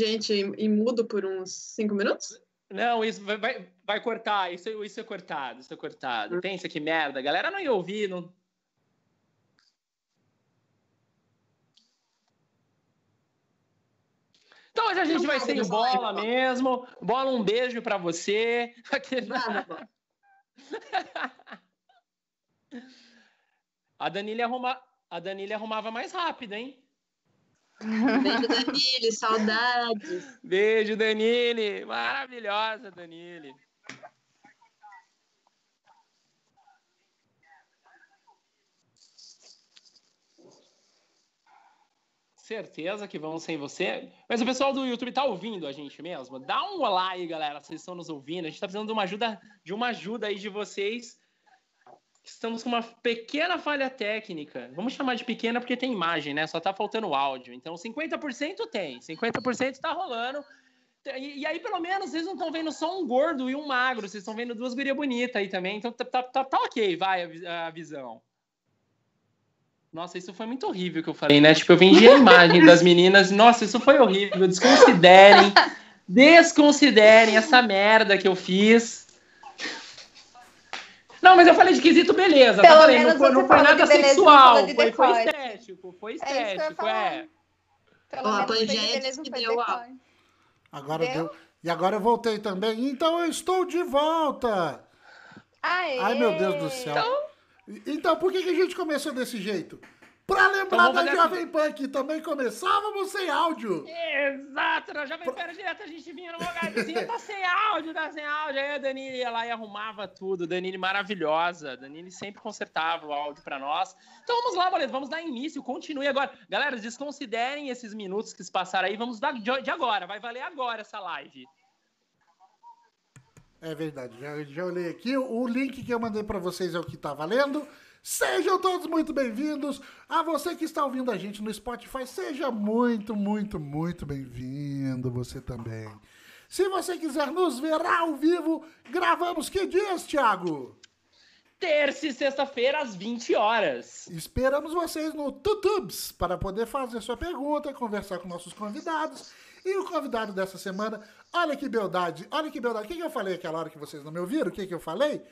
gente e mudo por uns cinco minutos? Não, isso vai, vai, vai cortar. Isso, isso é cortado, isso é cortado. Hum. Pensa que merda. A galera não ia ouvir. Não... Então hoje a gente não vai sem bola mesmo. Bola, um beijo para você. a Danile arruma, a Danile arrumava mais rápido, hein? Beijo, Danile, saudades. Beijo, Danile. Maravilhosa, Danile. Certeza que vão sem você. Mas o pessoal do YouTube tá ouvindo a gente mesmo? Dá um olá aí, galera. Vocês estão nos ouvindo. A gente tá precisando de uma ajuda, de uma ajuda aí de vocês estamos com uma pequena falha técnica. Vamos chamar de pequena porque tem imagem, né? Só tá faltando áudio. Então, 50% tem, 50% está rolando. E, e, aí, pelo menos, vocês não estão vendo só um gordo e um magro, vocês estão vendo duas gurias bonitas aí também. Então, tá, tá, tá, tá ok, vai a, a, visão. Nossa, isso foi muito horrível que eu falei, né? Tipo, eu vendi a imagem das meninas. Nossa, isso foi horrível. Desconsiderem, desconsiderem essa merda que eu fiz. Não, mas eu falei de quesito beleza. Pelo tá menos não, não foi nada sexual. Foi, foi, estético. Foi estético, é. Pelo Ó, menos beleza, que deu, ó. Agora deu? deu. E agora eu voltei também. Então eu estou de volta. Aê. Ai, meu Deus do céu. Então, então por que, que a gente começou desse jeito? Pra lembrar então, da Jovem Pan, que também começávamos sem áudio. Exato, na Jovem Pan direto a gente vinha no lugar assim, tá sem áudio, tá sem áudio. Aí a Danile ia lá e arrumava tudo. Danile maravilhosa. Danile sempre consertava o áudio pra nós. Então vamos lá, boleto, vamos dar início, continue agora. Galera, desconsiderem esses minutos que se passaram aí, vamos dar de agora, vai valer agora essa live. É verdade, já, já olhei aqui. O link que eu mandei para vocês é o que tá valendo. Sejam todos muito bem-vindos. A você que está ouvindo a gente no Spotify, seja muito, muito, muito bem-vindo. Você também. Se você quiser nos ver ao vivo, gravamos que dias, Thiago? Terça e sexta-feira, às 20 horas. Esperamos vocês no Tutubes para poder fazer sua pergunta, conversar com nossos convidados. E o convidado dessa semana, olha que beldade, olha que beldade. O que, que eu falei aquela hora que vocês não me ouviram? O que, que eu falei?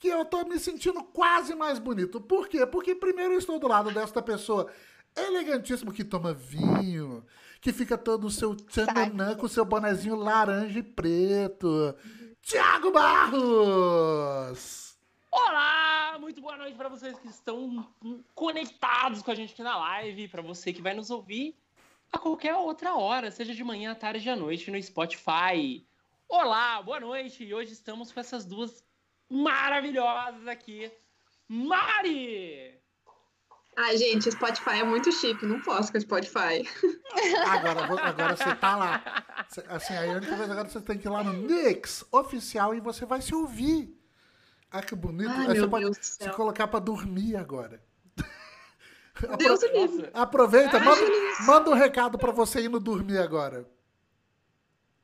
Que eu tô me sentindo quase mais bonito. Por quê? Porque primeiro eu estou do lado desta pessoa elegantíssimo que toma vinho, que fica todo o seu tchananã com o seu bonezinho laranja e preto. Tiago Barros! Olá! Muito boa noite para vocês que estão conectados com a gente aqui na live, para você que vai nos ouvir a qualquer outra hora, seja de manhã, tarde ou à noite no Spotify. Olá, boa noite! E hoje estamos com essas duas maravilhosas aqui. Mari! Ai, gente, Spotify é muito chique, não posso com Spotify. Agora, agora você tá lá. Assim, aí a única coisa agora você tem que ir lá no Nix oficial e você vai se ouvir. Ah, que bonito. Ai, você pode se colocar para dormir agora. Deus Apro... Aproveita, Ai, manda, manda um recado para você indo dormir agora.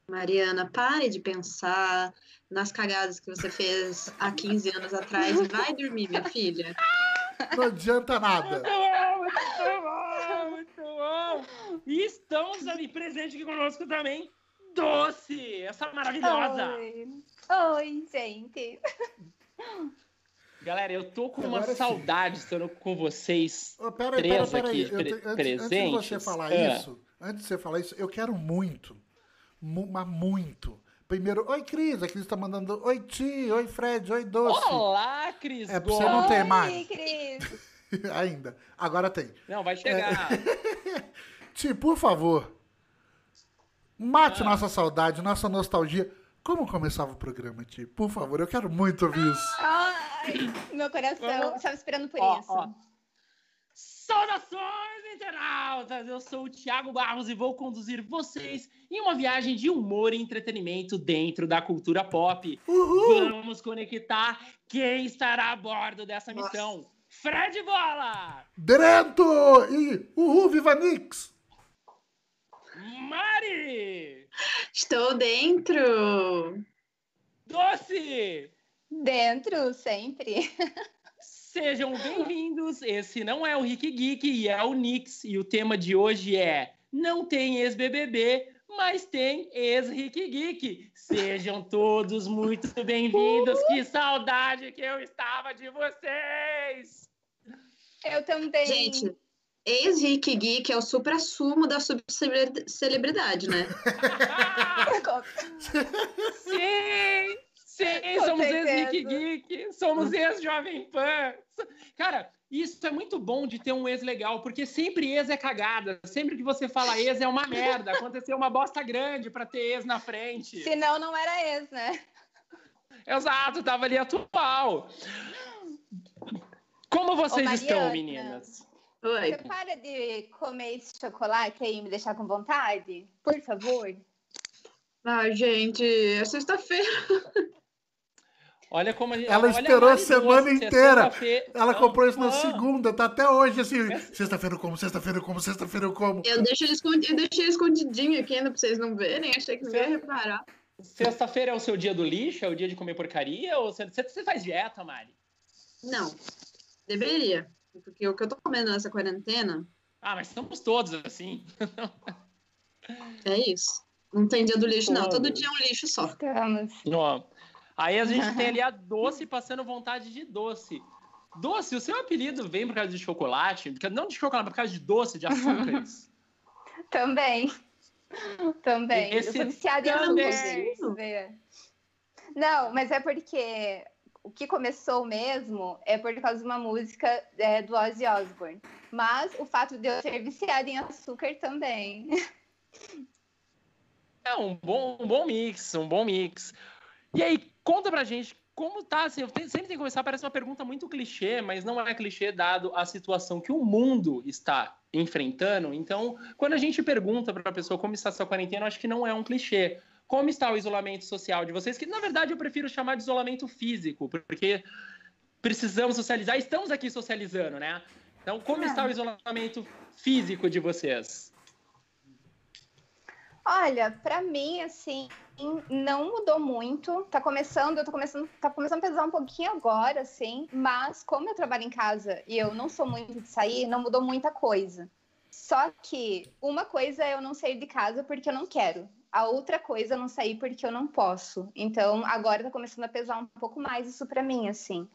Mariana, pare de pensar nas cagadas que você fez há 15 anos atrás e vai dormir, minha filha. Não adianta nada. Muito bom, muito bom. E estamos ali presente aqui conosco também, Doce, essa maravilhosa. Oi, Oi gente. Galera, eu tô com Agora uma sim. saudade estando com vocês. Oh, pera, três pera, pera, aqui, pre antes, presentes. Antes de você falar é. isso, antes de você falar isso, eu quero muito, mas muito, Primeiro, oi Cris, a Cris tá mandando oi Ti, oi Fred, oi Doce. Olá, Cris. É pra você não ter mais. Oi, Cris. Ainda. Agora tem. Não, vai chegar. É... Ti, por favor, mate ah. nossa saudade, nossa nostalgia. Como começava o programa, Ti? Por favor, eu quero muito ouvir isso. Ai, meu coração, estava esperando por ó, isso. Ó. Saudações, internautas! Eu sou o Thiago Barros e vou conduzir vocês em uma viagem de humor e entretenimento dentro da cultura pop. Uhul. Vamos conectar quem estará a bordo dessa missão. Nossa. Fred Bola! Drento! E uhul, Viva Nix! Mari! Estou dentro! Doce! Dentro, sempre. Sejam bem-vindos. Esse não é o Rick Geek e é o Nix. E o tema de hoje é Não tem ex-BBB, mas tem ex-Rick Geek. Sejam todos muito bem-vindos. Que saudade que eu estava de vocês! Eu também. Gente, ex-Rick Geek é o supra-sumo da subcelebridade, né? sim! Sim, Com somos ex-Rick Geek, somos ex-Jovem Pan. Cara, isso é muito bom de ter um ex legal, porque sempre ex é cagada. Sempre que você fala ex é uma merda. Aconteceu uma bosta grande para ter ex na frente. Senão não era ex, né? Exato, tava ali atual. Como vocês Ô, estão, meninas? Oi. Você para de comer esse chocolate aí e me deixar com vontade? Por favor. Ah, gente, é sexta-feira. Olha como a gente, Ela esperou a semana inteira. Ela comprou isso na segunda, tá até hoje assim. Sexta-feira eu como, sexta-feira eu como, sexta-feira eu como. Eu deixo ele, escondi, eu deixei escondidinho aqui ainda pra vocês não verem. Achei que não ia reparar. Sexta-feira é o seu dia do lixo? É o dia de comer porcaria? Ou você, você faz dieta, Mari? Não. Deveria. Porque o que eu tô comendo nessa quarentena. Ah, mas estamos todos assim. é isso. Não tem dia do lixo, não. Todo dia é um lixo só. Estamos. Não. Aí a gente tem ali a doce passando vontade de doce. Doce, o seu apelido vem por causa de chocolate? Não de chocolate, por causa de doce, de açúcares. Também. Também. Esse eu sou viciada em açúcar. Não, mas é porque o que começou mesmo é por causa de uma música é, do Ozzy Osbourne. Mas o fato de eu ser viciada em açúcar também. É um bom, um bom mix, um bom mix. E aí, Conta pra gente como tá, assim, eu sempre tenho que começar, parece uma pergunta muito clichê, mas não é clichê dado a situação que o mundo está enfrentando. Então, quando a gente pergunta para a pessoa como está a sua quarentena, eu acho que não é um clichê. Como está o isolamento social de vocês? Que, na verdade, eu prefiro chamar de isolamento físico, porque precisamos socializar, estamos aqui socializando, né? Então, como é. está o isolamento físico de vocês? Olha, para mim, assim, não mudou muito. Tá começando, eu tô começando, tá começando a pesar um pouquinho agora, assim, mas como eu trabalho em casa e eu não sou muito de sair, não mudou muita coisa. Só que uma coisa é eu não sair de casa porque eu não quero. A outra coisa é não sair porque eu não posso. Então, agora tá começando a pesar um pouco mais isso para mim, assim.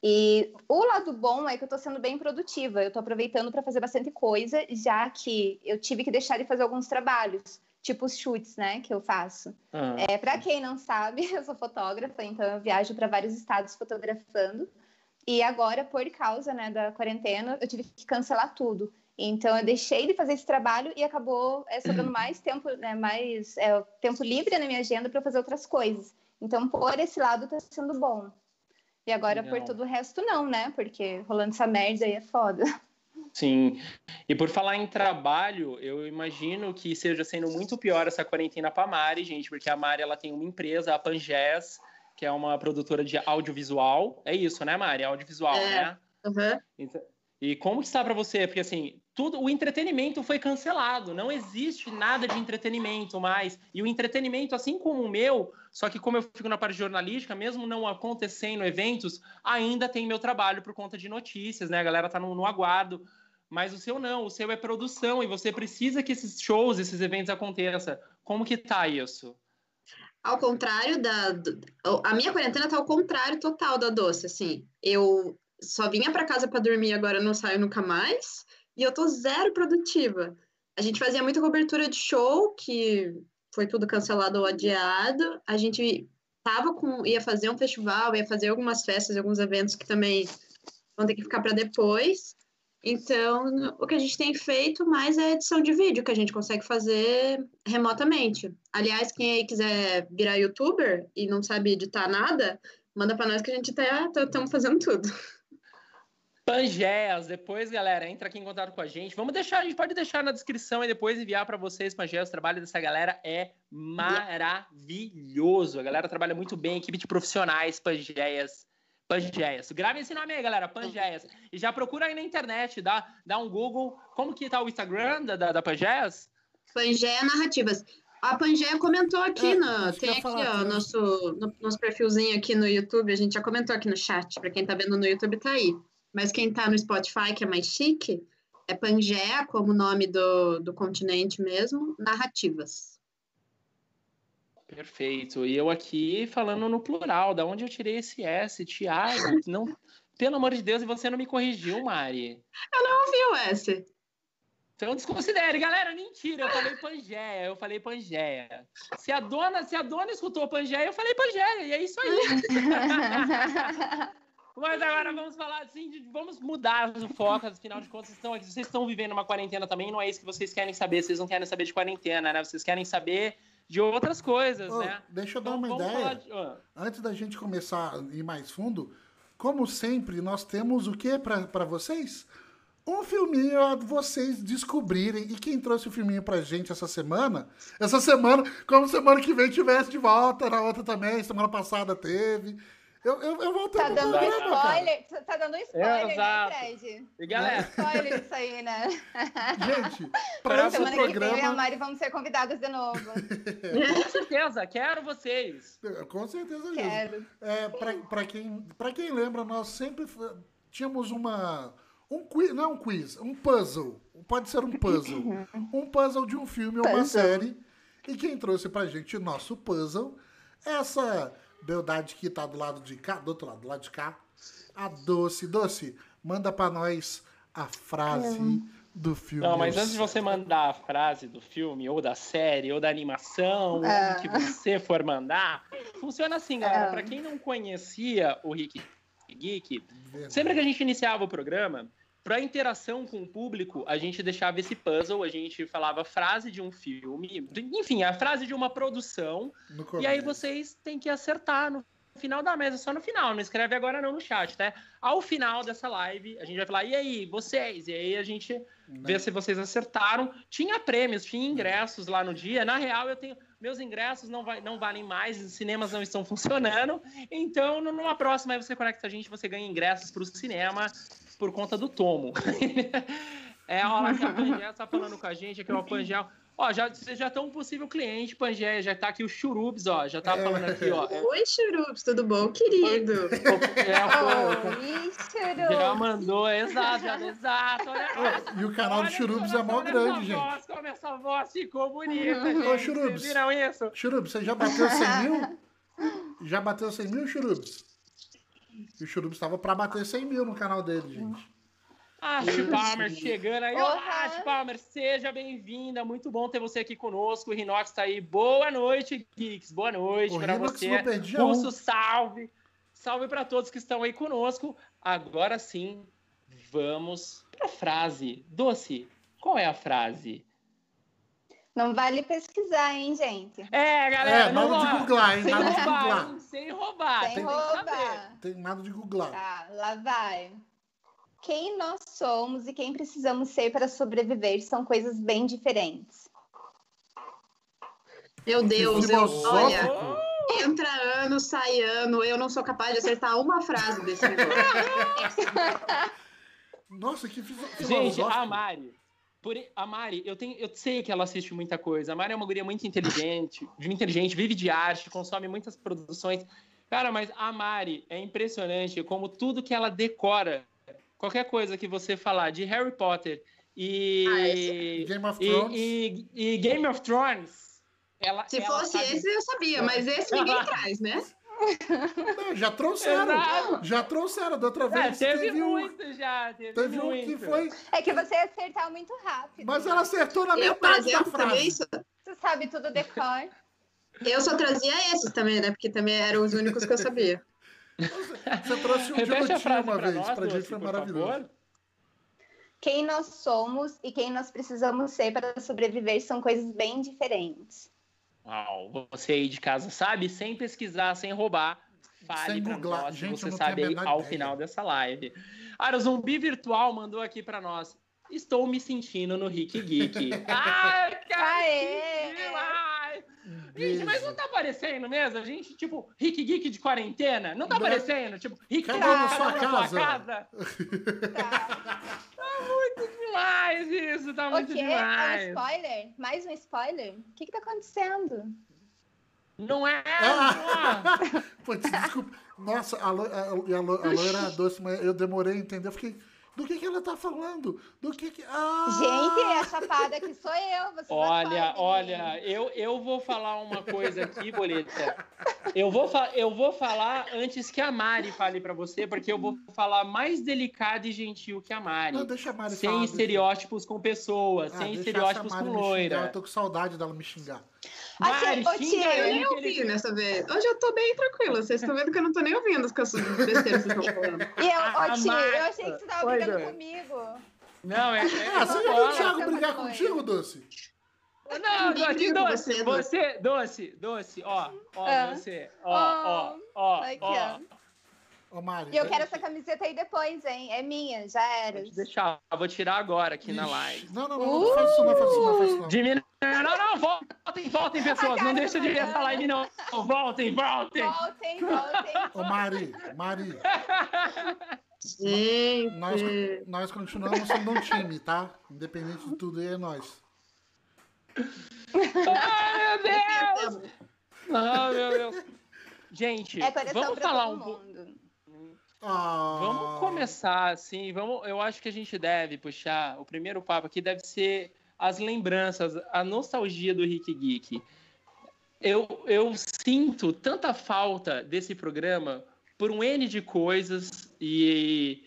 E o lado bom é que eu tô sendo bem produtiva. Eu tô aproveitando para fazer bastante coisa, já que eu tive que deixar de fazer alguns trabalhos tipo os chutes, né, que eu faço. Uhum. É, para quem não sabe, eu sou fotógrafa, então eu viajo para vários estados fotografando. E agora, por causa né, da quarentena, eu tive que cancelar tudo. Então eu deixei de fazer esse trabalho e acabou é, sobrando mais tempo, né, mais é, tempo livre na minha agenda para fazer outras coisas. Então por esse lado está sendo bom. E agora Legal. por todo o resto não, né? Porque rolando essa merda aí é foda. Sim. E por falar em trabalho, eu imagino que seja sendo muito pior essa quarentena para a Mari, gente, porque a Mari ela tem uma empresa, a Pangés, que é uma produtora de audiovisual. É isso, né, Mari? Audiovisual, é. né? Uhum. Então, e como que está para você? Porque assim, tudo, o entretenimento foi cancelado. Não existe nada de entretenimento mais. E o entretenimento, assim como o meu, só que como eu fico na parte jornalística, mesmo não acontecendo eventos, ainda tem meu trabalho por conta de notícias, né? A galera tá no, no aguardo. Mas o seu não, o seu é produção e você precisa que esses shows, esses eventos aconteçam. Como que tá isso? Ao contrário da. A minha quarentena tá ao contrário total da doce, assim. Eu só vinha para casa para dormir, agora não saio nunca mais. E eu tô zero produtiva. A gente fazia muita cobertura de show, que foi tudo cancelado ou adiado. A gente tava com. ia fazer um festival, ia fazer algumas festas, alguns eventos que também vão ter que ficar para depois. Então, o que a gente tem feito mais é edição de vídeo, que a gente consegue fazer remotamente. Aliás, quem aí quiser virar youtuber e não sabe editar nada, manda para nós que a gente tá, estamos tá, fazendo tudo. Pangéas, depois, galera, entra aqui em contato com a gente. Vamos deixar, a gente pode deixar na descrição e depois enviar para vocês, Pangéas. O trabalho dessa galera é maravilhoso. A galera trabalha muito bem, equipe de profissionais, Pangéas Pangeias. Grave esse nome aí, galera, Pangeias. E já procura aí na internet, dá, dá um Google. Como que tá o Instagram da, da, da Pangeias? Pangeia Narrativas. A Pangeia comentou aqui, é, no, tem aqui, ó, nosso, no, nosso perfilzinho aqui no YouTube, a gente já comentou aqui no chat, para quem tá vendo no YouTube tá aí. Mas quem tá no Spotify, que é mais chique, é Pangeia, como nome do, do continente mesmo, Narrativas. Perfeito. E eu aqui falando no plural, da onde eu tirei esse S, Thiago? Não, pelo amor de Deus, e você não me corrigiu, Mari. Eu não ouvi o S. Então desconsidere, galera, mentira, eu falei Pangeia, eu falei Pangeia. Se a dona, se a dona escutou Pangeia, eu falei Pangeia, e é isso aí. Mas agora vamos falar assim, de, vamos mudar o foco, afinal de contas, estão aqui, vocês estão vivendo uma quarentena também, não é isso que vocês querem saber, vocês não querem saber de quarentena, né? Vocês querem saber de outras coisas, Ô, né? Deixa eu dar Então, uma ideia. de- Antes da gente começar a ir mais fundo, como sempre, nós temos o que para vocês? Um filminho a vocês descobrirem. E quem trouxe o filminho pra gente essa semana? Essa semana, como semana que vem tivesse de volta, na outra também, semana passada teve. Eu, eu, eu voltei Tá dando programa, cara. spoiler, tá- tá dando spoiler, Exato. né, Fred? E galera, Spoiler isso aí, né? Gente, Pra para Semana que vem eu e a programa. Mari vamos ser convidadas de novo. com certeza, quero vocês. Com certeza mesmo. Quero. É, para quem, pra quem lembra, nós sempre tínhamos uma. Um quiz, não é um quiz, um puzzle. Pode ser um puzzle. Um puzzle de um filme ou uma série. E quem trouxe pra gente o nosso puzzle, essa beldade que tá do lado de cá, do outro lado, do lado de cá, a Doce. Doce, manda pra nós a frase do filme. Não, mas antes de você mandar a frase do filme, ou da série, ou da animação, Ah. ou o que você for mandar, funciona assim, galera. Ah. Pra quem não conhecia o Rick Geek, Verdade. sempre que a gente iniciava o programa, pra interação com o público, a gente deixava esse puzzle, a gente falava a frase de um filme, enfim, a frase de uma produção, e aí vocês têm que acertar no final da mesa, só no final, não escreve agora não no chat, tá? Ao final dessa live, a gente vai falar, e aí, vocês? E aí a gente ver se vocês acertaram. Tinha prêmios, tinha ingressos lá no dia. Na real, eu tenho. Meus ingressos não, vai, não valem mais, os cinemas não estão funcionando. Então, numa próxima, aí você conecta a gente, você ganha ingressos para o cinema por conta do Tomo. é, ó, lá que a Pangea está falando com a gente, aqui, ó, o Pangel. Ó, já, vocês já estão um possível cliente, Pangea, já tá aqui o Churubs, ó, já tá falando aqui, ó. É, Oi, Churups, tudo bom, querido? é, Ícaro. já mandou, exato, já, exato. Olha, E o canal do Churubs é mó grande, gente. Voz, como essa voz ficou bonita, Ô, gente. Churubs. Vocês viram isso? Churubs, você já bateu 100 mil? Já bateu 100 mil, Churubs? E o Churubs estava pra bater 100 mil no canal dele, gente. Ash Palmer chegando aí. Olá. Ash Palmer, seja bem-vinda. Muito bom ter você aqui conosco. O Rinox tá aí. Boa noite, Geeks. Boa noite O para Rinox você. um. Russo, salve. Salve para todos que estão aí conosco. Agora sim, vamos pra frase. Doce, qual é a frase? Não vale pesquisar, hein, gente? É, galera, É, não nada de googlar, hein? Sem Nada de roubar, googlar. Sem roubar. Sem tem roubar. Tem nada de googlar. Tá, lá vai. Quem nós somos e quem precisamos ser para sobreviver são coisas bem diferentes. Meu Deus, eu, olha, Filosófico. entra ano, sai ano, eu não sou capaz de acertar uma frase desse negócio. Nossa, que fiso- Gente, filosófico. a Mari. Por, a Mari, eu, tenho, eu sei que ela assiste muita coisa. A Mari é uma guria muito inteligente, muito inteligente, vive de arte, consome muitas produções. Cara, mas a Mari é impressionante como tudo que ela decora, qualquer coisa que você falar de Harry Potter e, Ah, Game of e, Thrones. e- e Game of Thrones, ela, Se ela fosse sabe- esse, eu sabia, mas esse ninguém traz, né? Não, já trouxeram. Exato. Já trouxeram. Da outra É, vez teve, teve, um, muito já, teve, teve um que foi. É que você ia acertar muito rápido. Mas ela acertou na Eu, por metade exemplo, também frase. só, Você sabe tudo de cor. eu só trazia esses também, né? Porque também eram os únicos que eu sabia. Você trouxe um de Repete a lutinha frase uma pra vez. nós, pra gente foi maravilhoso. favor. Quem nós somos e quem nós precisamos ser para sobreviver são coisas bem diferentes. Uau, você aí de casa sabe, sem pesquisar, sem roubar, fale googlar. nós se Gente, você sabe aí ao ideia. final dessa live. Ah, o Zumbi Virtual mandou aqui pra nós. Estou me sentindo no Rick Geek. Ai, cara, Aê! Demais! Gente, mas não tá aparecendo mesmo? A gente, tipo, Rick Geek de quarentena? Não tá Não. aparecendo? Tipo, Rick Geek na cada sua casa. sua casa? Tá. Demais isso, tá muito quê? É um demais. spoiler? Mais um spoiler? O que que tá acontecendo? Não é? Ah. É? Putz, desculpa. Nossa, a, lo, a, e a, lo, a loira doce, mas eu demorei a entender. Eu fiquei. Do que, que ela tá falando? Do que que. Ah! Gente, a chapada que sou eu. Você olha, olha, eu, eu vou falar uma coisa aqui, Boleta. Eu vou, eu vou falar antes que a Mari fale para você, porque eu vou falar mais delicado e gentil que a Mari. Não, deixa a Mari sem falar, estereótipos com pessoas, Ah, sem deixa estereótipos com me xingar, loira. Eu tô com saudade dela me xingar. Assim, Mari, xinga tia, Eu nem ouvi nessa vez. Hoje eu tô bem tranquila. Vocês estão vendo que eu não tô nem ouvindo as coisas besteiras que vocês estão falando. E eu, ô, a tia, eu achei que você tava Oi, brigando Dani. comigo. Não, é. é Ah, você já viu o. Thiago brigar contigo, Doce? Não, Doce, doce, você, doce, doce, ó, ó, Ah. você, ó, ó, ó, Aqui, ó. Ô, Mari. E eu quero essa camiseta aí depois, hein? É minha, já era. Vou deixar, eu vou tirar agora aqui na Ixi, live. Não, não, não, não faz isso não, faz isso não, faz isso não. Não, não, voltem, voltem, pessoas. Não deixa de ver essa live, não. Voltem, voltem. Voltem, voltem. Ô, Mari, Mari, Gente. nós, nós continuamos sendo um time, tá? Independente de tudo, é nós. Ai, meu Deus. Ah, meu Deus. Gente, É vamos pra falar um pouco. Mundo. Ah, Vamos começar assim, vamos, eu acho que a gente deve puxar, o primeiro papo aqui deve ser as lembranças, a nostalgia do Rick Geek. Eu, eu sinto tanta falta desse programa por um N de coisas e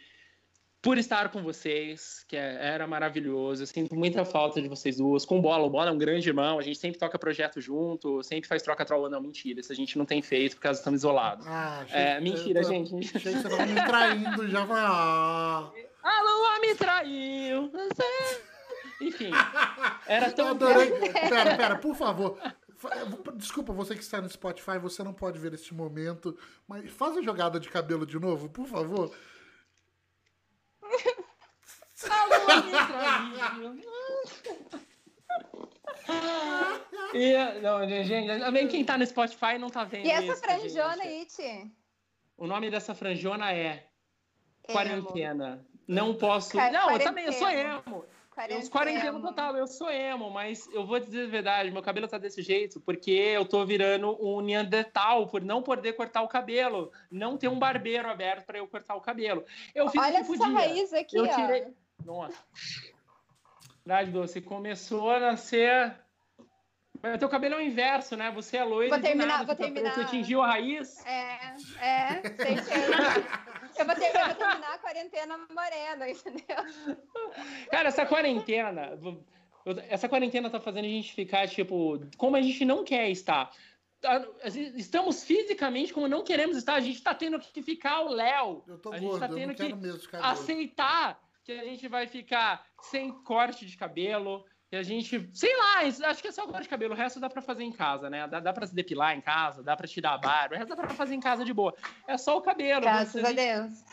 por estar com vocês, que é- era maravilhoso. Eu sinto muita falta de vocês duas. Com o Bola, o Bola é um grande irmão, a gente sempre toca projeto junto, sempre faz troca-troca. Não, mentira, isso a gente não tem feito porque estamos isolados. Ah, achei- É, mentira, eu gente. Achei que você tava me traindo já. vai- Ah, A lua me traiu. Enfim, era eu tão. adorei. Pera, pera, por favor. Fa- Desculpa, você que está no Spotify, você não pode ver este momento, mas faz a jogada de cabelo de novo, por favor. A lua me traiu. E, não, gente, também quem tá no Spotify não tá vendo. E essa isso, franjona aí, tia? O nome dessa franjona é Emo. Quarentena. Não posso. Não, eu também, eu sou emo. Eu Quarentena. os quarentena total, eu sou emo, mas eu vou dizer a verdade, meu cabelo tá desse jeito porque eu tô virando um Neandertal por não poder cortar o cabelo, não ter um barbeiro aberto para eu cortar o cabelo. Eu fiz Olha o que essa podia. raiz aqui, eu ó. tirei. Nossa. Verdade, Doce, começou a nascer. Mas teu cabelo é o inverso, né? Você é loiro Vou terminar- nada vou preto. terminar. Você atingiu a raiz? É, é, certeza. Eu, vou ter, eu vou terminar a quarentena morena, entendeu? Cara, essa quarentena. Essa quarentena tá fazendo a gente ficar, tipo, como a gente não quer estar. Tá- Estamos fisicamente como não queremos estar. A gente tá tendo que ficar o Léo. Eu tô A gente gordo, tá eu não tendo que aceitar que a gente vai ficar sem corte de cabelo. Que a gente, sei lá, acho que é só corte de cabelo. O resto dá pra fazer em casa, né? Dá, dá pra se depilar em casa, dá pra tirar a barba. O resto dá pra fazer em casa de boa. É só o cabelo. Graças Você- a Deus.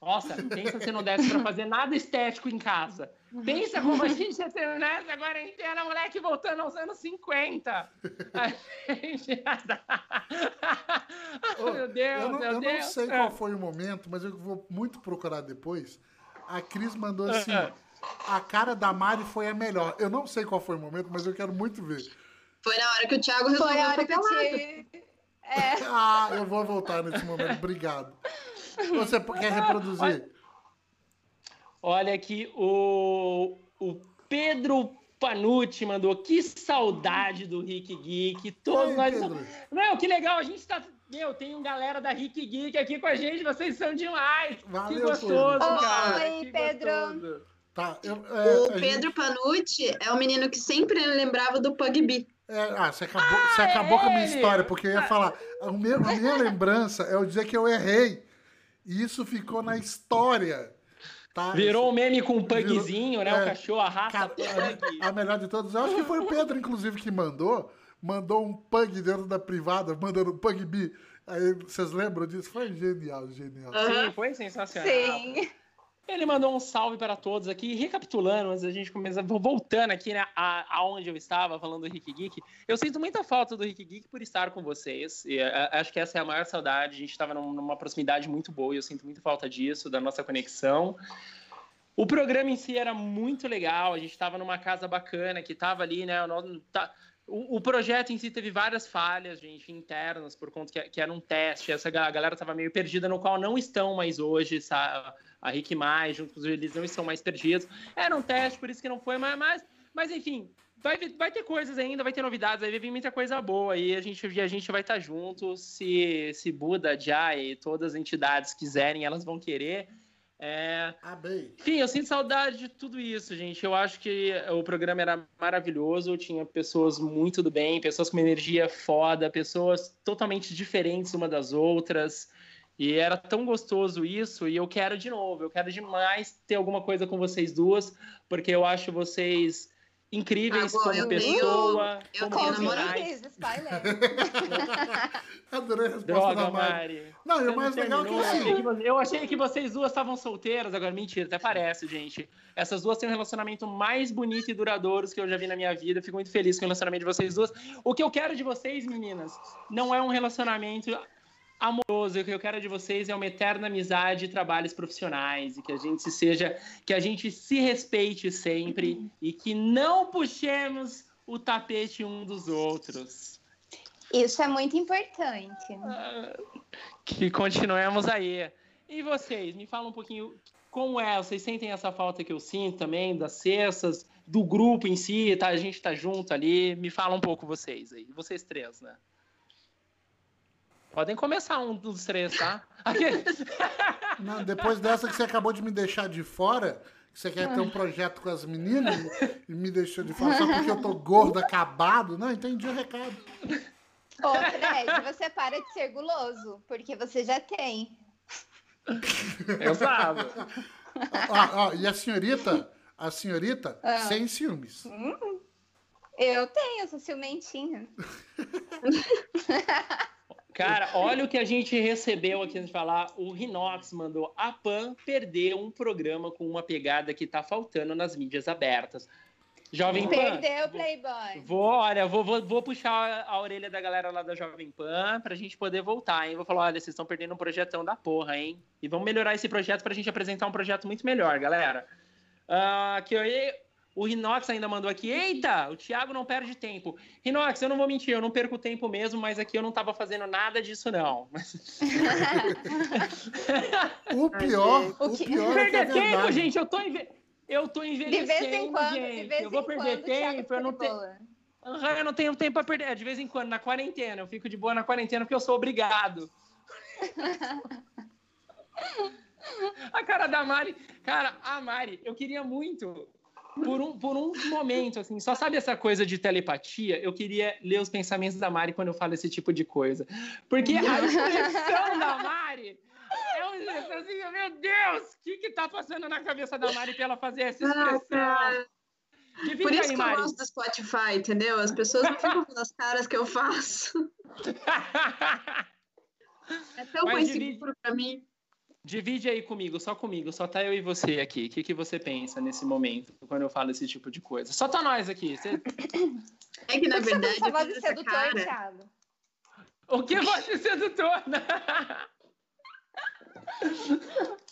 nossa, pensa se não desse pra fazer nada estético em casa. Pensa como a gente ia ter nessa quarentena, moleque voltando aos anos 50. A gente... Ô, meu Deus, eu não, meu eu não Deus. sei qual foi o momento, mas eu vou muito procurar depois. A Cris mandou assim: Ah. A cara da Mari foi a melhor. Eu não sei qual foi o momento, mas eu quero muito ver. Foi na hora que o Thiago resolveu Foi a hora que te... É, Ah, eu vou voltar nesse momento. Obrigado. Você quer reproduzir? Olha aqui, o, o Pedro Panucci mandou. Que saudade do Rick Geek. Todos Ei, nós. Pedro. Meu, que legal, a gente tá. Meu, tem um galera da Rick Geek aqui com a gente, vocês são demais. Valeu, que gostoso, Pedro. cara. Oi, que Pedro. gostoso. Tá, eu, é, O a gente- Pedro Panucci é o menino que sempre lembrava do Pugby. é, ah, você acabou, você acabou com a minha ele! história, porque eu ia falar. A minha, a minha lembrança é o dia que eu errei. E isso ficou na história. Tá? Virou um meme com um Virou- pugzinho, né? é, o cachorro, a raça Cara, a, a melhor de todas, eu acho que foi o Pedro, inclusive, que mandou. Mandou um pug dentro da privada, mandando um pug bi. Aí vocês lembram disso? Foi genial, genial. Sim, foi sensacional. sim. Ele mandou um salve para todos aqui, recapitulando, antes da gente começar, voltando aqui, né, a- aonde eu estava, falando do Rick Geek. Eu sinto muita falta do Rick Geek por estar com vocês. E, a- acho que essa é a maior saudade. A gente estava num- numa proximidade muito boa e eu sinto muita falta disso, da nossa conexão. O programa em si era muito legal. A gente estava numa casa bacana que estava ali, né? tá- o, o, projeto em si teve várias falhas, gente, internas, por conta que, que era um teste. Essa galera estava meio perdida, no qual não estão mais hoje, sabe? A Rick Mais, junto com os eles não estão mais perdidos. Era um teste, por isso que não foi, mas, mas, mas enfim, vai, vai ter coisas ainda, vai ter novidades, vai vir muita coisa boa e a gente, a gente vai estar junto. Se, se Buda, Jai e todas as entidades quiserem, elas vão querer. É... Enfim, eu sinto saudade de tudo isso, gente. Eu acho que o programa era maravilhoso, tinha pessoas muito do bem, pessoas com energia foda, pessoas totalmente diferentes uma das outras. E era tão gostoso isso, e eu quero de novo, eu quero demais ter alguma coisa com vocês duas, porque eu acho vocês incríveis Agora, como pessoa, tenho, como eu namorado. Adorei a resposta Droga, da Mari. Mari. Não, e o mais legal é que assim... Eu achei que vocês duas estavam solteiras, agora mentira, até parece, gente. Essas duas têm um relacionamento mais bonito e duradouro que eu já vi na minha vida. Fico muito feliz com o relacionamento de vocês duas. O que eu quero de vocês, meninas, não é um relacionamento amoroso. O que eu quero de vocês é uma eterna amizade e trabalhos profissionais e que a gente seja, que a gente se respeite sempre e que não puxemos o tapete um dos outros. Isso é muito importante. Ah, que continuemos aí. E vocês, me fala um pouquinho como é, vocês sentem essa falta que eu sinto também das cestas, do grupo em si, tá? A gente tá junto ali. Me fala um pouco vocês aí, vocês três, né? Podem começar um dos três, tá? Não, depois dessa que você acabou de me deixar de fora, que você quer ter um projeto com as meninas e me deixou de fora só porque eu tô gordo, acabado. Não, entendi o recado. Ô, Fred, você para de ser guloso, porque você já tem. Exato. Ó, ó, e a senhorita, a senhorita, ah. sem ciúmes. Hum, eu tenho, eu sou ciumentinha. Cara, olha o que a gente recebeu aqui antes de falar. O Rinox mandou a PAN perder um programa com uma pegada que tá faltando nas mídias abertas. Jovem Pan. Perdeu, Playboy. Vou, olha, vou, vou, vou puxar a orelha da galera lá da Jovem Pan pra gente poder voltar, hein? Vou falar, olha, vocês estão perdendo um projetão da porra, hein? E vamos melhorar esse projeto pra gente apresentar um projeto muito melhor, galera. Uh, aqui, o Rinox ainda mandou aqui. Eita, o Thiago não perde tempo. Rinox, eu não vou mentir, eu não perco tempo mesmo, mas aqui eu não estava fazendo nada disso, não. o pior, o, que... pior é Perder é tempo, gente, eu tô, enve... eu tô envelhecendo, de vez em quando, gente. De vez eu vou perder tempo, eu não tenho... Eu não tenho tempo para perder. De vez em quando, na quarentena. Eu fico de boa na quarentena porque eu sou obrigado. a cara da Mari. Cara, a Mari, eu queria muito por um, por um momento, assim, só sabe essa coisa de telepatia? Eu queria ler os pensamentos da Mari quando eu falo esse tipo de coisa. Porque a expressão da Mari é uma expressão assim, meu Deus, o que que tá passando na cabeça da Mari pra ela fazer essa expressão? Por isso aí, que eu gosto do Spotify, entendeu? As pessoas não ficam vendo as caras que eu faço. é tão conhecido para mim. Divide aí comigo, só comigo, só tá eu e você aqui. O que, que você pensa nesse momento, quando eu falo esse tipo de coisa? Só tá nós aqui. Você... É que, na verdade, você voz de sedutor, cara... Thiago. O que voz de sedutor?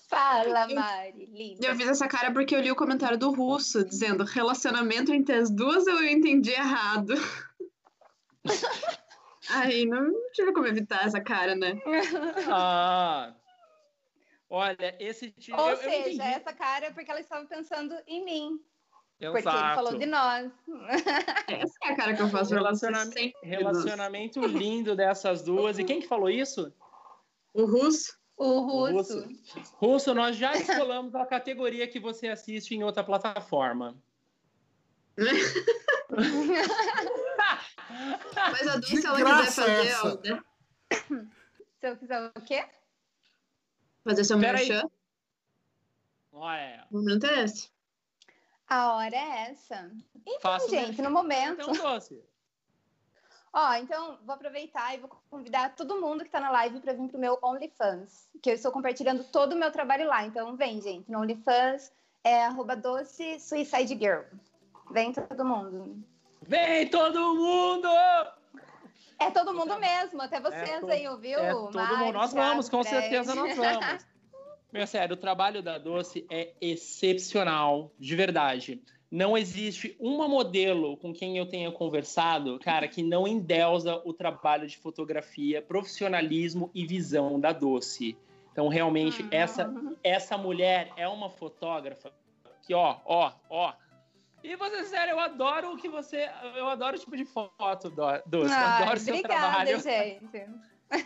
Fala, Mari, linda. Eu fiz essa cara porque eu li o comentário do Russo, dizendo relacionamento entre as duas eu entendi errado. Aí não tive como evitar essa cara, né? Ah, Olha, esse tipo. Ou eu, seja, eu essa cara é porque ela estava pensando em mim. Exato. Porque ele falou de nós. Essa é a cara que eu faço. Relacionamento, relacionamento lindo dessas duas. E quem que falou isso? O Russo. O Russo. Russo, Russo nós já escolamos a categoria que você assiste em outra plataforma. Mas a Dulce, se ela quiser fazer. Ó, né? Se eu quiser o quê? Fazer seu Pera merchan. Olha. O momento é esse. A hora é essa. Então, Faço gente, no momento. Então, doce. Ó, então vou aproveitar e vou convidar todo mundo que está na live para vir pro meu OnlyFans, que eu estou compartilhando todo o meu trabalho lá. Então vem, gente, no OnlyFans é arroba doce Suicide Girl. Vem todo mundo. Vem todo mundo! É todo mundo mesmo, até vocês é aí, ouviu? É todo mundo. Nós vamos, com certeza nós vamos. Meu sério, o trabalho da Doce é excepcional, de verdade. não existe uma modelo com quem eu tenha conversado, cara, que não endeusa o trabalho de fotografia, profissionalismo e visão da Doce. Então, realmente, uhum. essa, essa mulher é uma fotógrafa que, ó, ó, ó. E você, sério, eu adoro o que você. Eu adoro o tipo de foto, Doce. Ai, adoro seu trabalho. Gente.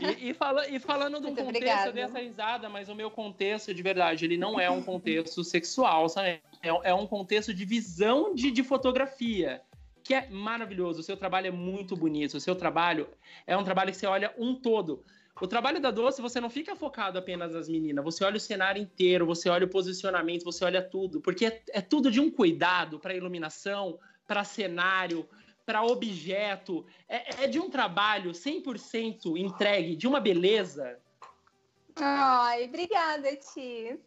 E, e, fala, e falando do Muito contexto obrigada. dessa risada, mas o meu contexto, de verdade, ele não é um contexto sexual, sabe? É, é um contexto de visão de, de fotografia, que é maravilhoso. O seu trabalho é muito bonito. O seu trabalho é um trabalho que você olha um todo. O trabalho da Doce, você não fica focado apenas nas meninas, você olha o cenário inteiro, você olha o posicionamento, você olha tudo, porque é, é tudo de um cuidado para iluminação, para cenário, para objeto. É, é, de um trabalho 100% entregue, de uma beleza. Ai, obrigada, Ti.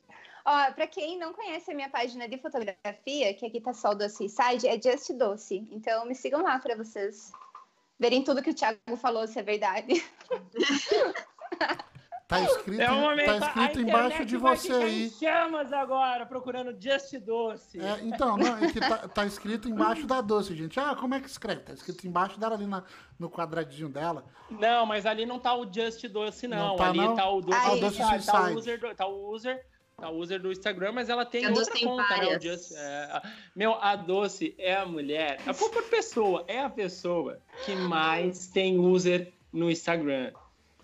Ó, para quem não conhece a minha página de fotografia, que aqui tá só o Doce Side, é Just Doce. Então me sigam lá para vocês verem tudo que o Thiago falou, se é verdade. Tá escrito, é um tá escrito embaixo de você aí. chamas agora, procurando Just Doce. É, então, não, é que tá, tá, escrito embaixo da doce, gente. Ah, como é que escreve? Tá escrito embaixo dela ali na, no quadradinho dela. Não, mas ali não tá o Just Doce, não. não tá, ali não? tá o Doce. Ah, o doce tá, tá, o user, tá o user a user do Instagram, mas ela tem outra conta, né? Just, é, meu, a Doce é a mulher, a por pessoa, é a pessoa que mais tem user no Instagram.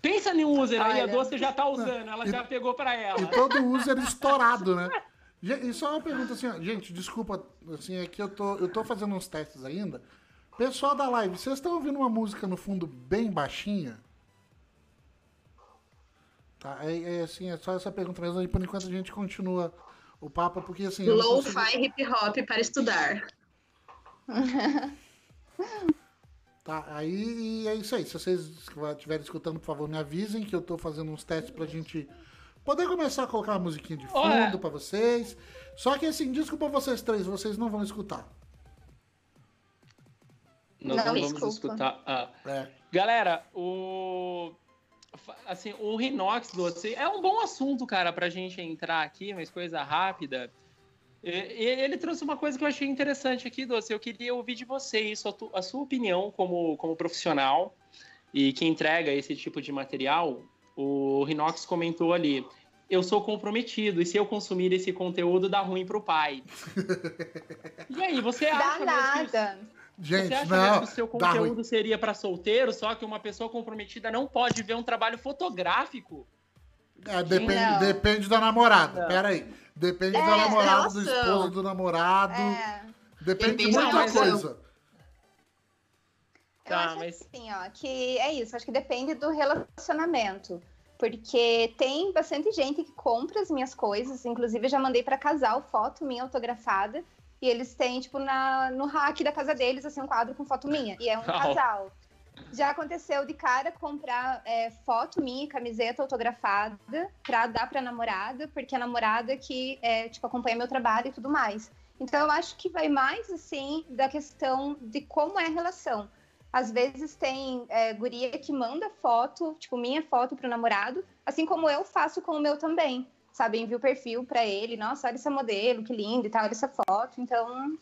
Pensa em um user aí, a Doce já tá usando, ela e, já pegou para ela. E todo user estourado, né? E só uma pergunta assim, ó, gente, desculpa, assim, é que eu tô, eu tô fazendo uns testes ainda. Pessoal da live, vocês estão ouvindo uma música no fundo bem baixinha? Tá, é, é assim, é só essa pergunta mesmo, e por enquanto a gente continua o papo, porque assim... Low-fi consigo... hip hop para estudar. Tá, aí é isso aí. Se vocês estiverem escutando, por favor, me avisem que eu tô fazendo uns testes pra gente poder começar a colocar uma musiquinha de fundo para vocês. Só que assim, desculpa vocês três, vocês não vão escutar. Nós não, não vamos desculpa. escutar. Ah. É. Galera, o assim, o Rinox doce é um bom assunto, cara, pra gente entrar aqui, mas coisa rápida. Ele trouxe uma coisa que eu achei interessante aqui, Doce. Eu queria ouvir de vocês a sua opinião como, como profissional e que entrega esse tipo de material. O Rinox comentou ali: eu sou comprometido e se eu consumir esse conteúdo dá ruim pro pai. e aí, você acha dá nada. Que, Gente, você acha não, que o seu conteúdo seria para solteiro, só que uma pessoa comprometida não pode ver um trabalho fotográfico? É, depende, depende da namorada. Não. Pera aí. Depende é, da namorada, do esposo, do namorado. É. Depende, de muita coisa. Eu... Tá, acho mas... assim, ó, que é isso. Acho que depende do relacionamento. Porque tem bastante gente que compra as minhas coisas. Inclusive, eu já mandei para casal foto minha autografada. E eles têm, tipo, na, no hack da casa deles, assim, um quadro com foto minha. E é um oh. casal. Já aconteceu de cara comprar é, foto minha, camiseta autografada, pra dar pra namorada, porque a namorada que, é, tipo, acompanha meu trabalho e tudo mais. Então, eu acho que vai mais, assim, da questão de como é a relação. Às vezes tem é, guria que manda foto, tipo, minha foto pro namorado, assim como eu faço com o meu também. Sabe, envio o perfil para ele, nossa, olha esse modelo, que lindo e tal, olha essa foto. Então,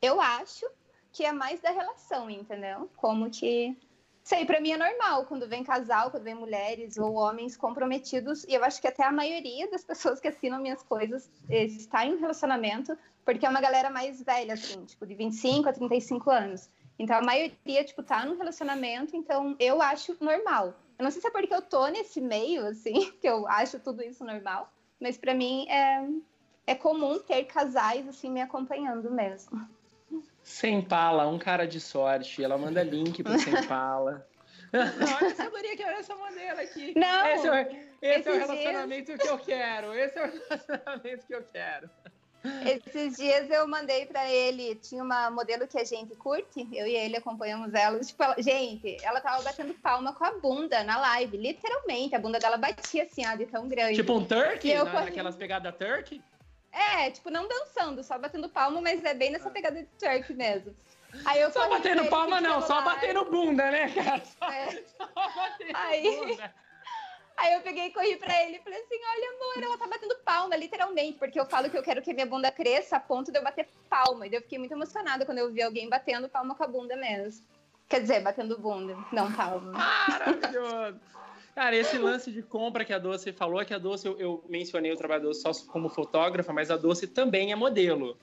eu acho que é mais da relação, entendeu? Como que. Sei, para mim é normal quando vem casal, quando vem mulheres ou homens comprometidos, e eu acho que até a maioria das pessoas que assinam minhas coisas está em um relacionamento, porque é uma galera mais velha, assim, tipo, de 25 a 35 anos. Então a maioria, tipo, tá num relacionamento, então eu acho normal. Eu não sei se é porque eu tô nesse meio, assim, que eu acho tudo isso normal, mas para mim é, é comum ter casais, assim, me acompanhando mesmo. Sem pala, um cara de sorte. Ela manda link pro Sem pala. Olha essa guria que é essa modelo aqui. Não, esse é, esse é o relacionamento dias... que eu quero. Esse é o relacionamento que eu quero. Esses dias eu mandei para ele, tinha uma modelo que a gente curte, eu e ele acompanhamos ela. Tipo, ela, gente, ela tava batendo palma com a bunda na live, literalmente. A bunda dela batia assim, ó, de tão grande. Tipo um turkey? Na, Naquelas pegadas turkey? É, tipo, não dançando, só batendo palma, mas é bem nessa ah. pegada de turkey mesmo. Aí eu só batendo palma não, só batendo bunda, né, cara? Só, é. só batendo Aí... bunda. Aí eu peguei e corri pra ele e falei assim: olha, amor, ela tá batendo palma, literalmente, porque eu falo que eu quero que minha bunda cresça a ponto de eu bater palma. E eu fiquei muito emocionada quando eu vi alguém batendo palma com a bunda mesmo. Quer dizer, batendo bunda, não palma. Maravilhoso. Cara, esse lance de compra que a Doce falou, é que a Doce, eu, eu mencionei o trabalho da Doce só como fotógrafa, mas a Doce também é modelo.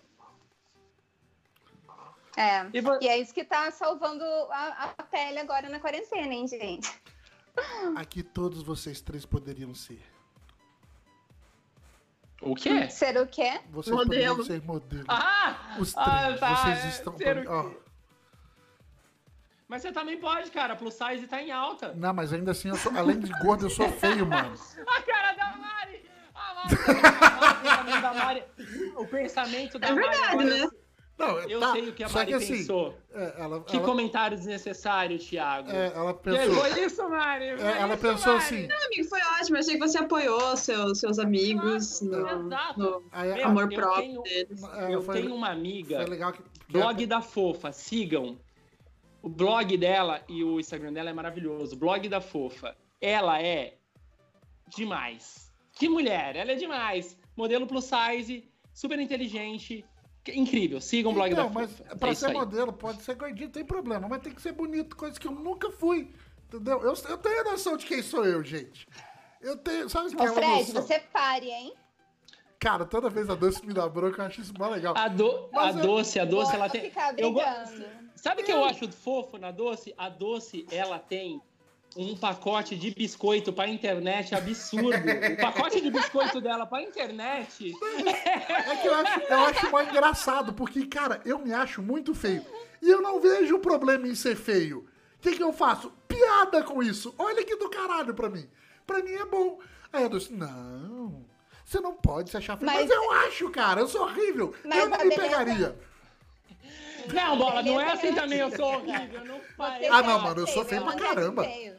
É. E E é isso que tá salvando a, a pele agora na quarentena, hein, gente? Aqui todos vocês três poderiam ser. O quê? Ser o quê? Vocês Modelo. poderiam ser modelos. Ah! Os ah, três. tá, Vocês estão. ser? Mas você também pode, cara. Plus size tá em alta. não, mas ainda assim, eu sou, além de gordo, eu sou feio, mano. A cara da Mari! A Mari! o pensamento da Mari. O pensamento da É Mari. verdade, agora né? Não, Eu tá, sei o que a Mari que assim, pensou. é, ela, Que ela, comentário desnecessário, Thiago. é, ela pensou. Foi isso, Mari. é, ela isso, pensou Mari. assim. Não, amigo, foi ótimo. Eu achei que você apoiou seus, seus amigos no, Exato. no Aí, amor eu próprio tenho- deles. é, Eu foi, tenho uma amiga, foi legal que. que- blog da Fofa, sigam. O blog dela e o Instagram dela é maravilhoso. Blog da Fofa. Ela é demais. Que mulher, ela é demais. Modelo plus size, super inteligente, que- incrível. Sigam o blog Então, da mas Fofa. pra é ser modelo, pode ser gordinho, tem problema, mas tem que ser bonito, coisa que eu nunca fui. Entendeu? Eu, eu tenho noção de quem sou eu, gente. Eu tenho. Sabe Ô, aquela Fred, noção? você pare, hein? Cara, toda vez a doce me dá bronca, eu acho isso mó legal. A, do, a eu- doce, a doce, ela tem. ficar eu. Sabe o que eu acho fofo na doce? A doce, ela tem um pacote de biscoito pra internet absurdo. o pacote de biscoito dela pra internet. É que eu acho, eu acho mó engraçado, porque, cara, eu me acho muito feio. E eu não vejo problema em ser feio. O que, que eu faço? Piada com isso. Olha que do caralho pra mim. Pra mim é bom. Aí eu disse, não, você não pode se achar feio. Mas, Mas- eu acho, cara, eu sou horrível. Mas eu não a me beleza- pegaria. Não, bola, não é assim também, eu sou horrível. Não faz. Ah, não, mano, eu sou feio pra é caramba. feio.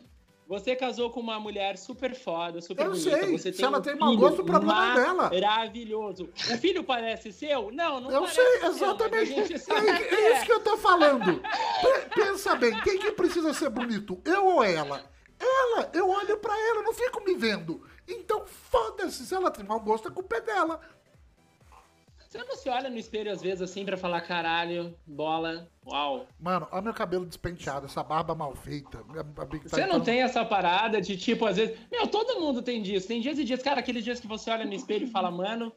Você casou com uma mulher super foda, super Eu bonita. sei. Você Se tem ela um tem mau gosto, o problema é dela. Maravilhoso. O filho parece seu? Não, não Eu parece sei, seu, exatamente. gente É, que é isso que eu tô falando. Pe- Pensa bem, quem que precisa ser bonito? Eu ou ela? Ela, eu olho pra ela, eu não fico me vendo. Então foda-se, se ela tem mau gosto, a culpa é dela. Você não se olha no espelho às vezes assim pra falar caralho, bola, uau. Mano, olha meu cabelo despenteado, essa barba mal feita. minha- a Big tá Você não entrando- tem essa parada de tipo, às vezes. Meu, todo mundo tem disso. Tem dias e dias, cara, aqueles dias que você olha no espelho e fala, mano,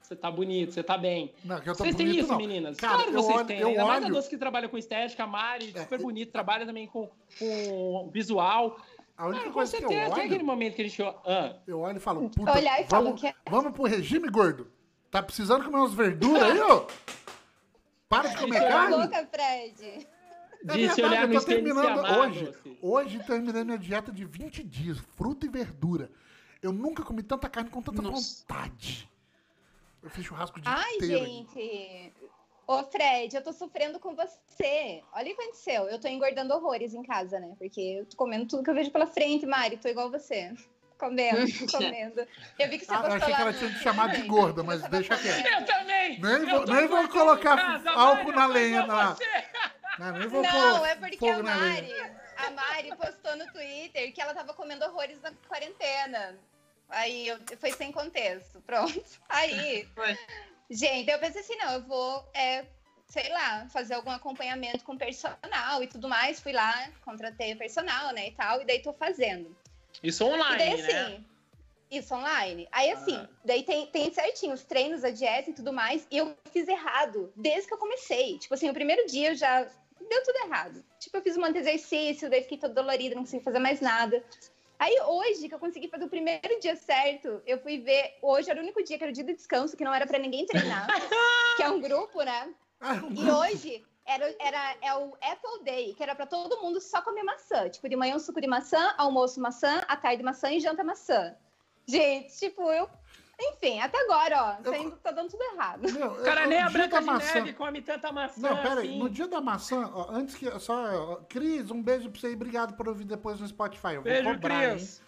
você tá bonito, você tá bem. Não, que eu tô Vocês têm isso, não. meninas? Cara, claro que vocês olho- têm. eu Ainda mais a olho- Doce que trabalha com estética, a Mari, É, super bonito, trabalha também com, com visual. A única Ah, com coisa que eu certeza, tem aquele olho, momento que a gente. Ah, eu olho e falo, puta, Olhar e falo vamos, que é- vamos pro regime gordo. Tá precisando comer umas verduras aí, ô? Para de comer carne. Cala a boca, Fred. É de se verdade, olhar eu tô terminando amar, hoje. Doce. Hoje terminei minha dieta de 20 dias, fruta e verdura. Eu nunca comi tanta carne com tanta Nossa. vontade. Eu fiz churrasco dia Ai, inteiro. gente. Ô, Fred, eu tô sofrendo com você. Olha o que aconteceu. Eu tô engordando horrores em casa, né? Porque eu tô comendo tudo que eu vejo pela frente, Mari. Tô igual você. Comendo, comendo. Eu vi que você Ah, eu postou achei lá que ela tinha te chamado de gorda, mas deixa quieto. Eu também! Nem vou- nem vou colocar casa, álcool Mari, na lenha, você. Não, nem vou Não, pôr é porque a Mari, a Mari postou no Twitter que ela tava comendo horrores na quarentena. Aí eu, foi sem contexto. Pronto. Aí, Foi. gente, eu pensei assim, não, eu vou, é, sei lá, fazer algum acompanhamento com personal e tudo mais. Fui lá, contratei o personal, né, e tal, e daí tô fazendo. Isso E online, daí, né? assim, isso online. Aí, assim, Ah. daí tem, tem certinho os treinos, a dieta e tudo mais. E eu fiz errado desde que eu comecei. Tipo assim, o primeiro dia eu já deu tudo errado. Tipo, eu fiz um monte de exercício, daí fiquei toda dolorida, não consegui fazer mais nada. Aí, hoje, que eu consegui fazer o primeiro dia certo, eu fui ver. Hoje era o único dia que era o dia de descanso, que não era pra ninguém treinar. que é um grupo, né? Ah, um E hoje era, era é o Apple Day, que era pra todo mundo só comer maçã. Tipo, de manhã um suco de maçã, almoço maçã, à tarde maçã e janta maçã. Gente, tipo, eu. Enfim, até agora, ó, Eu- tá, indo- tá dando tudo errado. Meu, O cara eu- nem a Branca de maçã- Neve come tanta maçã Não, pera aí. assim. No dia da maçã, ó, antes que. Só. ó, Cris, um beijo pra você e obrigado por ouvir depois no Spotify. Eu vou Beijo, cobrar, Cris. hein?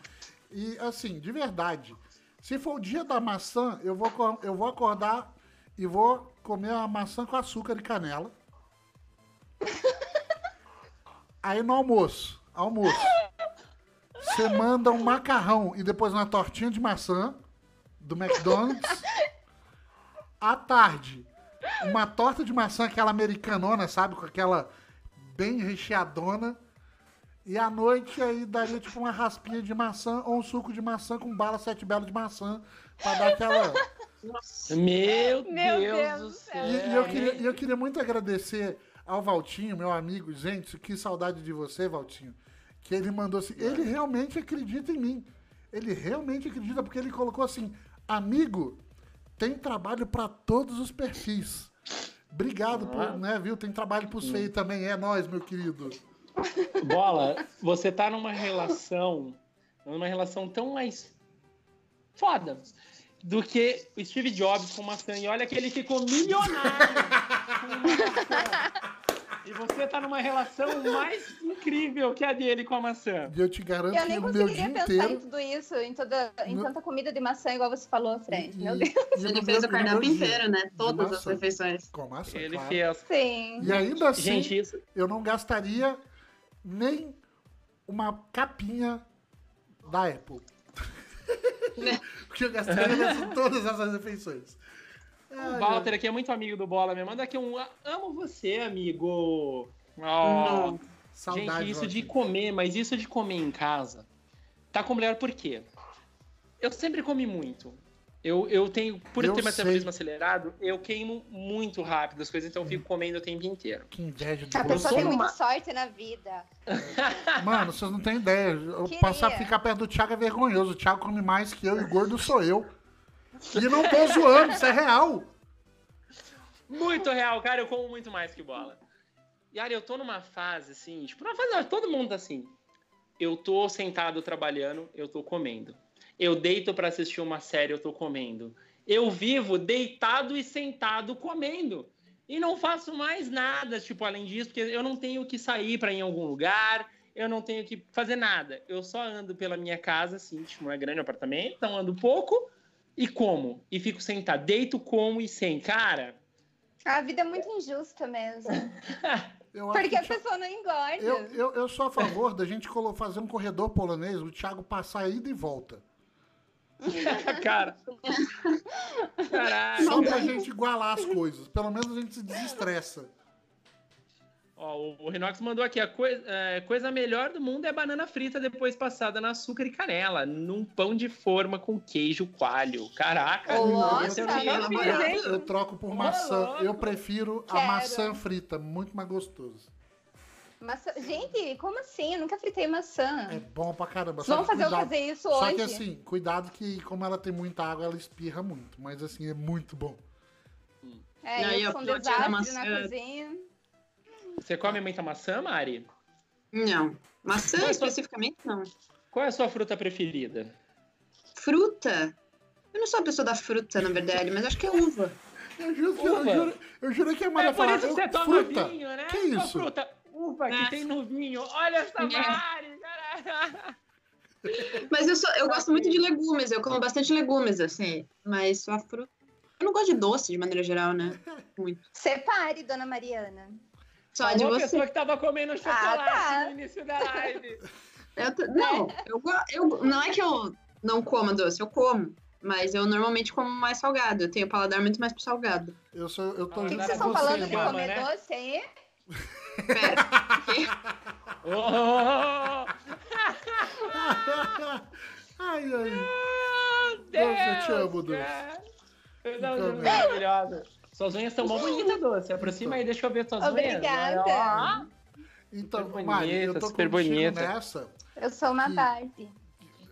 E assim, de verdade. Se for o dia da maçã, eu vou, eu vou acordar e vou comer uma maçã com açúcar e canela. Aí no almoço. Almoço. Você manda um macarrão e depois uma tortinha de maçã do McDonald's. À tarde, uma torta de maçã, aquela americanona, sabe? Com aquela bem recheadona. E à noite aí daria tipo uma raspinha de maçã ou um suco de maçã com bala sete belo de maçã. Pra dar aquela. Meu, Meu Deus, Deus do céu. E, e eu queria, e eu queria muito agradecer ao Valtinho, meu amigo. Gente, que saudade de você, Valtinho. Que ele mandou assim. Ele realmente acredita em mim. Ele realmente acredita, porque ele colocou assim: amigo, tem trabalho pra todos os perfis. Obrigado, por, né, viu? Tem trabalho pros feios também. É nós, meu querido. Bola, você tá numa relação, numa relação tão mais foda do que o Steve Jobs com maçã. E olha que ele ficou milionário. E você tá numa relação mais incrível que a dele com a maçã. E eu te garanto Eu que nem no meu dia conseguiria pensar em inteiro. tudo isso, em, toda, em No- tanta comida de maçã, igual você falou, Fred. e- Meu Deus. Ele meu- fez o cardápio inteiro, né? Todas as refeições. Com maçã, Ele claro. fez. Sim. E ainda assim, Gente, isso. eu não gastaria nem uma capinha da Apple. Porque eu gastaria todas essas refeições. O Walter aqui é muito amigo do Bola. Me manda aqui um amo você, amigo. Oh. Saudade, Gente, isso de Valtinho. comer, mas isso de comer em casa tá com melhor por quê? Eu sempre comi muito. Eu, eu tenho, por Eu ter metabolismo acelerado, eu queimo muito rápido as coisas, então eu fico comendo o tempo inteiro. Que inveja de A pessoa tem uma- muita sorte na vida. Mano, vocês não têm ideia. Eu Queria. passar a ficar perto do Thiago é vergonhoso. O Thiago come mais que eu e gordo sou eu. E não tô zoando, isso é real. Muito real, cara, eu como muito mais que bola. E Ari, eu tô numa fase assim, tipo, numa fase, todo mundo tá assim. Eu tô sentado trabalhando, eu tô comendo. Eu deito pra assistir uma série, eu tô comendo. Eu vivo deitado e sentado comendo. E não faço mais nada, tipo, além disso, porque eu não tenho que sair pra ir em algum lugar, eu não tenho que fazer nada. Eu só ando pela minha casa, assim, tipo, não é grande apartamento, então ando pouco e como. E fico sentado, deito, como e sem. Cara, A vida é muito injusta mesmo. Eu acho Porque a pessoa não engorda. eu, eu, eu sou a favor da gente fazer um corredor polonês, o Thiago passar ida e volta. cara. Caralho. Só pra gente igualar as coisas. Pelo menos a gente se desestressa. Ó, o- o Rinox mandou aqui: a coi- é, coisa melhor do mundo é banana frita depois passada no açúcar e canela, num pão de forma com queijo coalho. Caraca, Nossa, eu fiz? Eu troco por maçã. Eu prefiro a Quero. maçã frita, muito mais gostoso. Maçã... Gente, como assim? Eu nunca fritei maçã. É bom pra caramba. só Vamos fazer eu cuidado- fazer isso Só hoje. que assim, cuidado que como ela tem muita água, ela espirra muito. Mas assim, é muito bom. É, Não, eu a sou um desastre maçã. na cozinha. Você come muita maçã, Mari? Não. Maçã Mas- especificamente, não. Qual é a sua fruta preferida? Fruta? Eu não sou a pessoa da fruta, na verdade, mas acho que é uva. Eu juro, que- eu Uva. juro, eu juro que a Maria é por isso que você "Eu- toma fruta. vinho, né? Que isso? fruta? Uva, É. que tem no vinho. Olha essa É. Mari, caralho. Mas eu, sou, eu gosto muito de legumes, eu como bastante legumes, assim. Mas só a fruta. Eu não gosto de doce, de maneira geral, né? Muito. Separe, dona Mariana. Só de Falou a você. pessoa que tava comendo chocolate tá. no início da live. Eu não, eu, eu, não é que eu não como doce, eu como. Mas eu normalmente como mais salgado. Eu tenho paladar muito mais pro salgado. Eu, sou, eu tô O O que, que vocês estão você, falando de comer né? doce aí? Pera. Oh, ai, ai. Deus, eu te amo, Doce. cara. Coisa Também. maravilhosa. Suas unhas estão mó bonitas, Doce. Aproxima aí, deixa eu ver suas Obrigada. unhas. Ó. Então, Super Mari, eu bonita, tô super bonita. nessa. Eu sou uma. Barbie.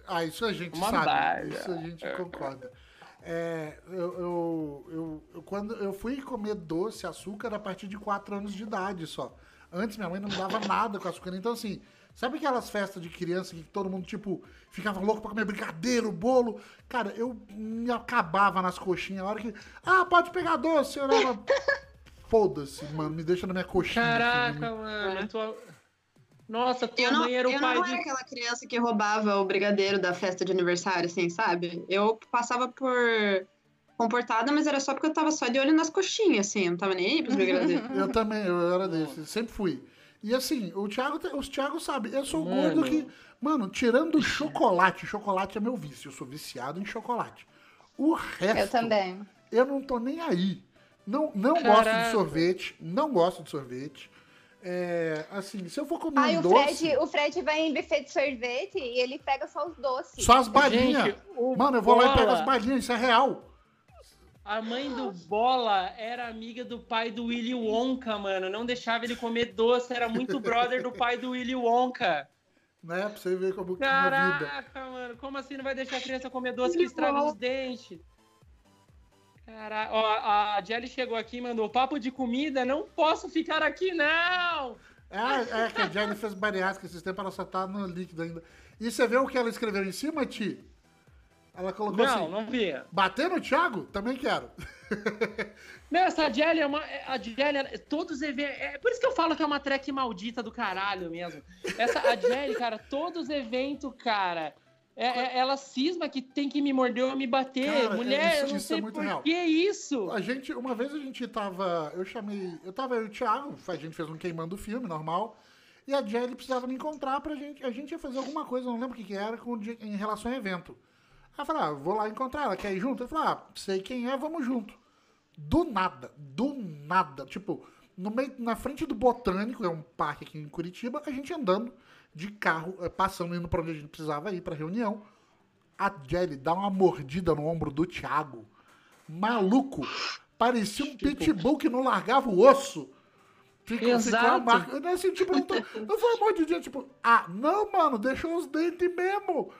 Ah, isso a gente Uma sabe. Isso a gente concorda. É, eu, eu, eu, eu- quando eu fui comer doce, açúcar, a partir de 4 anos de idade só. Antes minha mãe não me dava nada com açúcar. Então, assim, sabe aquelas festas de criança que todo mundo, tipo, ficava louco pra comer brigadeiro, bolo? Cara, eu me acabava nas coxinhas. A hora que. Ah, pode pegar doce. Eu olhava. Foda-se, mano, me deixa na minha coxinha. Caraca, filho. mano. Tua... Nossa, tua Eu não, mãe era o eu pai não de. era aquela criança que roubava o brigadeiro da festa de aniversário, assim, sabe? Eu passava por comportada, mas era só porque eu tava só de olho nas coxinhas, assim. Eu não tava nem aí pros brigadeiros. Eu também, eu era desse, sempre fui. E assim, o Thiago, os Thiago sabe, eu sou Mano. gordo que. Mano, tirando chocolate, chocolate é meu vício, eu sou viciado em chocolate. O resto. Eu também. Eu não tô nem aí. Não, não gosto de sorvete, não gosto de sorvete. É, assim, se eu for comer Aí um o doce, Fred, o Fred vai em buffet de sorvete e ele pega só os doces. só as balinhas. Mano, eu vou lá e pego Bola- as balinhas, isso é real. A mãe do Bola era amiga do pai do Willy Wonka, mano. Não deixava ele comer doce, era muito brother do pai do Willy Wonka. Né? Pra você ver como é a vida. Caraca, mano, como assim não vai deixar a criança comer doce que estraga os dentes? Caraca, ó, a Jelly chegou aqui e mandou papo de comida, não posso ficar aqui, não! É, é que a Jenny fez bariátrica esses tempos, ela só tá no líquido ainda. E você vê o que ela escreveu em cima, Ti? Ela colocou Não, assim: não vi. bater no Thiago? Também quero. Meu, essa Jelly é uma. é- A Jelly, é- todos os eventos. É por isso que eu falo que é uma track maldita do caralho mesmo. Essa, a Jelly, cara, todos os eventos, cara. é- é- ela cisma que tem que me morder ou me bater. Cara, Mulher, isso- eu não isso é sei muito por real. que isso. A gente, uma vez a gente tava. Eu chamei. Eu tava eu e o Thiago, a gente fez um queimando filme normal. E a Jelly precisava me encontrar pra gente. A gente ia fazer alguma coisa, não lembro o que, que era, com, em relação ao evento. Aí eu falei, ah, vou lá encontrar ela, quer ir junto? Eu falei, ah, sei quem é, vamos junto. Do nada, do nada. Tipo, no meio, na frente do Botânico, é um parque aqui em Curitiba, a gente andando de carro, eh, passando, indo pra onde a gente precisava ir, pra reunião. A Jelly dá uma mordida no ombro do Thiago. Maluco. Parecia um pitbull que não largava o osso. Ficou, ficou a Exato. marca. Eu, assim, tipo, não, tô, não foi uma mordidinha, tipo, ah, não, mano, deixou os dentes mesmo.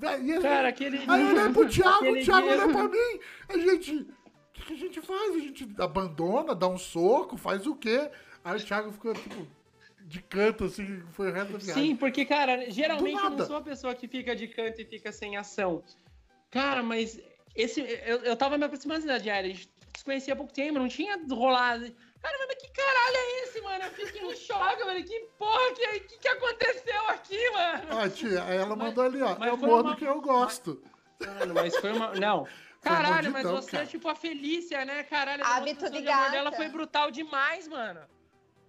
Véi, e a Cara, aquele Aí eu olhei pro Thiago, o Thiago dia- olhou pra mim. A gente. O que, que a gente faz? A gente abandona, dá um soco, faz o quê? Aí o Thiago ficou, tipo, de canto, assim, foi o resto da viagem. Sim, porque, cara, geralmente eu não sou a pessoa que fica de canto e fica sem ação. Cara, mas esse. Eu, eu tava me aproximando da diária, a gente se conhecia há pouco tempo, não tinha rolado. Cara, mas que caralho é esse, mano? Eu fiquei em choque, mano. Que porra que, que, que aconteceu aqui, mano? Ó, tia, aí ela mandou ali, ó. mas Eu foi mordo uma- que eu gosto. Mano, mas foi uma. Não. Caralho, mas mordidão, você cara. é tipo a Felícia, né? Caralho, a Hábito de amor gata. dela foi brutal demais, mano.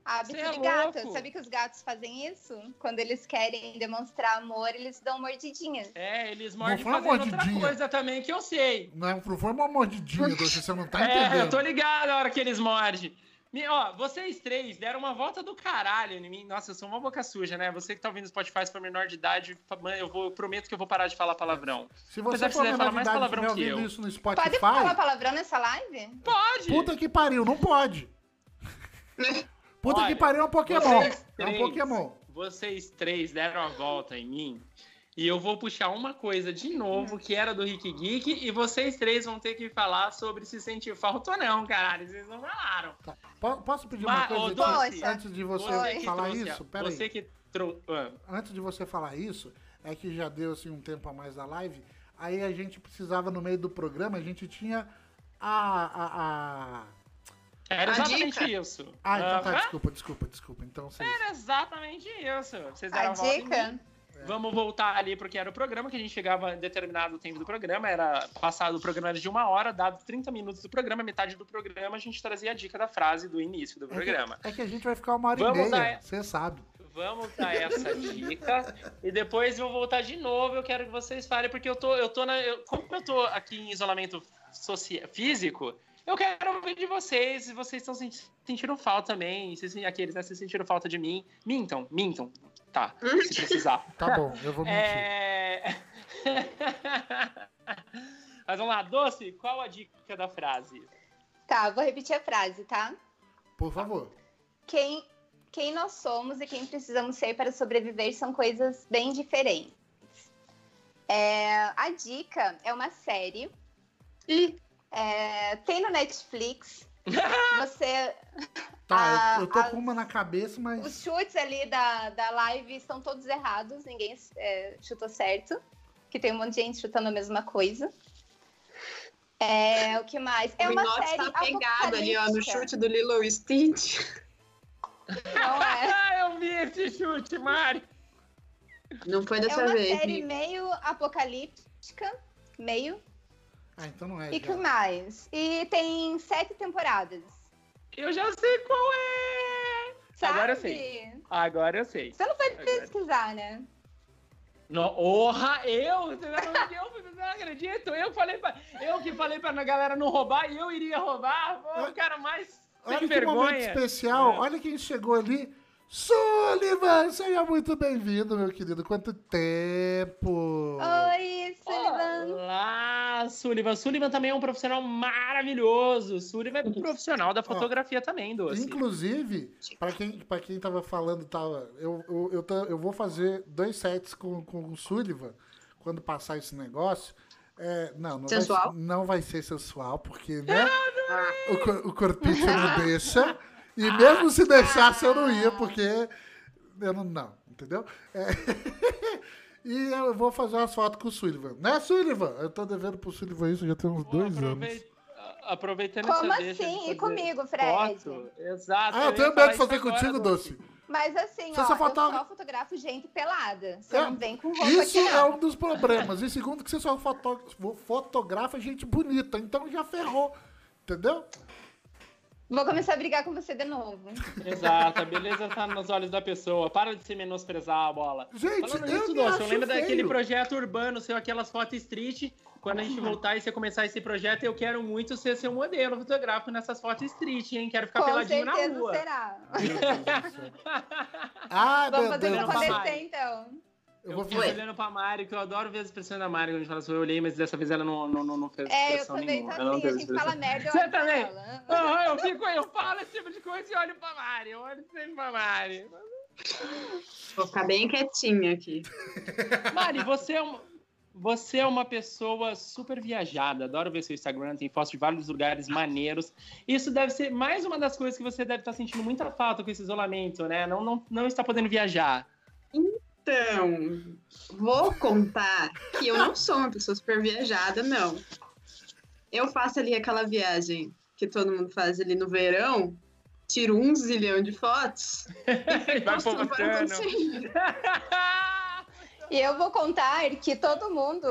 Hábito é de gato. louco. Sabe que os gatos fazem isso? Quando eles querem demonstrar amor, eles dão mordidinhas. É, eles mordem foi uma fazendo outra coisa também que eu sei. Não, não foi uma mordidinha, você não tá É, entendendo. eu tô ligado a hora que eles mordem. Me- Ó, vocês três deram uma volta do caralho em mim. Nossa, eu sou uma boca suja, né? Você que tá ouvindo Spotify se for menor de idade, eu, vou, eu prometo que eu vou parar de falar palavrão. Se você Apesar for você deve falar mais menor de idade palavrão que eu. isso no Pode Spotify, falar palavrão nessa live? Pode! puta que pariu, não pode. Puta Olha, que pariu é um Pokémon. vocês É um três- Pokémon. Vocês três deram a volta em mim. E eu vou puxar uma coisa de novo, que era do Rick Geek, e vocês três vão ter que falar sobre se sentir falta ou não, caralho. Vocês não falaram. Po- Posso pedir uma Mas, coisa ô, aqui? Doce, antes de você, Você falar trouxe, isso? Pera aí. Você que trouxe. antes de você falar isso, é que já deu assim um tempo a mais da live. Aí a gente precisava, no meio do programa, a gente tinha a. a, a... Era exatamente isso. Ah, então tá, desculpa, desculpa, desculpa. Então vocês. Era exatamente isso. Vocês A deram a volta em dica? Mim. Vamos voltar ali porque era o programa que a gente chegava em determinado tempo do programa. Era passado o programa era de uma hora, dado 30 minutos do programa, metade do programa, a gente trazia a dica da frase do início do programa. É que a gente vai ficar uma hora e Vamos meia, dar- você sabe. Vamos dar essa dica e depois vou voltar de novo. Eu quero que vocês falem, porque eu tô, eu tô na. eu- como eu tô aqui em isolamento socia- físico, eu quero ouvir de vocês. Se vocês estão senti- sentindo falta também. Se, aqueles, né? Se sentiram falta de mim, mintam, mintam. Tá, se precisar. Tá bom, eu vou mentir. É... Mas vamos lá, Doce, qual a dica da frase? Tá, vou repetir a frase, tá? Por favor. Quem, quem nós somos e quem precisamos ser para sobreviver são coisas bem diferentes. É, a dica é uma série. Ih, é, tem no Netflix. Você. Tá, a- eu, tô a- com uma na cabeça, mas. Os chutes ali da, da live estão todos errados, ninguém é, chutou certo. Que tem um monte de gente chutando a mesma coisa. É, o que mais? É o uma Minox série tá pegado ali, ó, no apocalíptica. chute do Lilo Stitch. Não é. Ah, eu vi esse chute, Mari. Não foi É dessa uma vez. série meio apocalíptica, meio. Ah, então não é. E que mais? E tem sete temporadas. Eu já sei qual é. Sabe? Agora eu sei. Agora eu sei. Você não foi Agora. pesquisar, né? No, orra, eu, você não, eu, não acredito, eu falei pra, eu que falei pra galera não roubar e eu iria roubar, Pô, o cara mais sem Olha que vergonha. momento especial. É. Olha quem chegou ali. Sullivan, seja muito bem-vindo, meu querido. Quanto tempo! Oi, Sullivan. Olá, Sullivan. Sullivan também é um profissional maravilhoso. Sullivan é profissional da fotografia também, Doce. Inclusive, para quem, pra quem tava falando, tava, eu, eu, eu, tô- eu vou fazer dois sets com, com o Sullivan quando passar esse negócio. É, não, não Sensual? Vai, não vai ser sensual, porque né, o, cor- o corpite não deixa. E mesmo se deixasse, eu não ia, porque eu não. Não, entendeu? É, e eu vou fazer umas fotos com o Sullivan. Né, Sullivan? Eu tô devendo pro Sullivan isso já tem uns Pô, dois anos. Aproveitando Como essa deixa de assim? E comigo, Fred? Foto. Exato. Ah, eu ia tenho medo de fazer agora, contigo, Doce. Mas assim, Você ó, só eu só fotografo gente pelada. Você É, não vem com roupa Isso aqui, é não. um dos problemas. E segundo, que você só foto- fotografa gente bonita. Então já ferrou. Entendeu? Vou começar a brigar com você de novo. Exato, a beleza tá nos olhos da pessoa. Para de se menosprezar a bola. Gente, Falando eu nisso, me Doce, acho eu lembro feio. daquele projeto urbano seu, aquelas fotos street. Quando a gente voltar e você começar esse projeto, eu quero muito ser seu modelo fotográfico nessas fotos street, hein? Quero ficar Com peladinho na certeza rua. será. Ai, Vamos meu fazer céu. acontecer, então. Eu Eu vou fico fazer. olhando pra Mari, que eu adoro ver as expressões da Mari quando a gente fala assim, eu olhei, mas dessa vez ela não, não, não, não fez É, eu expressão também nenhuma. tô Ela não assim, a gente fala merda, eu Você também? ela. Aham, eu fico, eu falo esse tipo de coisa e olho pra Mari. Eu olho sempre pra Mari. Vou ficar bem quietinha aqui. Mari, você é uma, você é uma pessoa super viajada. Adoro ver seu Instagram, tem fotos de vários lugares maneiros. Isso deve ser mais uma das coisas que você deve estar sentindo muita falta com esse isolamento, né? Não, não, não está podendo viajar. Então, vou contar que eu não sou uma pessoa super viajada, não. Eu faço ali aquela viagem que todo mundo faz ali no verão, tiro um zilhão de fotos e Vai posto para. E eu vou contar que todo mundo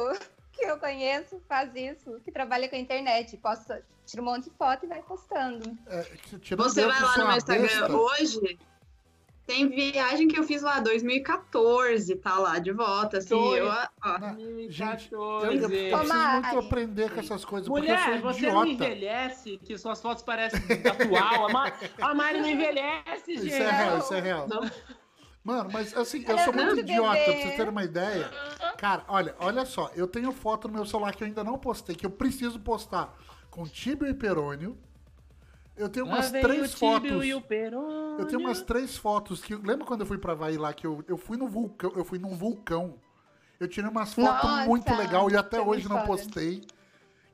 que eu conheço faz isso, que trabalha com a internet. Posta, tira um monte de foto e vai postando. É, Você vai lá sou no meu Instagram besta, hoje, tem viagem que eu fiz lá, 2014, tá lá de volta, assim, Dois. eu, ó? Gente, eu, eu, 2014. eu preciso muito aprender com essas coisas, porque eu Mulher, você não idiota. envelhece, que suas fotos parecem atual. A, Ma- a Mari não envelhece, gente. Isso é real, isso é real. Não. Mano, mas assim, eu Ela sou muito muito idiota, bebê. pra vocês terem uma ideia. Cara, olha, olha só, eu tenho foto no meu celular que eu ainda não postei, que eu preciso postar com Tibio e Perônio. Eu tenho Lá umas três fotos. Eu tenho umas três fotos que. Lembra quando eu fui pra Havaí lá que eu, eu fui no vulcão, eu fui num vulcão. Eu tirei umas fotos Nossa, muito legal e até hoje não postei.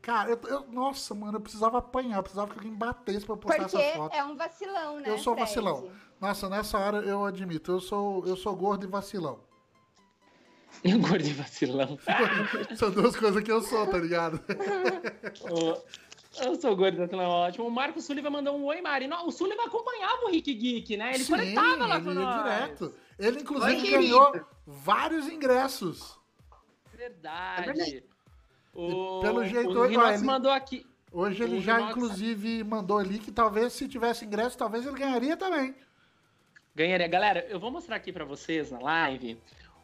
Cara, eu, eu- nossa, mano, eu precisava apanhar, eu precisava que alguém batesse pra eu postar Porque essas fotos. é um vacilão, né? Eu sou Fred? vacilão. Nossa, nessa hora eu admito, eu sou, eu sou gordo e vacilão. Eu gordo e vacilão. São duas coisas que eu sou, tá ligado? Eu sou gordo e vacilão, ótimo. O Marcos Sullivan mandou um oi, Mari. O Sullivan acompanhava o Rick Geek, né? Ele Sim, conectava lá ele com ia nós. direto. Ele, inclusive, Oi, ganhou vários ingressos. Verdade. É verdade. O, Pelo jeito, o Rinox ele- mandou aqui. Hoje ele O já, Rinox- inclusive, mandou ali que talvez se tivesse ingresso, talvez ele ganharia também. Ganharia. Galera, eu vou mostrar aqui pra vocês na live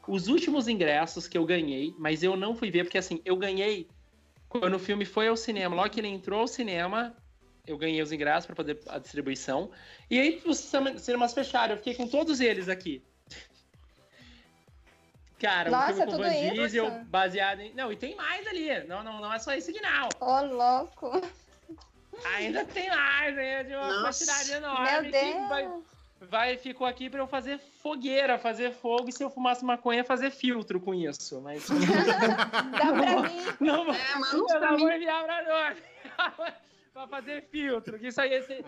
os últimos ingressos que eu ganhei, mas eu não fui ver, porque assim, eu ganhei quando o filme foi ao cinema. Logo que ele entrou ao cinema, eu ganhei os ingressos pra poder a distribuição. E aí os cinema- cinemas fecharam, eu fiquei com todos eles aqui. Cara, um Nossa, filme com Van isso? Diesel, baseado em. Não, e tem mais ali. Não, não, não é só esse não. Ô, louco. Ainda tem mais, né? De uma Nossa. quantidade enorme. Meu Deus. Vai ficou aqui pra eu fazer fogueira, fazer fogo e se eu fumasse maconha fazer filtro com isso, mas Dá pra mim. não, É, manda uns eu pra não mim. vou enviar pra nós. pra fazer filtro, que isso aí esse-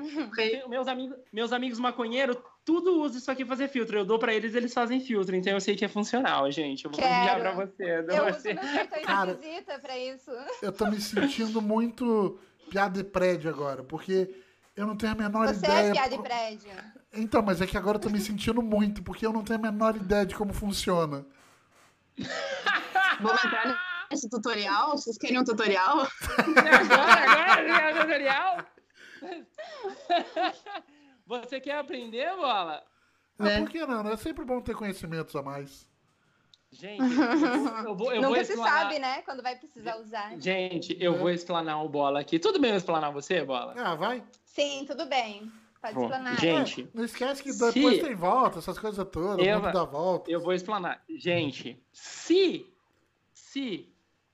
meus amigos, meus amigos maconheiros tudo usa isso aqui pra fazer filtro. Eu dou pra eles, eles fazem filtro, então eu sei que é funcional, gente. Eu vou Quero. enviar pra você, eu Eu uso você. meu cartão Cara. de visita pra isso. Eu tô me sentindo muito piada de prédio agora, porque eu não tenho a menor Você ideia. é piada de prédio. Então, mas é que agora eu tô me sentindo muito, porque eu não tenho a menor ideia de como funciona. Vamos entrar nesse tutorial? Vocês querem um tutorial? Agora, agora, agora, tutorial. Você quer aprender, Bola? Ah, né? por que não? É sempre bom ter conhecimentos a mais. Gente, eu, vou, eu vou Nunca se explanar- sabe, né? Quando vai precisar usar. Gente, eu vou explanar o bola aqui. Tudo bem eu explanar você, bola? Ah, vai. Sim, tudo bem. Pode Bom, explanar. gente, É, não esquece que se- depois tem volta, essas coisas todas, Eu- dá volta. eu vou explanar. Gente, se, se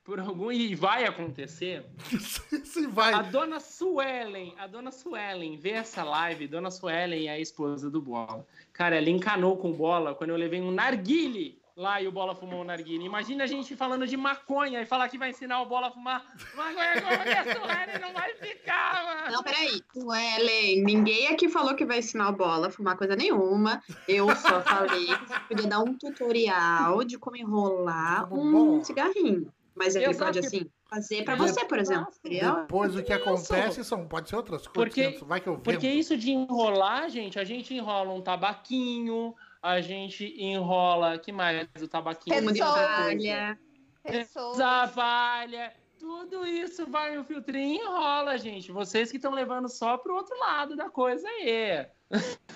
por algum e vai acontecer, Se vai. a dona Suelen, a dona Suelen vê essa live, dona Suelen é a esposa do Bola. Cara, ela encanou com o Bola quando eu levei um narguile lá e o Bola fumou um narguile. Imagina a gente falando de maconha e falar que vai ensinar o Bola a fumar maconha como que a Suelen não vai ficar, mano. Não, peraí. Suelen, ninguém aqui falou que vai ensinar o bola a fumar coisa nenhuma. Eu só falei que você podia dar um tutorial de como enrolar Como um cigarrinho. Mas ele Exato. pode, assim, fazer pra É. você, por exemplo. Depois o que acontece são, pode ser outras coisas. Porque- que vai que eu vendo. Porque isso de enrolar, gente, a gente enrola um tabaquinho, a gente enrola, que mais o tabaquinho? como de Pessoas. palha. Pessoas. a valha, tudo isso vai no filtrinho e enrola, gente. Vocês que estão levando só pro outro lado da coisa aí.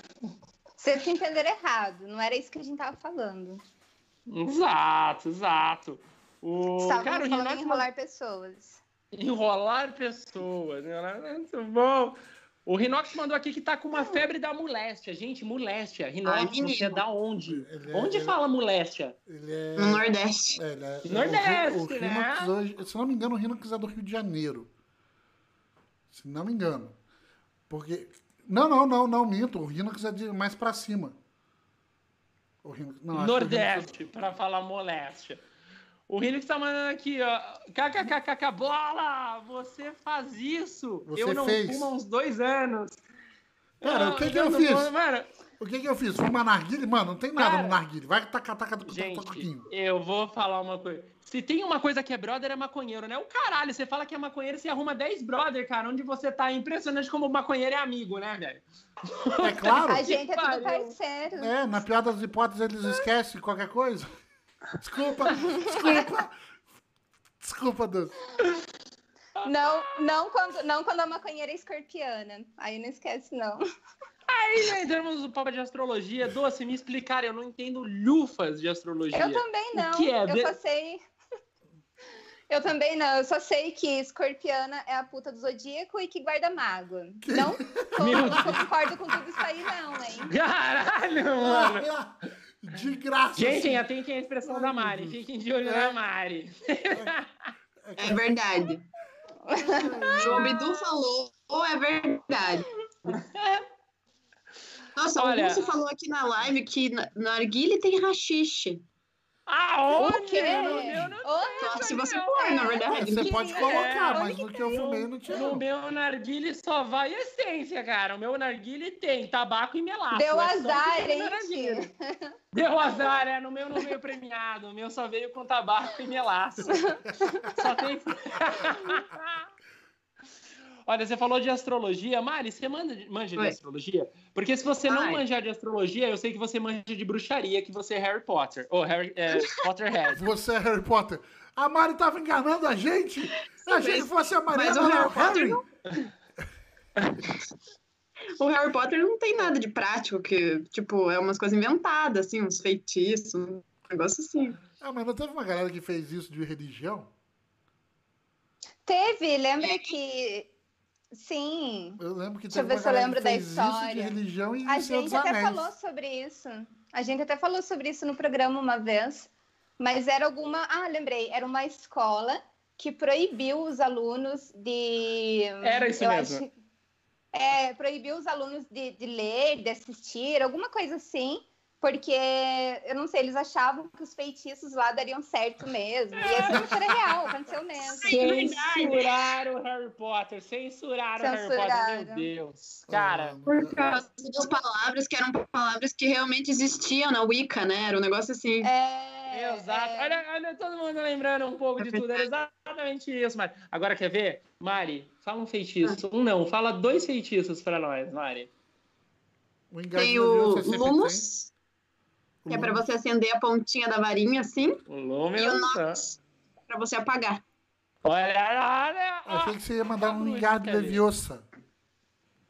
Vocês que entenderam errado. Não era isso que a gente tava falando. Exato, exato. O Estávamos cara, o enrolar pessoas. enrolar pessoas, enrolar- muito bom. O Rinox mandou aqui que tá com uma febre da moléstia. Gente, moléstia. Rinox, você é da onde? Ele é- Onde ele- fala moléstia? Ele é. No Nordeste. é, ele é- Nordeste, o, o né? Rinox hoje, se não me engano, o Rinox é do Rio de Janeiro. Se não me engano. Porque. Não, não, não, não, minto. O Rinox é de mais pra cima. O Rinox, não, Rinox é- Nordeste, pra falar moléstia. O Rinix tá mandando aqui, ó. KKKKK, bola! Você faz isso! Você eu não fez. fumo há uns dois anos. Cara, o que que eu fiz? Mano, O que que eu fiz? Fumar narguile? Mano, não tem nada Cara, no narguile. Vai tacar, taca, taca, taca, gente, taquinho. eu vou falar uma coisa. Se tem uma coisa que é brother, é maconheiro, né? O caralho, você fala que é maconheiro, você arruma 10 brother, cara. Onde você tá? É impressionante como maconheiro é amigo, né, velho? É claro. A gente é tudo parceiro. É, na piada das hipóteses eles esquecem qualquer coisa. Desculpa, desculpa. Desculpa, Deus. Não, não, quando, não quando a maconheira é escorpiana. Aí não esquece, não. Aí né, entramos no papo de astrologia. Doce, me explicar, eu não entendo lufas de astrologia. Eu também não. que é? Eu De- só sei. Eu também não. Eu só sei que escorpiana é a puta do zodíaco e que guarda mágoa. Não, não concordo com tudo isso aí, não, hein? Caralho, mano. De graça. Gente, assim. atentem a expressão da Mari. Fiquem de olho na Mari. É verdade. João Bidu falou, ou é verdade. Nossa, Olha- o Lúcio falou aqui na live que na, na Arguile tem rachixe. Aonde? O quê? No meu não Onde? se você não, for, na É, verdade. você pode é? colocar, Onde mas no que eu fumei não tinha. No não. meu narguile só vai essência, cara. O meu narguile tem tabaco e melaço. Deu É azar, hein? Deu azar, é. No meu não veio premiado. O meu só veio com tabaco e melaço. Só tem... Olha, você falou de astrologia. Mari, você manda, manja de astrologia? Porque se você não Ai. manjar de astrologia, eu sei que você manja de bruxaria, que você é Harry Potter. Ou Harry, é, Potterhead. Você é Harry Potter. A Mari tava enganando a gente. Achei que Mas- fosse a Mariana mas o não, Harry o Harry. Potter O Harry Potter não tem nada de prático, que, tipo, é umas coisas inventadas, assim, uns feitiços, um negócio assim. Ah, mas não teve uma galera que fez isso de religião? Teve, lembra É. que. Sim. Eu lembro que Deixa eu ver se eu lembro da história. religião e A gente até Anéis. falou sobre isso. A gente até falou sobre isso no programa uma vez. Mas era alguma. Ah, lembrei. Era uma escola que proibiu os alunos de. Era isso eu mesmo. acho- É, proibiu os alunos de, de ler, de assistir, alguma coisa assim. Porque, eu não sei, eles achavam que os feitiços lá dariam certo mesmo. E essa era real, aconteceu mesmo. Censuraram o Harry Potter. Censuraram o Harry Potter. Meu Censuraram. Deus. Cara, Por causa das palavras que eram palavras que realmente existiam na Wicca, né? Era um negócio assim. É, Exato. é. Olha, olha todo mundo lembrando um pouco de tudo. Era exatamente isso, Mari. Agora quer ver? Mari, fala um feitiço. Um não, fala dois feitiços pra nós, Mari. O Tem o Lumos, tem. Que é pra você acender a pontinha da varinha, assim, O e o. Nox, pra você apagar. Olha, olha. Achei que você ia mandar a um ver? Leviosa.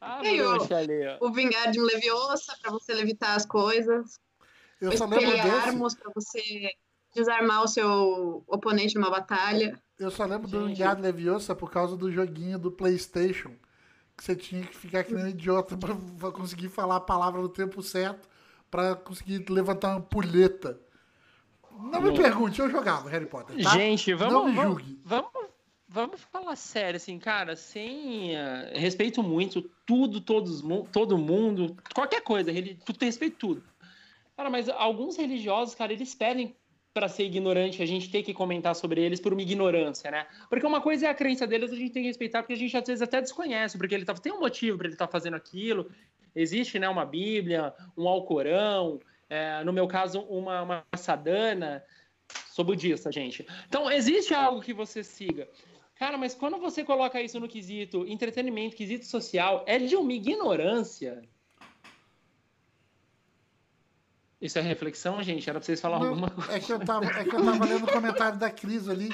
Ah, Tem o- ali, ó. O Vingardium Leviosa pra você levitar as coisas. Eu só lembro desse. Pra você desarmar o seu oponente numa batalha. Eu só lembro do Gente. Engado Leviosa por causa do joguinho do PlayStation. Que você tinha que ficar que nem um idiota pra conseguir falar a palavra no tempo certo pra conseguir levantar uma pulheta. Não me pergunte, eu jogava Harry Potter. Tá? Gente, vamos, Não me vamos, julgue. vamos, vamos falar sério, assim, cara, sem ah, respeito muito, tudo, todos, todo mundo, qualquer coisa, tu tem respeito tudo. Cara, mas alguns religiosos, cara, eles pedem pra ser ignorante, a gente tem que comentar sobre eles por uma ignorância, né? Porque uma coisa é a crença deles, a gente tem que respeitar, porque a gente às vezes até desconhece, porque ele tá, tem um motivo para ele estar fazendo aquilo. Existe, né, uma Bíblia, um Alcorão, é, no meu caso, uma, uma sadana. Sou budista, gente. Então, existe algo que você siga. Cara, mas quando você coloca isso no quesito entretenimento, quesito social, é de uma ignorância. Isso é reflexão, gente? Era pra vocês falarem Não, alguma coisa. é, que eu tava, é que eu tava lendo o comentário da Cris ali.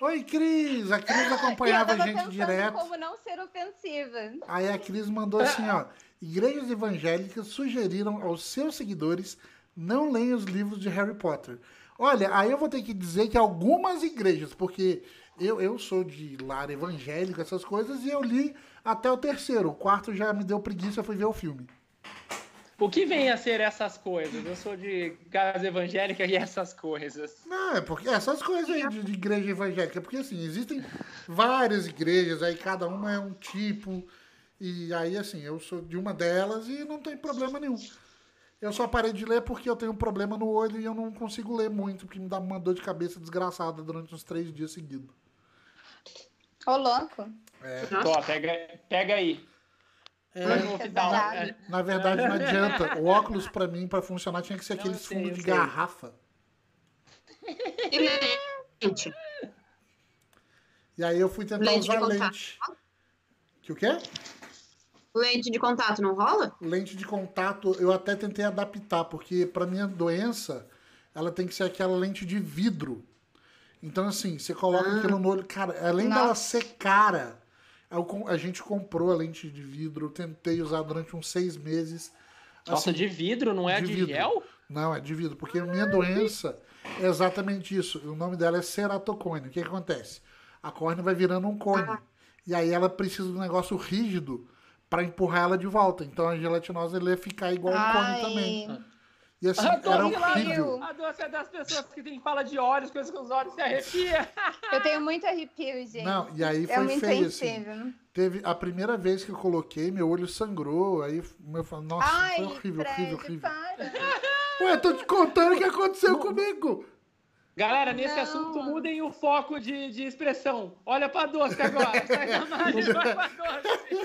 Oi, Cris! A Cris acompanhava a gente direto. como não ser ofensiva. Aí a Cris mandou assim, ó. Igrejas evangélicas sugeriram aos seus seguidores não leiam os livros de Harry Potter. Olha, aí eu vou ter que dizer que algumas igrejas, porque eu, eu sou de lar evangélico, essas coisas, e eu li até o terceiro. O quarto já me deu preguiça, eu fui ver o filme. O que vem a ser essas coisas? Eu sou de casa evangélica e essas coisas. Não, é porque essas coisas aí de, de igreja evangélica, porque assim, existem várias igrejas, aí cada uma é um tipo, e aí assim, eu sou de uma delas e não tem problema nenhum. Eu só parei de ler porque eu tenho um problema no olho e eu não consigo ler muito, porque me dá uma dor de cabeça desgraçada durante uns três dias seguidos. Ô, louco. Tó, pega, pega aí. É, Pesado. na verdade não adianta. O óculos pra mim, pra funcionar, tinha que ser aqueles fundos de sei. garrafa. E lente. E aí eu fui tentar Lente usar lente. Que o quê? Lente de contato não rola? lente de contato eu até tentei adaptar, porque para minha doença ela tem que ser aquela lente de vidro. Então, assim, você coloca Ah. aquilo no olho. Cara, além dela Nossa. ser cara, eu com- a gente comprou a lente de vidro, eu tentei usar durante uns seis meses. Nossa, Assim, de vidro, não é de de, vidro. gel? Não, é de vidro, porque a minha doença é exatamente isso. O nome dela é ceratocone. O que, que acontece? A córnea vai virando um cone. Ah. E aí ela precisa de um negócio rígido para empurrar ela de volta. Então a gelatinosa ele ia ficar igual um cone também. E assim, era horrível. A doce é das pessoas que tem fala de olhos, coisas com os olhos se arrepia. eu tenho muito arrepio, gente. Não, e aí é foi muito feio, assim. sensível. Teve a primeira vez que eu coloquei, meu olho sangrou. Aí eu falei, nossa, Ai, foi horrível, Fred, horrível, horrível. para. Ué, tô te contando o que aconteceu comigo. Galera, nesse Não. assunto, mudem o foco de, de expressão. Olha pra doce agora. Sai da Mari, vai pra doce.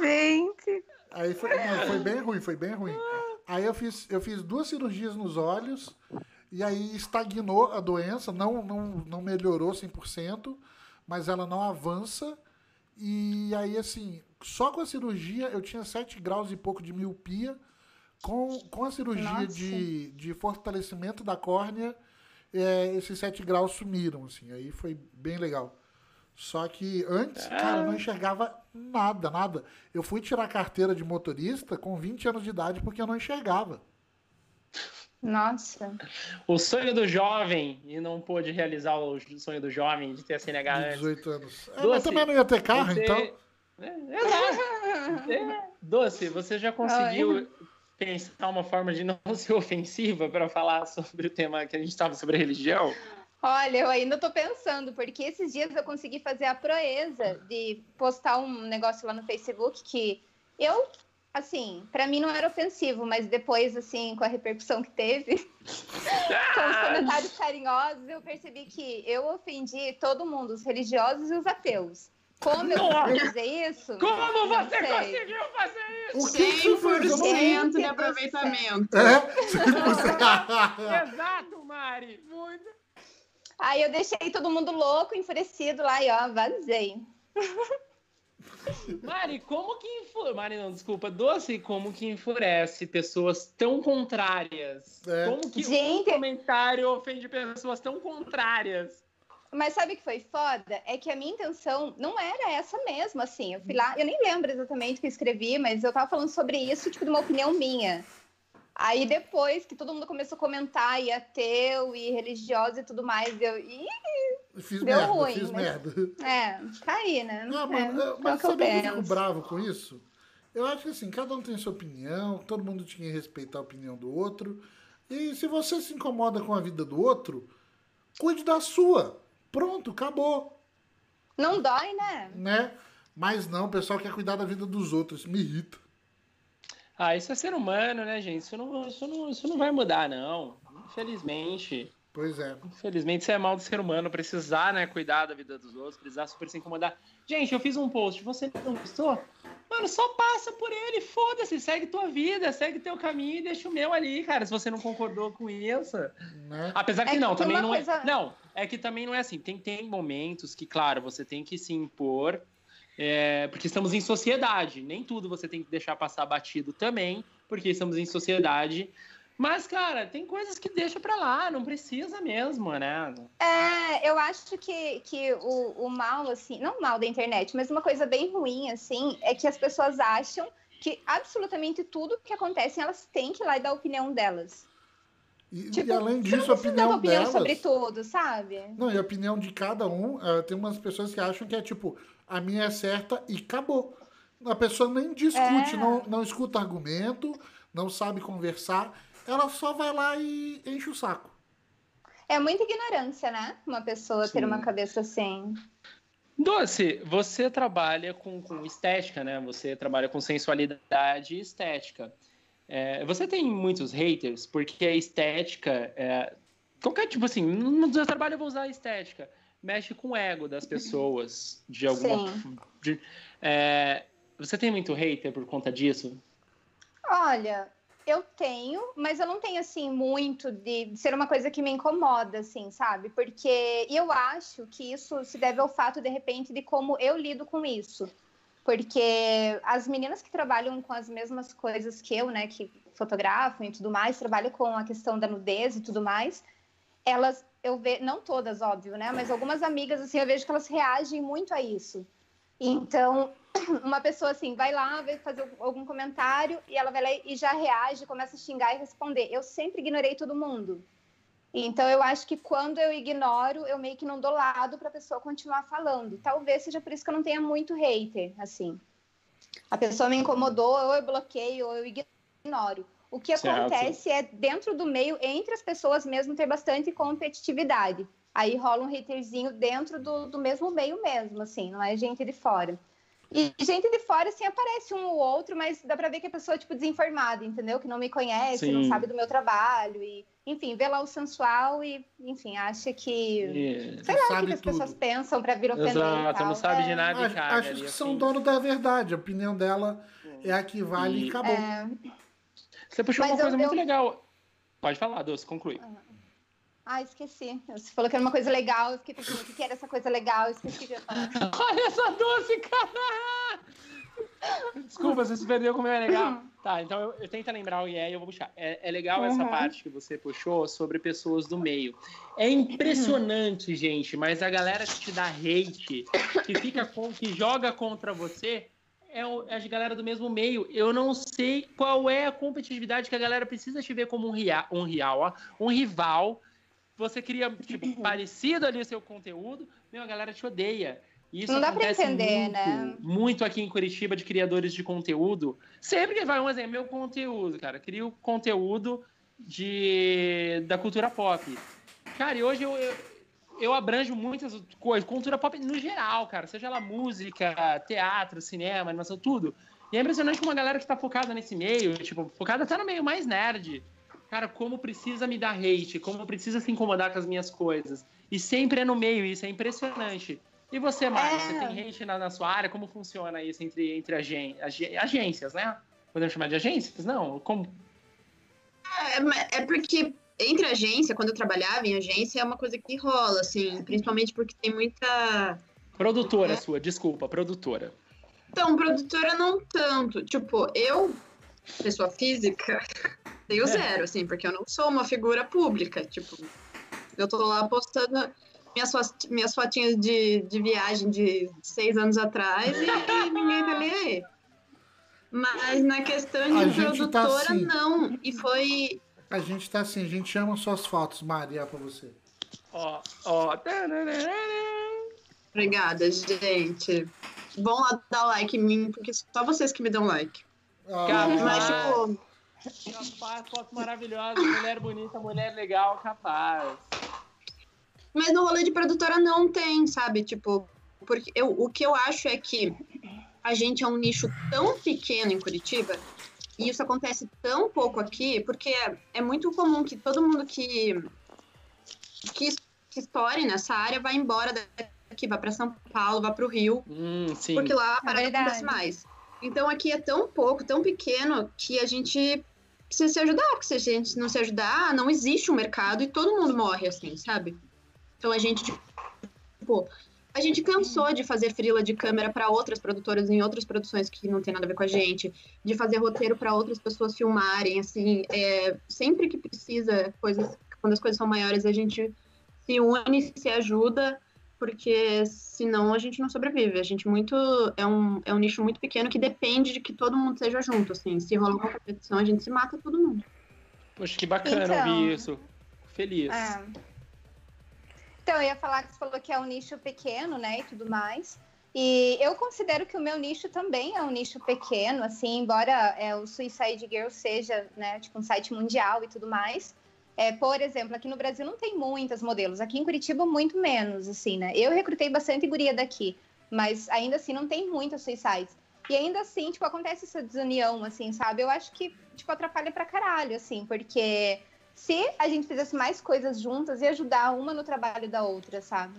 Gente. Aí foi, não, foi bem ruim, foi bem ruim. Aí eu fiz, eu fiz duas cirurgias nos olhos e aí estagnou a doença, não, não, não melhorou 100%, mas ela não avança. E aí, assim, só com a cirurgia eu tinha 7 graus e pouco de miopia. Com, com a cirurgia Nossa. de, de fortalecimento da córnea, é, esses 7 graus sumiram, assim. Aí foi bem legal. Só que antes, cara, eu não enxergava nada, nada. Eu fui tirar carteira de motorista com 20 anos de idade porque eu não enxergava. Nossa. O sonho do jovem, e não pôde realizar o sonho do jovem de ter a CNH De antes. 18 anos. É, Doce, mas também não ia ter carro, Você- então. É, exato. É. Doce, você já conseguiu pensar uma forma de não ser ofensiva para falar sobre o tema que a gente estava sobre religião? Olha, eu ainda tô pensando, porque esses dias eu consegui fazer a proeza de postar um negócio lá no Facebook que eu, assim, pra mim não era ofensivo, mas depois, assim, com a repercussão que teve, com os comentários carinhosos, eu percebi que eu ofendi todo mundo, os religiosos e os ateus. Como eu Nossa! fazer isso? Como não você sei. conseguiu fazer isso? O que, que você fez? Eu não vi. 100% de aproveitamento. É? Exato, Mari. Muito. Aí eu deixei todo mundo louco, enfurecido lá e ó, vazei. Mari, como que enfurece. Mari, não, desculpa. Doce, como que enfurece pessoas tão contrárias? É. Como que Gente- um comentário ofende pessoas tão contrárias? Mas sabe o que foi foda? É que a minha intenção não era essa mesmo, assim. Eu fui lá, eu nem lembro exatamente o que eu escrevi, mas eu tava falando sobre isso, tipo, de uma opinião minha. Aí depois que todo mundo começou a comentar, e ateu, e religioso e tudo mais, eu. Ih, Fiz Deu merda, ruim, fiz mas- merda. é, tá aí, né? Não, é, mas, é mas eu sabe que eu fico bravo com isso? Eu acho que assim, cada um tem sua opinião, todo mundo tinha que respeitar a opinião do outro. E se você se incomoda com a vida do outro, cuide da sua. Pronto, acabou, Não dói, né? né? Mas não, o pessoal quer cuidar da vida dos outros, isso me irrita. Ah, isso é ser humano, né, gente? Isso não, isso não, isso não vai mudar, não. Infelizmente. Pois é. Infelizmente, isso é mal do ser humano. Precisar, né, cuidar da vida dos outros, precisar super se incomodar. Gente, eu fiz um post, você não gostou? Mano, só passa por ele, foda-se, segue tua vida, segue teu caminho e deixa o meu ali, cara, se você não concordou com isso. Né? Apesar É que que não, também não coisa- é. Não, é que também não é assim. Tem, tem momentos que, claro, você tem que se impor, é, porque estamos em sociedade. Nem tudo você tem que deixar passar batido também, porque estamos em sociedade. Mas, cara, tem coisas que deixa pra lá, não precisa mesmo, né? É, eu acho que, que o, o mal, assim, não o mal da internet, mas uma coisa bem ruim, assim, é que as pessoas acham que absolutamente tudo que acontece, elas têm que ir lá e dar a opinião delas. E, Tipo, e além disso, a opinião uma opinião delas. sobre tudo, sabe? Não, e a opinião de cada um, eh, tem umas pessoas que acham que é tipo, a minha é certa e acabou. A pessoa nem discute, É. não, não escuta argumento, não sabe conversar, ela só vai lá e enche o saco. É muita ignorância, né? Uma pessoa ter Sim. uma cabeça assim. Doce, você trabalha com, com estética, né? Você trabalha com sensualidade e estética. É, você tem muitos haters, porque a estética. É, qualquer tipo assim, no seu trabalho eu vou usar a estética. Mexe com o ego das pessoas, de alguma. De- é, você tem muito hater por conta disso? Olha, eu tenho, mas eu não tenho assim muito de, de ser uma coisa que me incomoda, assim, sabe? Porque eu acho que isso se deve ao fato, de repente, de como eu lido com isso. Porque as meninas que trabalham com as mesmas coisas que eu, né, que fotografam e tudo mais, trabalham com a questão da nudez e tudo mais, elas, eu vejo, não todas, óbvio, né, mas algumas amigas, assim, eu vejo que elas reagem muito a isso. Então, uma pessoa assim vai lá, vai fazer algum comentário e ela vai lá e já reage, começa a xingar e responder. Eu sempre ignorei todo mundo. Então eu acho que quando eu ignoro, eu meio que não dou lado para a pessoa continuar falando. Talvez seja por isso que eu não tenha muito hater, assim. A pessoa me incomodou, ou eu bloqueio, ou eu ignoro. O que Certo. acontece é dentro do meio, entre as pessoas mesmo, ter bastante competitividade. Aí rola um haterzinho dentro do, do mesmo meio mesmo, assim, não é gente de fora. E gente de fora, assim, aparece um ou outro, mas dá pra ver que a pessoa é, tipo, desinformada, entendeu? Que não me conhece, não Sim. sabe do meu trabalho. E, enfim, vê lá o sensual e, enfim, acha que. Sei lá o que, as tudo. pessoas pensam pra vir ofender. e Exato, tal. não sabe É, de nada e Acho, que assim. são dono da verdade, a opinião dela é a que vale e, E- acabou. é. Você puxou Mas uma eu- coisa muito eu- legal. Pode falar, Doce, conclui. Ah, esqueci. Você falou que era uma coisa legal, eu fiquei pensando o que era essa coisa legal, eu esqueci de falar. Olha essa doce, cara! Desculpa, você se perdeu como é legal. Tá, então eu, eu tento lembrar o que é e eu vou puxar. É, é legal essa Uhum. parte que você puxou sobre pessoas do meio. É impressionante, gente, mas a galera que te dá hate, que fica com, que joga contra você, é, o- é a galera do mesmo meio. Eu não sei qual é a competitividade que a galera precisa te ver como um, ria, um real, ó, um rival. Você cria, tipo, parecido ali o seu conteúdo, meu, a galera te odeia. E Isso Não dá pra entender, muito, né? Muito aqui em Curitiba de criadores de conteúdo. Sempre que vai um exemplo, meu conteúdo, cara. Crio conteúdo de, da cultura pop. Cara, e hoje eu, eu, eu abranjo muitas coisas, cultura pop no geral, cara. Seja ela música, teatro, cinema, animação, tudo. E é impressionante como a galera que tá focada nesse meio, tipo, focada até no meio mais nerd. Cara, como precisa me dar hate, como precisa se incomodar com as minhas coisas. E sempre é no meio, isso é impressionante. E você, Mari, É. você tem hate na, na sua área? Como funciona isso entre, entre agen, ag- agências, né? Podemos chamar de agências? Não? Como? É, é porque entre agência, quando eu trabalhava em agência, é uma coisa que rola, assim, principalmente porque tem muita. Produtora É. sua, desculpa, produtora. Então, produtora não tanto. Tipo, eu, pessoa física, tenho É. zero, assim, porque eu não sou uma figura pública. Tipo, eu tô lá postando. minhas, minhas fotinhas de, de viagem de seis anos atrás e, e ninguém tá nem aí. Mas na questão de tá produtora, tá assim. não. E foi. A gente tá assim, a gente ama suas fotos, Maria, pra você. Ó, ó. Obrigada, gente. Vão lá dar like em mim, porque só vocês que me dão like. Ah, Mas, tipo. Capaz, foto maravilhosa, mulher bonita, mulher legal, capaz. Mas no rolê de produtora não tem, sabe? Tipo, porque eu, o que eu acho é que a gente é um nicho tão pequeno em Curitiba e isso acontece tão pouco aqui, porque é, é muito comum que todo mundo que, que, que estoure nessa área vai embora daqui, vá para São Paulo, vá para o Rio, hum, porque lá a parada é acontece mais. Então aqui é tão pouco, tão pequeno, que a gente precisa se ajudar, porque se a gente não se ajudar, não existe um mercado e todo mundo morre assim, sabe? Então a gente, tipo, a gente cansou de fazer frila de câmera para outras produtoras em outras produções que não tem nada a ver com a gente, de fazer roteiro para outras pessoas filmarem, assim, é, sempre que precisa, coisas, quando as coisas são maiores, a gente se une, se ajuda, porque senão a gente não sobrevive. A gente muito é um, é um nicho muito pequeno que depende de que todo mundo seja junto, assim. Se rolar uma competição, a gente se mata todo mundo. Poxa, que bacana então, ouvir isso. Feliz. É. Então, eu ia falar que você falou que é um nicho pequeno, né, e tudo mais. E eu considero que o meu nicho também é um nicho pequeno, assim, embora é, o Suicide Girl seja, né, tipo, um site mundial e tudo mais. É, por exemplo, aqui no Brasil não tem muitas modelos, aqui em Curitiba muito menos, assim, né? Eu recrutei bastante guria daqui, mas ainda assim não tem muitas suicides. E ainda assim, tipo, acontece essa desunião, assim, sabe? Eu acho que, tipo, atrapalha pra caralho, assim, porque se a gente fizesse mais coisas juntas e ajudar uma no trabalho da outra, sabe?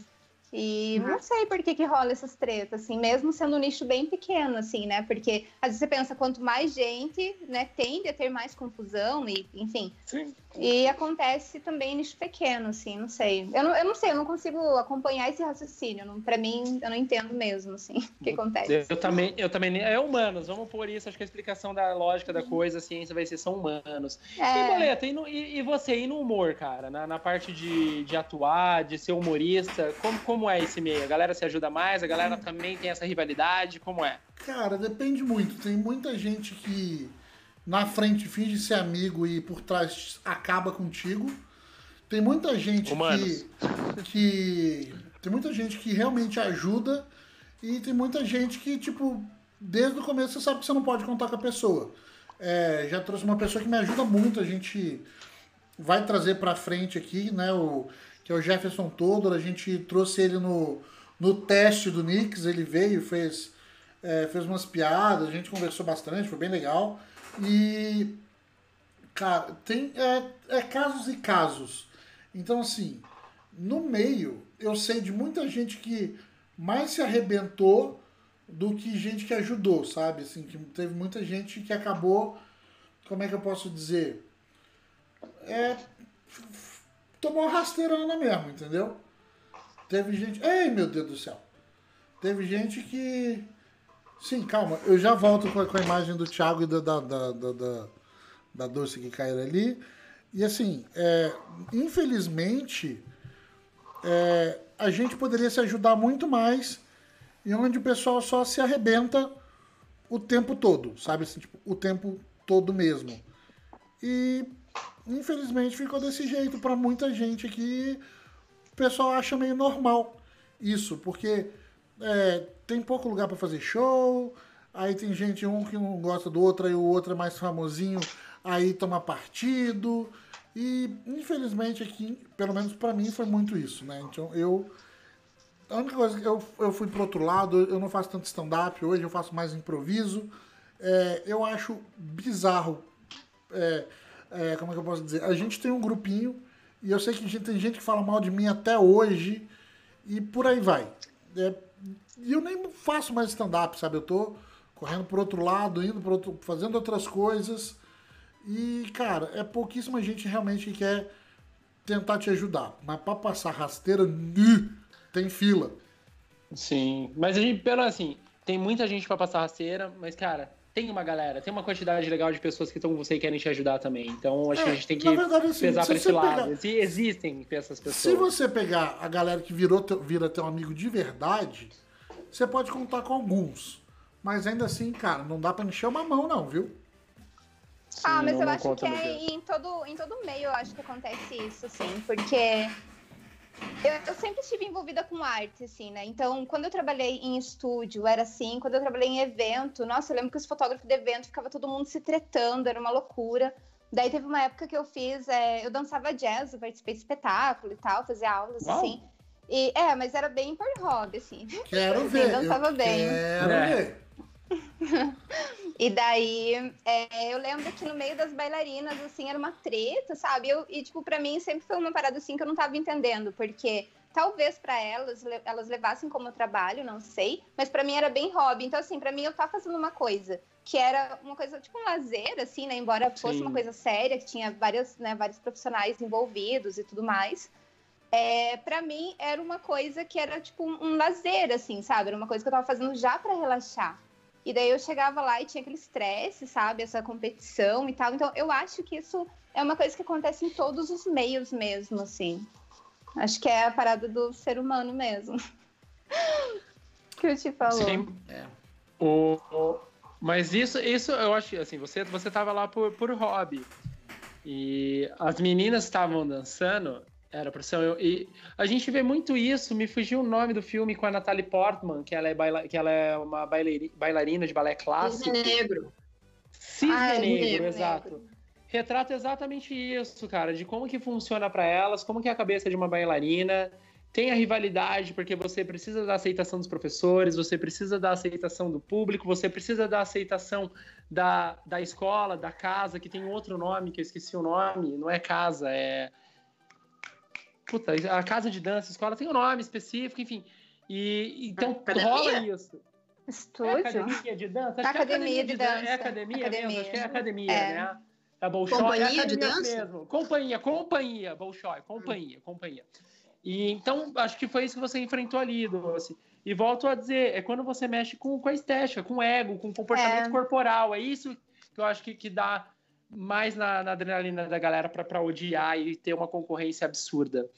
E uhum. não sei por que, que rola essas tretas, assim, mesmo sendo um nicho bem pequeno, assim, né? Porque às vezes você pensa, quanto mais gente, né, tende a ter mais confusão e, enfim. Sim. E acontece também em nicho pequeno, assim, não sei. Eu não, eu não sei, eu não consigo acompanhar esse raciocínio. Não, pra mim, eu não entendo mesmo, assim, o que acontece. Eu, eu também, eu também, é humanos, vamos por isso. Acho que a explicação da lógica da coisa, a ciência vai ser são humanos. É. E, Boleta, e, no, e, e, você, e no humor, cara? Na, na parte de, de atuar, de ser humorista, como, como é esse meio? A galera se ajuda mais? A galera também tem essa rivalidade? Como é? Cara, depende muito. Tem muita gente que na frente finge ser amigo e por trás acaba contigo. Tem muita gente que, que. Tem muita gente que realmente ajuda e tem muita gente que, tipo, desde o começo você sabe que você não pode contar com a pessoa. É, já trouxe uma pessoa que me ajuda muito, a gente vai trazer pra frente aqui, né? O, que é o Jefferson Todor, a gente trouxe ele no, no teste do Knicks, ele veio, fez, é, fez umas piadas, a gente conversou bastante, foi bem legal. E, cara, tem é, é casos e casos. Então, assim, no meio, eu sei de muita gente que mais se arrebentou do que gente que ajudou, sabe? Assim, que teve muita gente que acabou, como é que eu posso dizer? É, tomou rasteirana mesmo, entendeu? Teve gente. Ei, meu Deus do céu! Teve gente que Sim, calma. Eu já volto com a, com a imagem do Thiago e da, da, da, da, da Doce que caíram ali. E assim, é, infelizmente, é, a gente poderia se ajudar muito mais e onde o pessoal só se arrebenta o tempo todo, sabe? Assim, tipo, o tempo todo mesmo. E infelizmente ficou desse jeito para muita gente que o pessoal acha meio normal isso, porque é, tem pouco lugar para fazer show, aí tem gente, um que não gosta do outro, aí o outro é mais famosinho, aí toma partido. E infelizmente aqui, pelo menos para mim, foi muito isso, né? Então eu. A única coisa que eu, eu fui pro outro lado, eu não faço tanto stand-up hoje, eu faço mais improviso. É, eu acho bizarro. É, é, como é que eu posso dizer? A gente tem um grupinho e eu sei que tem gente que fala mal de mim até hoje e por aí vai. É, e eu nem faço mais stand-up, sabe? Eu tô correndo por outro lado, indo por outro, fazendo outras coisas. E, cara, é pouquíssima gente realmente que quer tentar te ajudar. Mas para passar rasteira, tem fila. Sim, mas a gente, pelo assim, tem muita gente para passar rasteira, mas, cara, tem uma galera, tem uma quantidade legal de pessoas que estão com você e querem te ajudar também. Então, acho É, que a gente tem que verdade, assim, pesar se pra esse lado. pegar- Exi- Existem essas pessoas. Se você pegar a galera que virou teu- vira teu amigo de verdade, você pode contar com alguns. Mas ainda assim, cara, não dá pra encher uma mão, não, viu? Sim, ah, mas não- eu não acho que é em todo, em todo meio, eu acho que acontece isso, assim, porque eu, eu sempre estive envolvida com arte, assim, né? Então, quando eu trabalhei em estúdio, era assim, quando eu trabalhei em evento, nossa, eu lembro que os fotógrafos de evento ficava todo mundo se tretando, era uma loucura. Daí teve uma época que eu fiz, é, eu dançava jazz, eu participei de espetáculo e tal, fazia aulas, Uau. assim. E, é, mas era bem por hobby, assim. Quero Sim, ver. dançava eu bem. Quero É. ver. E daí, é, eu lembro que no meio das bailarinas, assim, era uma treta, sabe? Eu, e, tipo, pra mim sempre foi uma parada, assim, que eu não tava entendendo, porque talvez pra elas, elas levassem como trabalho, não sei, mas pra mim era bem hobby. Então, assim, pra mim eu tava fazendo uma coisa que era uma coisa, tipo, um lazer, assim, né? Embora fosse Sim. uma coisa séria, que tinha várias, né, vários profissionais envolvidos e tudo mais. É, para mim era uma coisa que era tipo um, lazer, assim, sabe? Era uma coisa que eu tava fazendo já pra relaxar. E daí eu chegava lá e tinha aquele estresse, sabe? Essa competição e tal. Então eu acho que isso é uma coisa que acontece em todos os meios mesmo, assim. Acho que é a parada do ser humano mesmo. que eu te falou. Sim. É. O, o- mas isso, isso eu acho assim, você, você tava lá por, por hobby. E as meninas estavam dançando, era ser. eu- E a gente vê muito isso, me fugiu o nome do filme com a Natalie Portman, que ela é, baila, que ela é uma baileri- bailarina de balé clássico. Cisne negro. Cisne Ah, Negro, Negro, exato. Retrata exatamente isso, cara, de como que funciona pra elas, como que é a cabeça de uma bailarina. Tem a rivalidade, porque você precisa da aceitação dos professores, você precisa da aceitação do público, você precisa da aceitação da, da escola, da casa, que tem outro nome, que eu esqueci o nome, não é casa, é. Puta, a casa de dança, a escola tem um nome específico, enfim. E então Academia? rola isso. É Estúdio? academia de dança? Acho que é Academia de dan- É dança. academia, Academia. mesmo? Acho que é academia, É. né? Da Bolshoi. Companhia é de academia dança? Mesmo. Companhia, companhia, Bolshoi, companhia, companhia. E então, acho que foi isso que você enfrentou ali, Doce. E volto a dizer, é quando você mexe com, com a estética, com o ego, com o comportamento É. corporal. É isso que eu acho que, que dá mais na, na adrenalina da galera pra, pra odiar e ter uma concorrência absurda.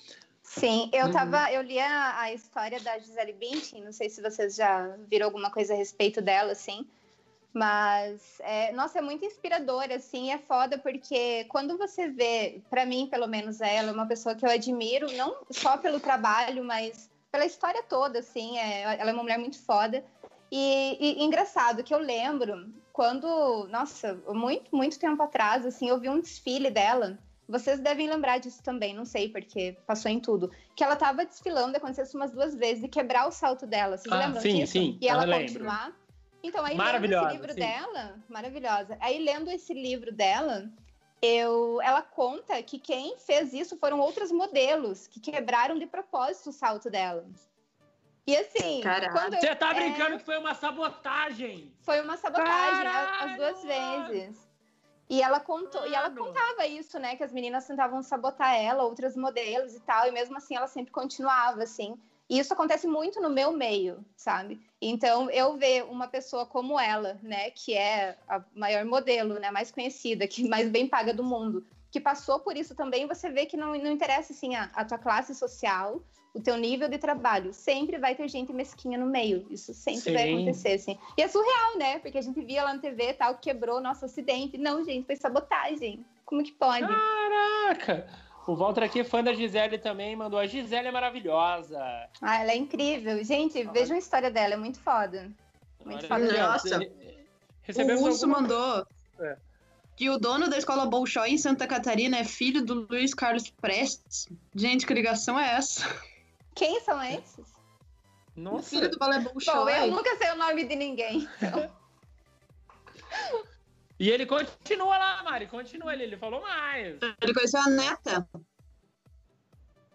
Sim, eu Uhum. tava, eu li a, a história da Gisele Bündchen, não sei se vocês já viram alguma coisa a respeito dela, assim, mas, é, nossa, é muito inspiradora, assim, é foda porque quando você vê, pra mim, pelo menos, ela é uma pessoa que eu admiro, não só pelo trabalho, mas pela história toda, assim, é, ela é uma mulher muito foda, e, e engraçado que eu lembro quando, nossa, muito, muito tempo atrás, assim, eu vi um desfile dela, vocês devem lembrar disso também, não sei, porque passou em tudo. Que ela tava desfilando, aconteceu isso umas duas vezes, e quebrar o salto dela. Vocês Ah, lembram sim, disso? sim, E ela lembro. continuar. Então, aí lendo esse livro sim. dela, maravilhosa. Aí lendo esse livro dela, eu, ela conta que quem fez isso foram outros modelos que quebraram de propósito o salto dela. E assim, quando eu- Você tá é, brincando que foi uma sabotagem! foi uma sabotagem Caralho, as duas mano! vezes. E ela contou, e ela Mano. contava isso, né? Que as meninas tentavam sabotar ela, outras modelos e tal, e mesmo assim ela sempre continuava, assim. E isso acontece muito no meu meio, sabe? Então, eu ver uma pessoa como ela, né, que é a maior modelo, né, mais conhecida, que mais bem paga do mundo, que passou por isso também, você vê que não, não interessa, assim, a, a tua classe social, o teu nível de trabalho. Sempre vai ter gente mesquinha no meio. Isso sempre vai Sim. acontecer, assim. E é surreal, né? Porque a gente via lá na TV tal, quebrou nosso acidente. Não, gente, foi sabotagem. Como que pode? Caraca! O Walter aqui, fã da Gisele também, mandou. A Gisele é maravilhosa. Ah, ela é incrível. Gente, vejam a história dela, é muito foda. Muito Olha foda. Nossa. Recebemos o Russo alguma- mandou É. que o dono da escola Bolshoi em Santa Catarina é filho do Luiz Carlos Prestes. Gente, que ligação é essa? Quem são esses? Nossa, Filho do balé Bom, eu nunca sei o nome de ninguém. então. E ele continua lá, Mari, continua ele, ele falou mais. Ele conheceu a neta.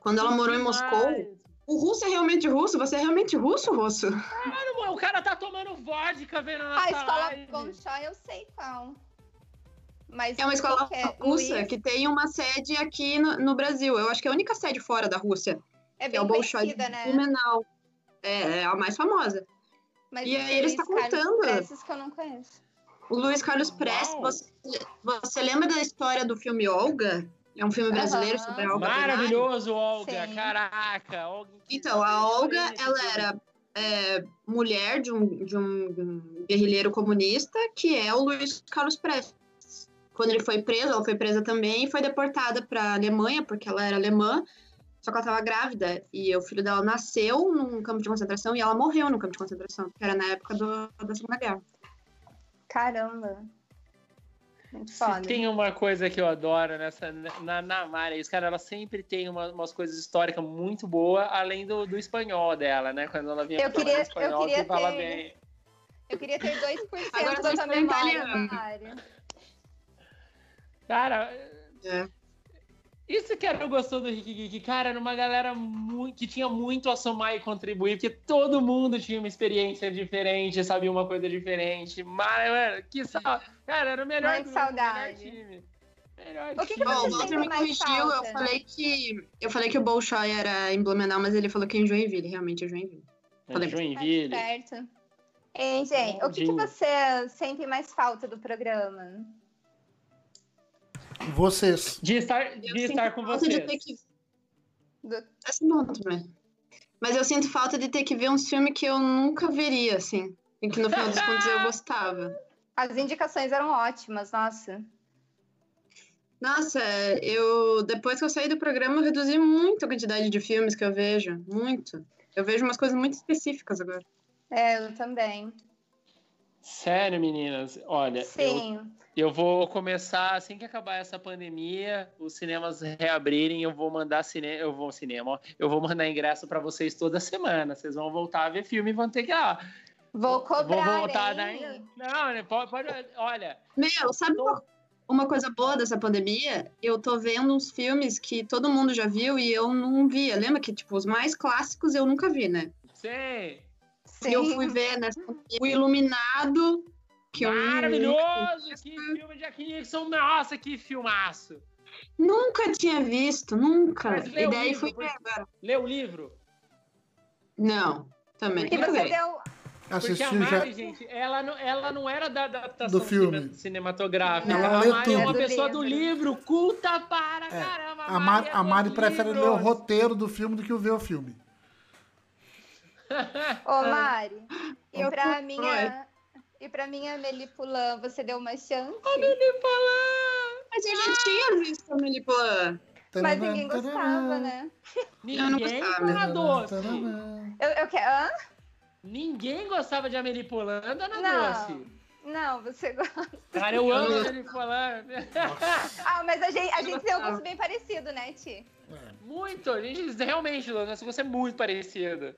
Quando ela morou em Moscou. O russo é realmente russo? Você é realmente russo, russo? Mano, o cara tá tomando vodka vendo a A escola. Bolshoi eu sei qual. Mas É uma escola é? russa Luiz? que tem uma sede aqui no, no Brasil. Eu acho que é a única sede fora da Rússia. É que bem é o Bolshoi de né? Blumenau. É, é a mais famosa. Mas E aí ele está Carlos contando. Prestes que eu não conheço. O Luiz Carlos Prestes, você, você lembra da história do filme Olga? É um filme brasileiro Aham. sobre a Olga. Maravilhoso, Olga. Sim. Caraca. Olga, Então, a Olga, ela era é, mulher de um, de um guerrilheiro comunista, que é o Luiz Carlos Prestes. Quando ele foi preso, ela foi presa também e foi deportada para a Alemanha, porque ela era alemã, só que ela estava grávida. E o filho dela nasceu num campo de concentração e ela morreu no campo de concentração, que era na época do- da Segunda Guerra. Caramba. Muito Se foda. tem uma coisa que eu adoro nessa na, na Mari, é isso, cara, ela sempre tem uma- umas coisas históricas muito boas, além do, do espanhol dela, né? Quando ela vinha Eu queria- espanhol, eu queria que fala ter- bem. Eu queria ter 2% Agora da está memória. Cara, É. isso que era gostou do Rick Geek, cara, era uma galera muito, que tinha muito a somar e contribuir, porque todo mundo tinha uma experiência diferente, sabia uma coisa diferente. Mas, mano, que sal... Cara, era o melhor Muito grupo, o saudade. Melhor time. Melhor O que que time. O você sente me corrigiu, eu falei que. Eu falei que o Bolshoi era em Blumenau, mas ele falou que é em Joinville, realmente é Joinville. Falei. Joinville. Certo. Hein, gente, o que, que Bom você sente mais falta do programa? Vocês. De estar, de estar com falta de vocês. ter que- Esse não também. Mas eu sinto falta de ter que ver uns filmes que eu nunca veria, assim. E que no final dos contos eu gostava. As indicações eram ótimas, nossa. Nossa, eu depois que eu saí do programa, eu reduzi muito a quantidade de filmes que eu vejo. Muito. Eu vejo umas coisas muito específicas agora. É, eu também. Sério, meninas, olha, eu, Sim. eu vou começar assim que acabar essa pandemia, os cinemas reabrirem, eu vou mandar cinema, eu vou ao cinema, ó, eu vou mandar ingresso pra vocês toda semana. Vocês vão voltar a ver filme e vão ter que, ó, Vou cobrar, vou voltar hein? daí. Não, né, pode, pode- olha, Meu, sabe uma, uma coisa boa dessa pandemia? Eu tô vendo uns filmes que todo mundo já viu e eu não via. Lembra que, tipo, os mais clássicos eu nunca vi, né? sim, E eu Sim. fui ver nessa o Iluminado, que eu maravilhoso, que filme de Jack Nixon, nossa, que filmaço. nunca tinha visto, nunca. Mas lê E o daí livro, fui ver agora. Lê o livro. Não, também. E você deu. Porque a Assistiu já. Mari, gente, ela não, ela não era da adaptação Do filme. cine- cinematográfica. Ela a Mari é tudo. uma É pessoa do livro. culta para caramba. A Mari, é a Mari prefere ler o roteiro do filme do que ver o filme. Ô, Mari, e Eu pra minha. E pra minha Melipulã, você deu uma chance? Mas eu já tinha visto a Meliplan. Mas ninguém gostava, né? Eu não Ninguém gostava. era doce. Eu, eu quero. Hã? Ninguém gostava de Amelie Poulain, Dona Não. Doce. Não, você gosta. Cara, eu amo Amelie Poulain. Ah, mas a gente, a gente tem um gosto bem parecido, né, Ti? Muito. A gente realmente, nosso gosto é muito parecido.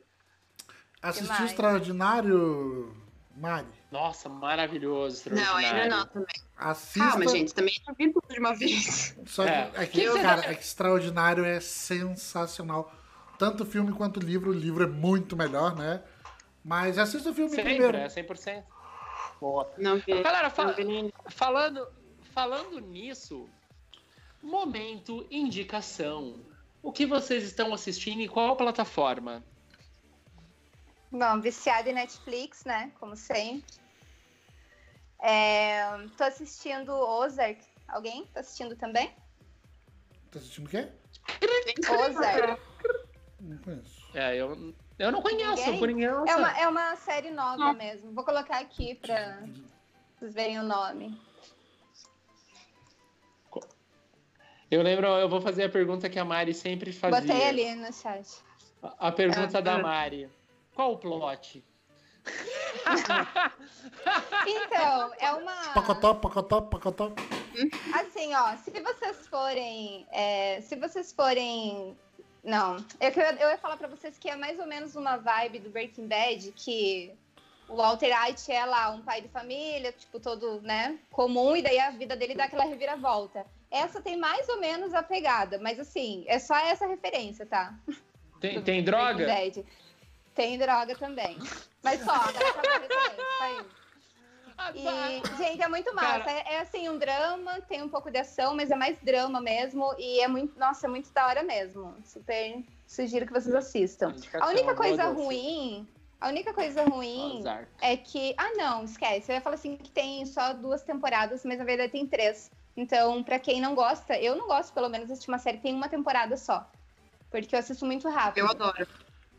Assistiu? Extraordinário, Mari? Nossa, maravilhoso. Não, extraordinário. ainda não também. Assista. Calma, gente, também não vi tudo de uma vez. Só que, É. é que, cara, é que Extraordinário é sensacional. Tanto o filme quanto o livro. O livro é muito melhor, né? Mas assista o filme Sempre, primeiro. é 100%. Boa. Não vi. Galera, não nem- falando, falando nisso, momento indicação. O que vocês estão assistindo e qual plataforma? Bom, viciada em Netflix, né? Como sempre. É, tô assistindo Ozark. Alguém tá assistindo também? Tá assistindo o quê? Ozark. Não conheço. É, eu, eu não conheço, Ninguém? por ninguém. É uma, é uma série nova mesmo. Vou colocar aqui pra vocês verem o nome. Eu lembro, eu vou fazer a pergunta que a Mari sempre fazia. Botei ali no chat. A a pergunta Ah, da ah. Mari. Qual o plot? Então, é uma. Pacotó, pacotó, pacotó. Assim, ó, se vocês forem. é, se vocês forem. Não, eu, que- eu ia falar pra vocês que é mais ou menos uma vibe do Breaking Bad, que o Walter White é lá um pai de família, tipo, todo, né, comum, e daí a vida dele dá aquela reviravolta. Essa tem mais ou menos a pegada, mas assim, é só essa referência, tá? Tem, Do tem Breaking droga? Tem droga também. Mas só, dá pra fazer referência, só isso. Ah, E, gente, é muito massa. Cara- É, é, assim, um drama, tem um pouco de ação, mas é mais drama mesmo. E é muito, nossa, é muito da hora mesmo. Super sugiro que vocês assistam. Indicação, A única coisa ruim, A única coisa ruim Azar. é que. Ah, não, esquece. Eu ia falar assim que tem só duas temporadas, mas na verdade tem três. Então, pra quem não gosta, eu não gosto, pelo menos, de assistir uma série que tem uma temporada só. Porque eu assisto muito rápido. Eu adoro.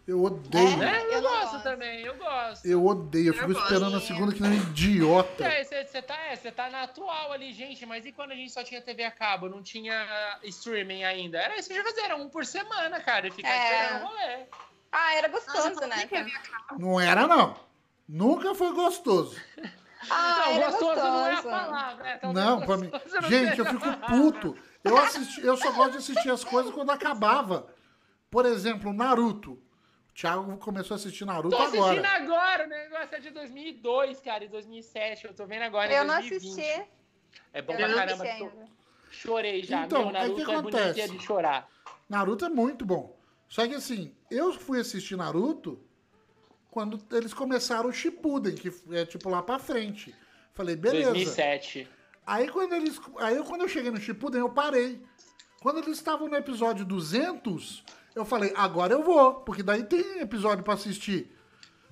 Eu odeio. É? É, eu, Eu não gosto gosto. também, eu gosto. Eu odeio. Eu Eu fico gosto. esperando a segunda que nem um idiota. É, você tá, é, cê tá na atual ali, gente, mas e quando a gente só tinha TV a cabo, não tinha streaming ainda? Era isso que já fazia, era um por semana, cara, e ficar É. esperando o rolê. Ah, era Nossa, gostoso, quando né? Não era, não. Nunca foi gostoso. Ah, não, era gostoso, não é a gostoso. palavra. É, Não, pra mim. gostoso não Gente, eu fico puto. Eu, assisti, eu só gosto de assistir as coisas quando acabava. Por exemplo, Naruto. Thiago começou a assistir Naruto Tô assistindo agora. agora, o negócio é de 2002, cara, e 2007, eu tô vendo agora Eu não 2020. assisti. É bom Eu pra não caramba, tô- chorei já, Então, meu, aí Naruto que é acontece? bonitinha de chorar. Naruto é muito bom. Só que assim, eu fui assistir Naruto quando eles começaram o Shippuden, que é tipo lá pra frente. Falei, beleza. 2007. Aí quando eles, aí eu, quando eu cheguei no Shippuden, eu parei. Quando eles estavam no episódio 200, eu falei, agora eu vou, porque daí tem episódio pra assistir.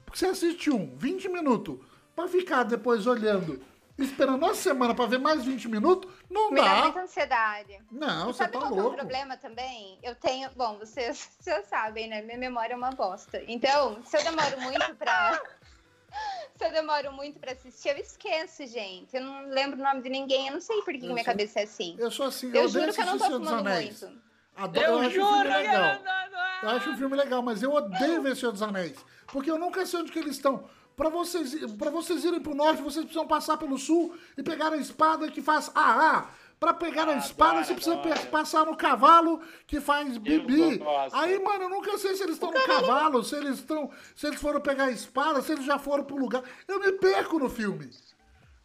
Porque você assiste um, 20 minutos, pra ficar depois olhando, esperando uma semana pra ver mais 20 minutos, não Me dá dá. muita ansiedade. Não, E você sabe tá qual que é o louco. problema também? Eu tenho. Bom, vocês já sabem, né? Minha memória é uma bosta. Então, se eu demoro muito pra. se eu demoro muito pra assistir, eu esqueço, gente. Eu não lembro o nome de ninguém, eu não sei por que, que minha sou- cabeça é assim. Eu sou assim, Eu eu, juro que eu não tô fumando muito. Adoro, eu, Eu juro que legal. eu acho o filme legal, mas eu odeio ver Senhor dos Anéis. Porque eu nunca sei onde que eles estão. Pra vocês, pra vocês irem pro norte, vocês precisam passar pelo sul e pegar a espada que faz AA. Pra pegar a espada, você precisa passar no cavalo que faz bibi. Aí, mano, eu nunca sei se eles estão no cavalo, se eles estão. Se eles foram pegar a espada, se eles já foram pro lugar. Eu me perco no filme.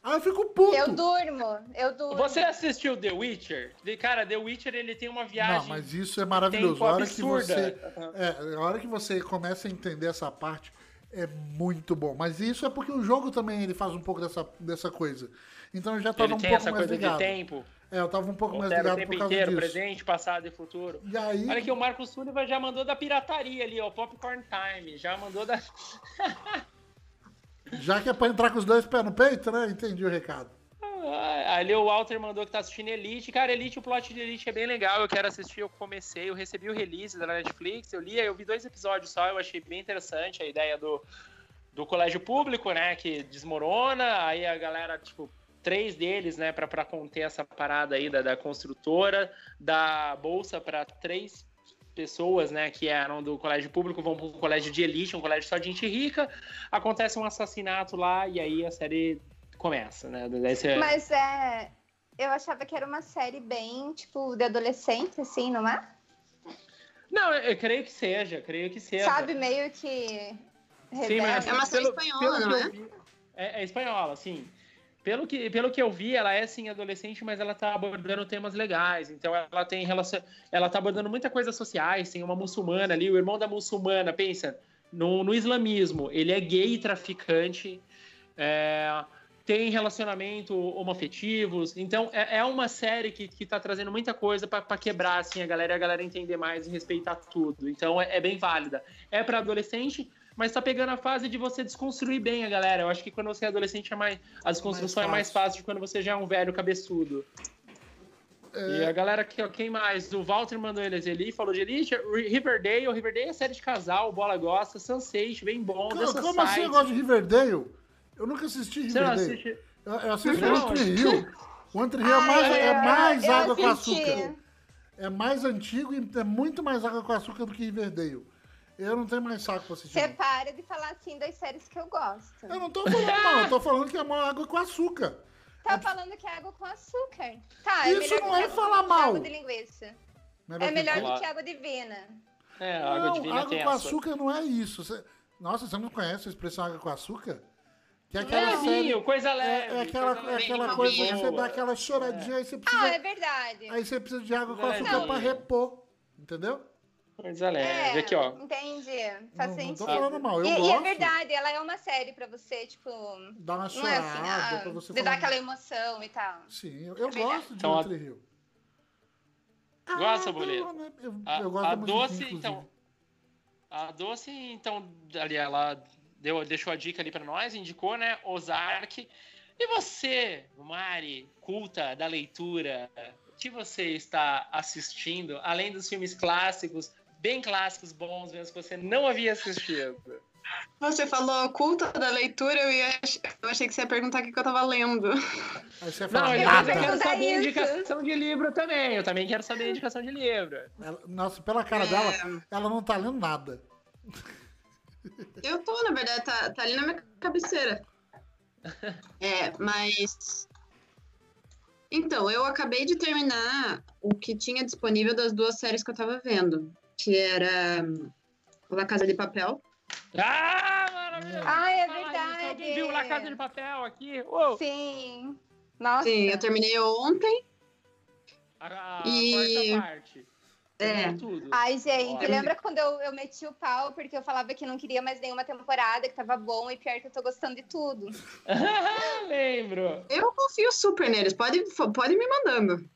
Aí eu fico puto. Eu durmo, eu durmo. Você assistiu The Witcher? De- Cara, The Witcher ele tem uma viagem. Não, mas isso é maravilhoso. A hora que você, é, a hora que você começa a entender essa parte, é muito bom. Mas isso é porque o jogo também ele faz um pouco dessa, dessa coisa. Então eu já tava Ele um tem pouco essa mais coisa ligado. de tempo. É, eu tava um pouco mais Altera o ligado tempo por causa inteiro, disso. presente, passado e futuro. E aí, Olha aqui, o Marcos Sullivan já mandou da pirataria ali, ó, Popcorn Time. Já mandou da. já que é pra entrar com os dois pés no peito, né? Entendi o recado. Ah, Ali o Walter mandou que tá assistindo Elite. Cara, Elite, o plot de Elite é bem legal. Eu quero assistir, eu comecei, eu recebi o release da Netflix, eu li, eu vi dois episódios só, eu achei bem interessante a ideia do, do colégio público, né? Que desmorona, aí a galera, tipo, três deles, né, pra conter essa parada aí da, da construtora, da bolsa pra três pessoas, né, que eram do colégio público, vão para um colégio de elite, um colégio só de gente rica, acontece um assassinato lá e aí a série começa, né? Você- Mas é. Eu achava que era uma série bem, tipo, de adolescente, assim, não é? Não, eu, eu creio que seja, creio que seja. Sabe, meio que. Sim, mas. É uma série espanhola, não é? vi- é? É espanhola, sim. Pelo que, pelo que eu vi, ela é sim adolescente, mas ela tá abordando temas legais. Então ela tem relação. Ela tá abordando muita coisa sociais, tem uma muçulmana ali, o irmão da muçulmana, pensa, no, no islamismo, ele é gay traficante. é, tem relacionamento homoafetivos. Então, é, é uma série que, que tá trazendo muita coisa para quebrar assim, a galera e a galera entender mais e respeitar tudo. Então, é, é bem válida. É para adolescente, mas tá pegando a fase de você desconstruir bem a galera. Eu acho que quando você é adolescente, é mais, a desconstrução Mais é mais fácil. de quando você já é um velho cabeçudo. E a galera, que, ó, quem mais? O Walter mandou eles ali, falou de Elite, Riverdale, Riverdale é série de casal, Bola gosta, Sunset, bem bom, The Como, assim Society. eu gosto de Riverdale? Eu nunca assisti Você não Riverdale. assiste? Eu, eu assisto Não, o One Tree Hill. O Tree Hill é Ai, mais, é mais água com assisti. açúcar. É mais antigo e é muito mais água com açúcar do que Riverdale. Eu não tenho mais saco pra assistir. Você para de falar assim das séries que eu gosto. Eu não tô falando mal, eu tô falando que é uma água com açúcar. Tá falando que é água com açúcar. Tá, Isso é melhor não é falar que mal. Água de linguiça. Melhor É melhor do que água divina. É, a água Não, divina água tem com açúcar não é isso. Você- Nossa, você não conhece a expressão água com açúcar? Que é É aquela série... vinho, coisa É, leve. é aquela, coisa é aquela coisa que você dá aquela choradinha, aí você precisa, Ah, é verdade. aí você precisa de água com açúcar não. pra repor. Entendeu? Coisa leve. É, Aqui, ó. entendi. Faz Não, não sentido. tô falando mal, eu e, gosto. e é verdade, ela é uma série pra você, tipo, Dá uma não é chorada assim, pra ah, você de dar falar. aquela emoção e tal. Sim, eu, eu É gosto de Então, a- One Tree Hill. Gosta, Ah, Boleiro? não, Eu, A, eu gosto a doce, inclusive. então. A doce, então, ali ela deu, deixou a dica ali para nós, indicou, né? Ozark. E você, Mari, culta da leitura, o que você está assistindo, além dos filmes clássicos, bem clássicos, bons mesmo, que você não havia assistido? Você falou culta da leitura, eu, ia, eu achei que você ia perguntar o que, eu tava lendo. Aí você Não, fala, eu, nada. eu quero saber isso. indicação de livro também. Eu também quero saber indicação de livro. Ela- nossa, pela cara É. dela, ela não tá lendo nada. Eu tô, na verdade, tá, tá ali na minha cabeceira. É, mas. Então, eu acabei de terminar o que tinha disponível das duas séries que eu tava vendo. Que era hum, La Casa de Papel. Ah, maravilhoso! Ah, é isso, verdade. Alguém viu La Casa de Papel aqui? Uou! Sim. Nossa. Sim, eu terminei ontem. A, a E- quarta parte. É. Tudo. Ai, gente, Olha. lembra quando eu, eu meti o pau porque eu falava que não queria mais nenhuma temporada, que tava bom, e pior que eu tô gostando de tudo. Lembro. Eu confio super neles. Pode, pode me mandando.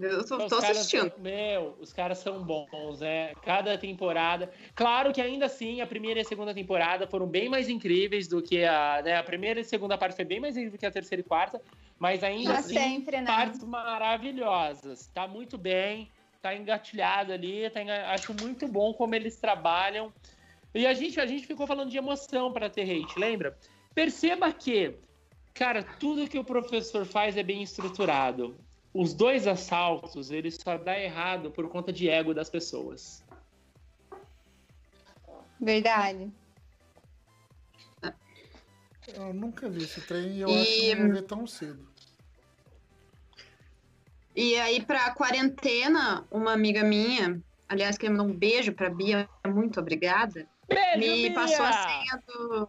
Eu tô, tô assistindo. são- meu, os caras são bons, né? Cada temporada. Claro que ainda assim, a primeira e a segunda temporada foram bem mais incríveis do que a. Né? A primeira e a segunda parte foi bem mais incrível do que a terceira e quarta, mas ainda Já assim, sempre, né? partes maravilhosas. Tá muito bem, tá engatilhado ali, tá enga- acho muito bom como eles trabalham. E a gente, a gente ficou falando de emoção para ter hate, lembra? Perceba que, cara, tudo que o professor faz é bem estruturado. Os dois assaltos, eles só dá errado por conta de ego das pessoas. Verdade. Eu nunca vi esse trem e eu E- acho que não vou ver tão cedo. E aí, pra quarentena, uma amiga minha, aliás, queria mandar um beijo pra Bia, muito obrigada, Beijo, me Bia! passou a senha do.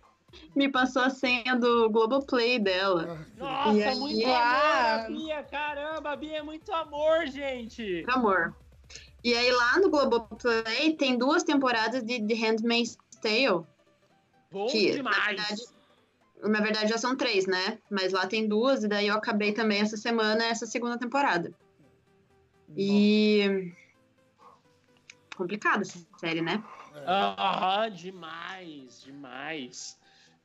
Me passou a senha do Globoplay dela. Ah, Nossa, E aí- muito amor, a Bia! Caramba, a Bia é muito amor, gente! Amor. E aí, lá no Globoplay, tem duas temporadas de, de Handmaid's Tale. Bom Que, na demais! verdade, Na verdade, já são três, né? Mas lá tem duas, e daí eu acabei também essa semana essa segunda temporada. E. Complicado essa série, né? Aham, demais, demais.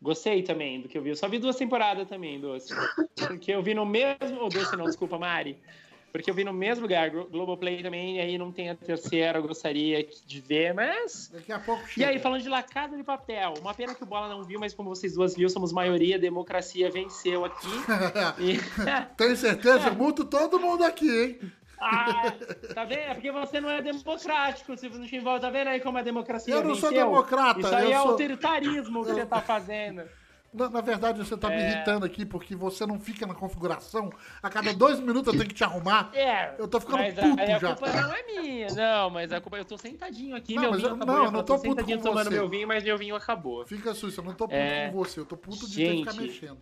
Gostei também do que eu vi. Eu só vi duas temporadas também, Doce. Porque eu vi no mesmo. Ou Doce, não, desculpa, Mari. Porque eu vi no mesmo lugar, Glo- Globoplay também, e aí não tem a terceira, eu gostaria de ver, mas. Daqui a pouco E chega. aí, falando de La Casa de Papel, uma pena que o Bola não viu, mas como vocês duas viu, somos maioria, democracia venceu aqui. E... Tem certeza? Multo todo mundo aqui, hein? Ah, tá vendo? É porque você não é democrático, se não te envolve, tá vendo aí como a democracia Eu não sou venceu? democrata. Isso aí eu é sou... autoritarismo que você tá fazendo. na, na verdade, você tá me É. irritando aqui porque você não fica na configuração. A cada dois minutos eu tenho que te arrumar. É. Eu tô ficando mas puto a, a já. culpa não é minha. Não, mas a culpa. Eu tô sentadinho aqui, Não, meu vinho eu- acabou. não, eu não falar, tô puto sentadinho com tomando você. meu vinho, mas meu vinho acabou. Fica susto, eu não tô puto É. com você. Eu tô puto de ter que ficar Gente. mexendo.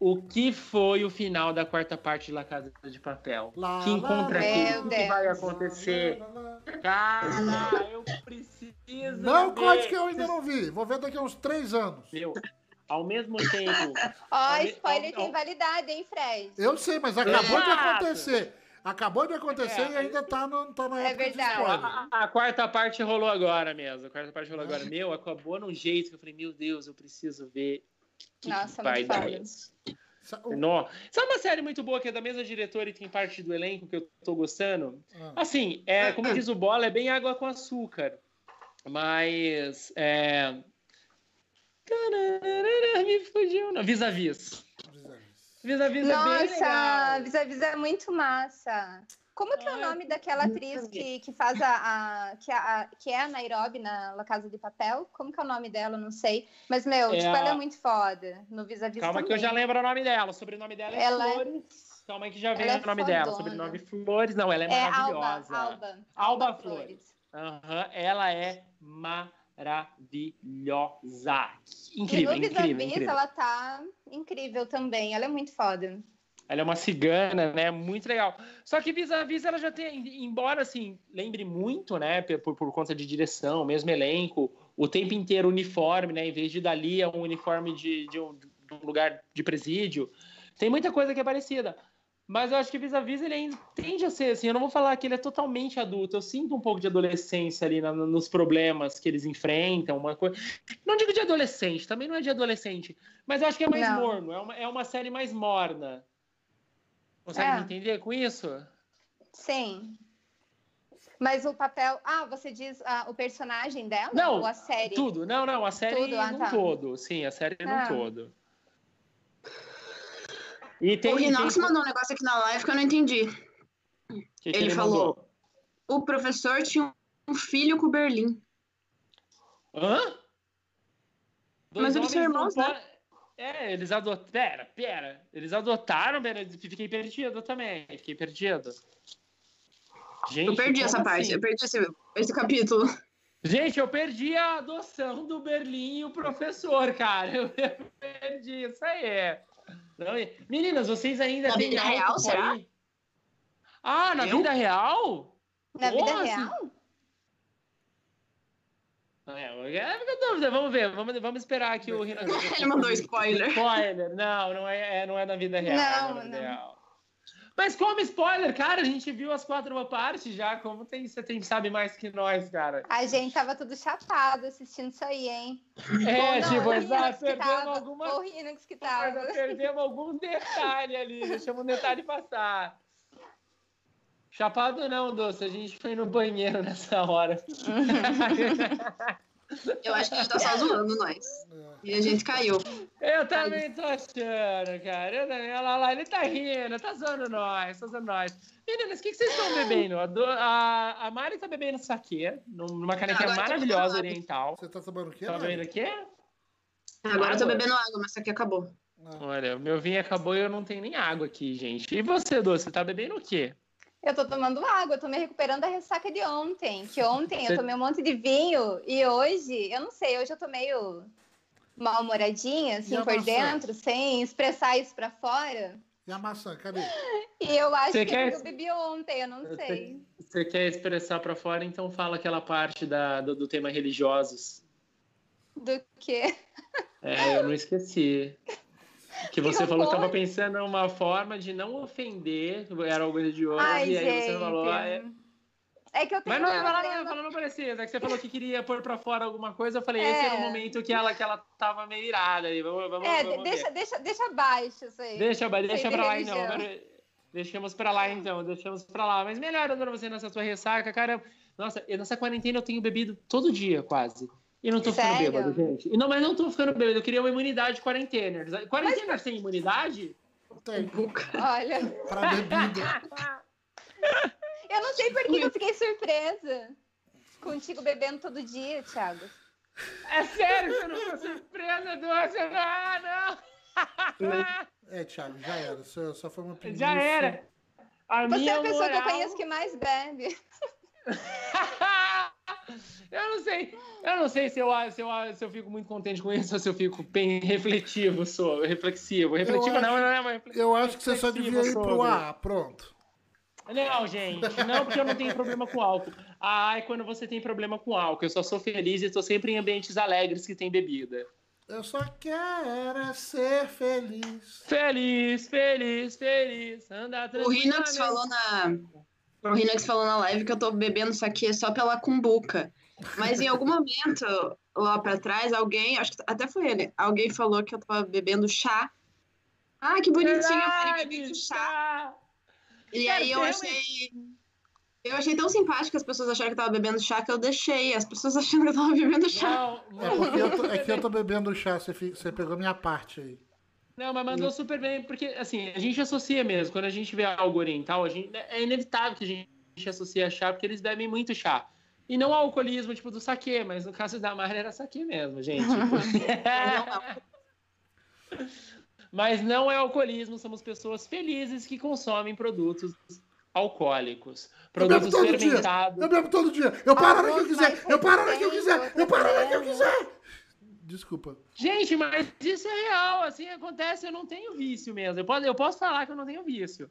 O que foi o final da quarta parte de La Casa de Papel? Lá, que encontra aqui? O que vai acontecer? lá, lá, lá. Cara, eu preciso. Não ver. conte que eu ainda não vi. Vou ver daqui a uns três anos. Meu, ao mesmo tempo. Ó, Olha- spoiler ó, tem ó. validade, hein, Fred? Eu sei, mas acabou de acontecer. Acabou de acontecer É. e ainda tá, no, tá na É época de verdade. spoiler. A, a quarta parte rolou agora mesmo. A quarta parte rolou agora. Meu, acabou num jeito que eu falei, meu Deus, eu preciso ver. Que Nossa, vai muito dar isso. Sabe uma série muito boa que é da mesma diretora e tem parte do elenco que eu tô gostando? Ah, Assim, é, como diz o Bola, é bem água com açúcar. Mas. É... Me fugiu, não. Vis-a-vis. vis-a-vis. Vis-a-vis é bem Nossa, vis-a-vis é muito massa. Como que é o Ai, nome daquela atriz que, que faz a, a- que, a, que é a Nairobi na La Casa de Papel? Como que é o nome dela? Não sei. Mas, meu, É tipo, a- ela é muito foda no vis-a-vis Calma que eu também. já lembro o nome dela. O sobrenome dela é Ela é- Flores. Calma aí que já vem é o nome dela. fodona. Sobrenome Flores. Não, ela é, É Alba, maravilhosa. Alba. Alba Flores. Aham, ela é maravilhosa. Incrível, e no incrível, vis-a-vis incrível. ela tá incrível também. Ela é muito foda. Ela é uma cigana, né? Muito legal. Só que vis-a-vis ela já tem, embora assim, lembre muito, né? Por, por conta de direção, mesmo elenco, o tempo inteiro uniforme, né? Em vez de dali é um uniforme de, de, um, de um lugar de presídio. Tem muita coisa que é parecida. Mas eu acho que vis-a-vis ele ainda tende a ser assim. Eu não vou falar que ele é totalmente adulto. Eu sinto um pouco de adolescência ali na, nos problemas que eles enfrentam. Uma coisa. Não digo de adolescente, também não é de adolescente. Mas eu acho que é mais Não. morno. É uma, é uma série mais morna. Consegue É. me entender com isso? Sim. Mas o papel. Ah, você diz ah, o personagem dela? Não, Ou a série? Tudo. Não, não. A série Tudo, ah, num tá. todo. Sim, a série num Ah. todo. E tem. o Rinox tem... mandou um negócio aqui na live que eu não entendi. que que ele falou. mandou? O professor tinha um filho com o Berlim. Hã? Mas eles são irmãos, né? É, eles adotaram. Pera, pera. Eles adotaram, pera, fiquei perdido também. Fiquei perdido. Gente, Eu perdi essa parte, assim? eu perdi esse, esse capítulo. Gente, eu perdi a adoção do Berlim e o professor, cara. Eu perdi, isso aí. Não, e- Meninas, vocês ainda Na vida real, será? aí? Ah, na Eu? vida real? Na vida Nossa. real? É, é fica dúvida, vamos ver, vamos, vamos esperar aqui o Renan. Ele mandou spoiler. Spoiler, não, não é, é- não é na vida real. Não, é na vida não. real. Mas como spoiler, cara, a gente viu as quatro partes já, como tem, você tem, sabe mais que nós, cara. A gente tava tudo chapado assistindo isso aí, hein? É, não, tipo, exato, perdemos alguma o Rinox que tava. perdemos algum detalhe ali, deixamos um detalhe passar. Chapado não, doce, a gente foi no banheiro nessa hora. Eu acho que a gente tá só zoando nós. É. E a gente caiu. Eu também tô achando, cara. Eu também. Olha lá, lá, ele tá rindo, tá zoando nós, tá zoando nós. Meninas, o que, que vocês estão bebendo? A, do- a, a Mari tá bebendo saquê, numa canequinha maravilhosa oriental. Você tá tomando o quê? Tá bebendo o quê? Agora eu tô bebendo água, mas isso aqui acabou. Não. Olha, o meu vinho acabou e eu não tenho nem água aqui, gente. E você, Doce, você tá bebendo o quê? Eu tô tomando água, eu tô me recuperando da ressaca de ontem. Que ontem Você- eu tomei um monte de vinho e hoje, eu não sei, hoje eu tô meio mal-humoradinha, assim, por maçã? dentro, sem expressar isso pra fora. E a maçã, cadê? E eu acho Você que quer- eu bebi ontem, eu não sei. Você quer expressar pra fora, então fala aquela parte da, do, do tema religiosos. Do que? É, eu não esqueci. Que você falou que horror. tava pensando em uma forma de não ofender, era algo religioso, Ai, e aí gente. você falou, ah, é, É que eu tenho Mas não, ela, não, problema- ela não precisa. É que você falou que queria pôr pra fora alguma coisa. Eu falei, É. esse era o momento que ela, que ela tava meio irada ali. Vamos, vamos, É, vamos deixa, ver. deixa, deixa abaixo isso aí. Deixa, deixa de pra lá então. Deixamos pra lá então, deixamos pra lá. Mas melhor, Dona, você nessa sua ressaca, cara. Nossa, eu, nessa quarentena eu tenho bebido todo dia, quase. E não tô ficando Sério? bêbado, gente. E não, mas não tô ficando bêbado. Eu queria uma imunidade quarentena. Quarentena sem imunidade? Tem. Olha, Pra bebida. eu não sei por que eu fiquei surpresa. Contigo bebendo todo dia, Thiago. É sério, você não ficou surpresa, doce? Ah, não! É, Thiago, já era. Só, só foi uma preguiça. Já era. A Você é minha a pessoa que eu moral- conheço que mais bebe. eu não sei. Eu não sei se eu, se, eu, se eu fico muito contente com isso ou se eu fico bem refletivo sobre. Reflexivo. Refletivo Eu não, acho- não é uma reflexiva. Eu acho que você só devia ir pro. A, pronto. Não, gente, não, porque eu não tenho problema com álcool. Ai, quando você tem problema com álcool, eu só sou feliz e estou sempre em ambientes alegres que tem bebida. Eu só quero é ser feliz. Feliz, feliz, feliz. Andar O Rinox falou na. O Rinox falou na live que eu tô bebendo isso aqui só pela cumbuca. Mas em algum momento, lá pra trás, alguém, acho que até foi ele, alguém falou que eu tava bebendo chá. Ah, que bonitinho, a Mari bebendo chá. E Cara, aí eu achei. Eu achei tão simpático que as pessoas acharam que eu tava bebendo chá que eu deixei. As pessoas achando que eu tava bebendo chá. Não, É porque eu tô, é que eu tô bebendo chá, você, você pegou minha parte aí. Não, mas mandou super bem, porque assim, a gente associa mesmo. Quando a gente vê algo oriental, a gente, é inevitável que a gente associe a chá, porque eles bebem muito chá. E não alcoolismo, tipo, do saquê, mas no caso da Mari era saquê mesmo, gente. mas não é alcoolismo, somos pessoas felizes que consomem produtos alcoólicos. Eu bebo Produtos todo dia. fermentados. Eu bebo todo dia. Eu paro a hora que eu quiser. Eu paro a hora que eu quiser. Eu paro a hora que eu quiser. Desculpa. Gente, mas isso é real, assim acontece, eu não tenho vício mesmo. Eu posso, eu posso falar que eu não tenho vício.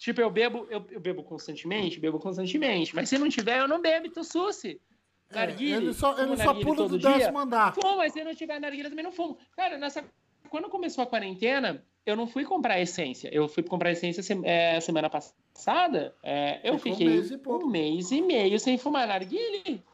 Tipo, eu bebo, eu, eu bebo constantemente, bebo constantemente, mas se não tiver, eu não bebo, tô suci. É, Narguile, ele só, ele só pula do todo dia. décimo andar. Fumo, mas se não tiver narguilha, também não fumo. Cara, nessa, quando começou a quarentena, eu não fui comprar essência. Eu fui comprar essência se- é, semana passada. é, eu Ficou um fiquei mês e pouco. um mês e meio sem fumar narguile.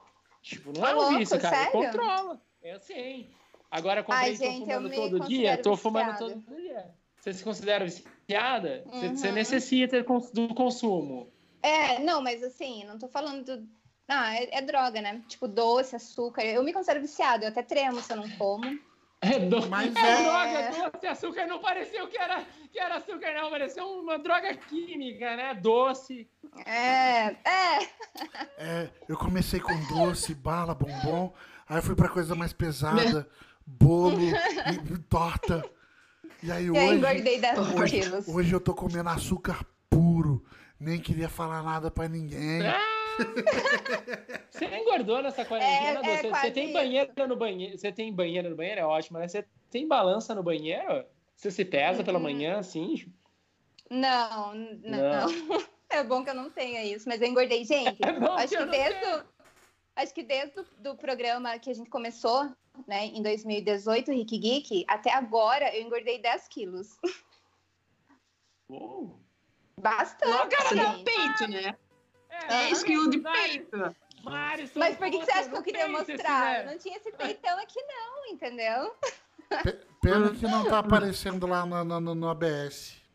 Tipo, não Tá é um louco, vício, cara. sério? Controla. É assim. Agora, comprei Ai, e tô gente, eu fumando me todo dia. Tô fumando todo dia. Você se considera viciada? Você, você Uhum. necessita do consumo. É, não, mas assim, não tô falando do. Ah, é, é droga, né? Tipo, doce, açúcar. Eu me considero viciada, eu até tremo se eu não como. É, do... Mas é, é- droga, doce, açúcar. Não pareceu que era, que era açúcar, não. Pareceu uma droga química, né? Doce. É, é. É, eu comecei com doce, bala, bombom, aí eu fui pra coisa mais pesada, bolo, e, torta. E aí E aí hoje, engordei 10 hoje, quilos. hoje eu tô comendo açúcar puro, nem queria falar nada pra ninguém. Você engordou nessa quarentena, É, Doce? é Você- Você tem banheiro no banheiro? Você tem banheiro no banheiro? É ótimo, né? Você tem balança no banheiro? Você se pesa pela Uhum. manhã, assim? Não, Não. não. É bom que eu não tenha isso, mas eu engordei. Gente, É bom acho que eu acho que desde o do programa que a gente começou, né, em 2018, Rick Geek, até agora eu engordei 10 quilos. Uou. Bastante. Não, cara, gente. no peito, né? É, 10 quilos de peito. Mari, sou Mas por que, você acha que eu queria mostrar? né? Não tinha esse peitão aqui, não, entendeu? Pena que não tá aparecendo lá no, no, no ABS.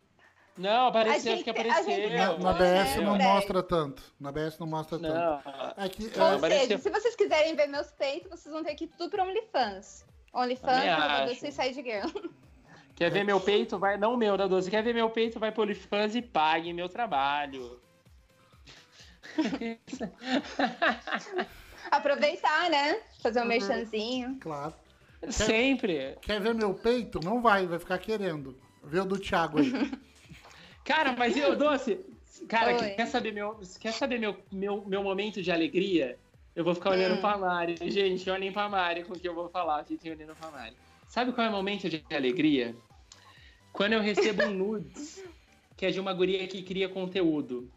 Não, apareceu, acho gente- que apareceu. gente Na, ABS né, não mostra tanto. No ABS não mostra tanto. Não. Aqui, Não, é, Ou apareceu. seja, se vocês quiserem ver meus peitos, vocês vão ter que ir tudo pra OnlyFans. OnlyFans, do acho. Suicide Girl. Quer ver meu peito? Vai, não o meu, da Doce. Quer ver meu peito? Vai pro OnlyFans e pague meu trabalho. Aproveitar, né? Fazer Uhum. um merchanzinho. claro. Sempre. Quer ver meu peito? Não vai, vai ficar querendo. Vê o do Thiago aí. Cara, mas eu, Doce, cara, Oi. quer saber, meu, quer saber meu, meu, meu momento de alegria? Eu vou ficar olhando Hum. pra Mari. Gente, olhem pra Mari com o que eu vou falar. Fiquem olhando pra Mari. Sabe qual é o momento de alegria? Quando eu recebo um nudes, que é de uma guria que cria conteúdo.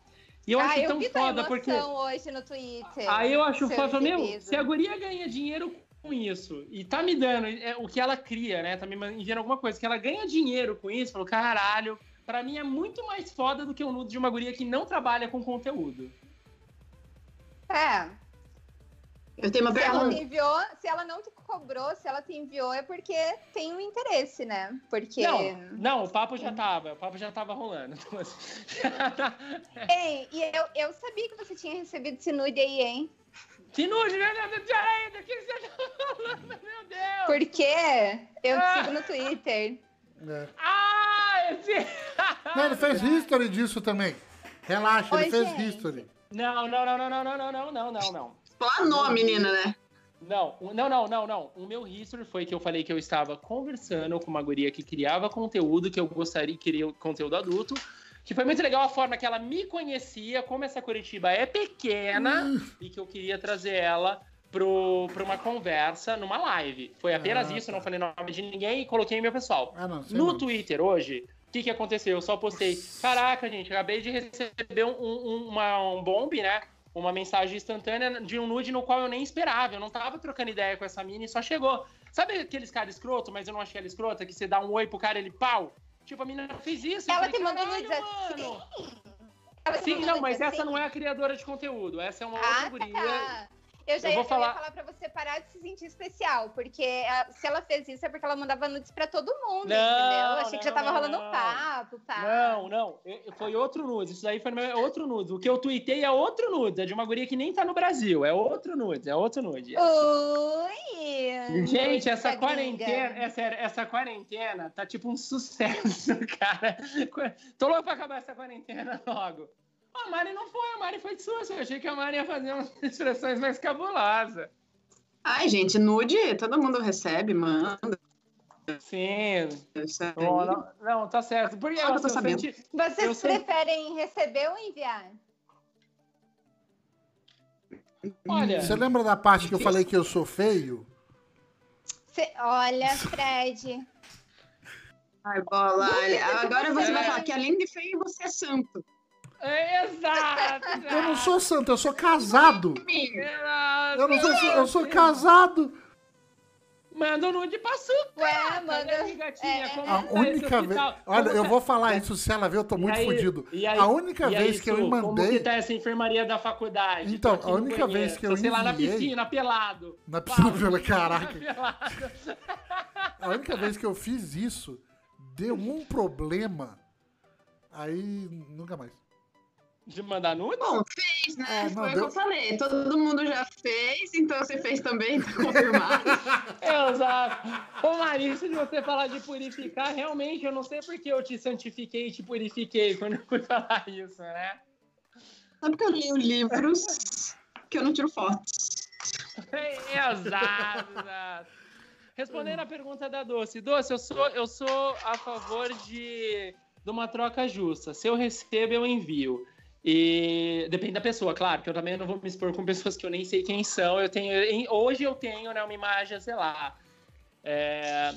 E eu ah, acho eu tão foda, porque. hoje no Twitter. Aí eu acho foda, meu, se a guria ganha dinheiro com isso e tá me dando é, o que ela cria, né? Tá me enviando alguma coisa, que ela ganha dinheiro com isso, falou, caralho, pra mim é muito mais foda do que o nude de uma guria que não trabalha com conteúdo. É. Eu tenho uma Se ela pergunta. te enviou, se ela não te cobrou, se ela te enviou, é porque tem um interesse, né? Porque. Não, não, o papo já tava, o papo já tava rolando. Então, assim, Ei, e eu, eu sabia que você tinha recebido esse nude aí, hein? que nude, meu Deus, peraí, do que você tá falando, meu Deus? Porque eu te Ah. sigo no Twitter. É. Ah, esse... Não, ele fez history disso também. Relaxa, ele Oi, fez gente. history. Não, não, não, não, não, não, não, não, não, não, não. Só não, menina, né? Não, não, não, não, não. O meu history foi que eu falei que eu estava conversando com uma guria que criava conteúdo, que eu gostaria, queria conteúdo adulto. Que foi muito legal a forma que ela me conhecia, como essa Curitiba é pequena, e que eu queria trazer ela pro, pra uma conversa numa live. Foi apenas Ah, isso, tá. não falei nome de ninguém e coloquei meu pessoal. Ah, não, No não. Twitter hoje, o que, que aconteceu? Eu só postei. Caraca, gente, acabei de receber um, um, uma, um bombe, né? Uma mensagem instantânea de um nude no qual eu nem esperava. Eu não tava trocando ideia com essa mina e só chegou. Sabe aqueles caras escroto, mas eu não achei ela escrota, que você dá um oi pro cara e ele pau? Tipo, a mina fez isso. Ela falei, te mandou "Caralho, nudes assim?" mano." Ela te Sim, não, nude mas essa não é a criadora de conteúdo. Essa é uma outra Ah, guria. tá. Eu já Eu ia, vou falar- eu falar pra você parar de se sentir especial, porque a- se ela fez isso é porque ela mandava nudes pra todo mundo, Não, entendeu? Achei que já não, tava não, rolando não. um papo, tá? Não, não. Eu- Foi outro nudes. Isso daí foi é outro nudes. O que eu tuitei é outro nudes. É de uma guria que nem tá no Brasil. É outro nudes. É outro nude. Oi! Gente, essa da quarentena, gringa. é sério, essa quarentena tá tipo um sucesso, cara. Tô louco pra acabar essa quarentena logo. A Mari não foi, a Mari foi de susto. Eu achei que a Mari ia fazer umas expressões mais cabulosas. Ai, gente, nude, todo mundo recebe, manda. Sim. Isso aí. Não, não, tá certo. Porque Ah, eu tô eu sabendo. senti- Vocês Eu sei- preferem receber ou enviar? Olha, Você lembra da parte que eu falei que eu sou feio? Cê- olha, Fred. Ai, bola. Agora você vai É. falar que além de feio, você é santo. É, exato. Eu não sou santo, eu sou casado. Eu não sou, eu sou casado. Manda um nude pra sucata. Ué, manda- né, gatinha? é, Como A tá esse única vez. Olha, eu tá- vou falar isso, se ela ver, eu tô muito aí- aí- A única e aí, vez que eu Su, Como que mandei. tá essa enfermaria da faculdade? Então, aqui a única vez que eu tô, sei lá, na piscina, pelado. Na piscina Fala. pela caraca. Pelado. A única vez que eu fiz isso, deu um problema. Aí nunca mais. De mandar nude? Bom, fez, né? É, Foi o que eu falei. Todo mundo já fez, então você fez também, tá confirmado. Exato. Ô, Marisa, de você falar de purificar, realmente, eu não sei porque eu te santifiquei e te purifiquei quando eu fui falar isso, né? Só porque eu li livros que eu não tiro fotos. Exato, exato. Respondendo a pergunta da Doce. Doce, eu sou, eu sou a favor de, de uma troca justa. Se eu recebo, eu envio. E depende da pessoa, claro, que eu também não vou me expor com pessoas que eu nem sei quem são. Eu tenho, hoje eu tenho né, uma imagem, sei lá. É,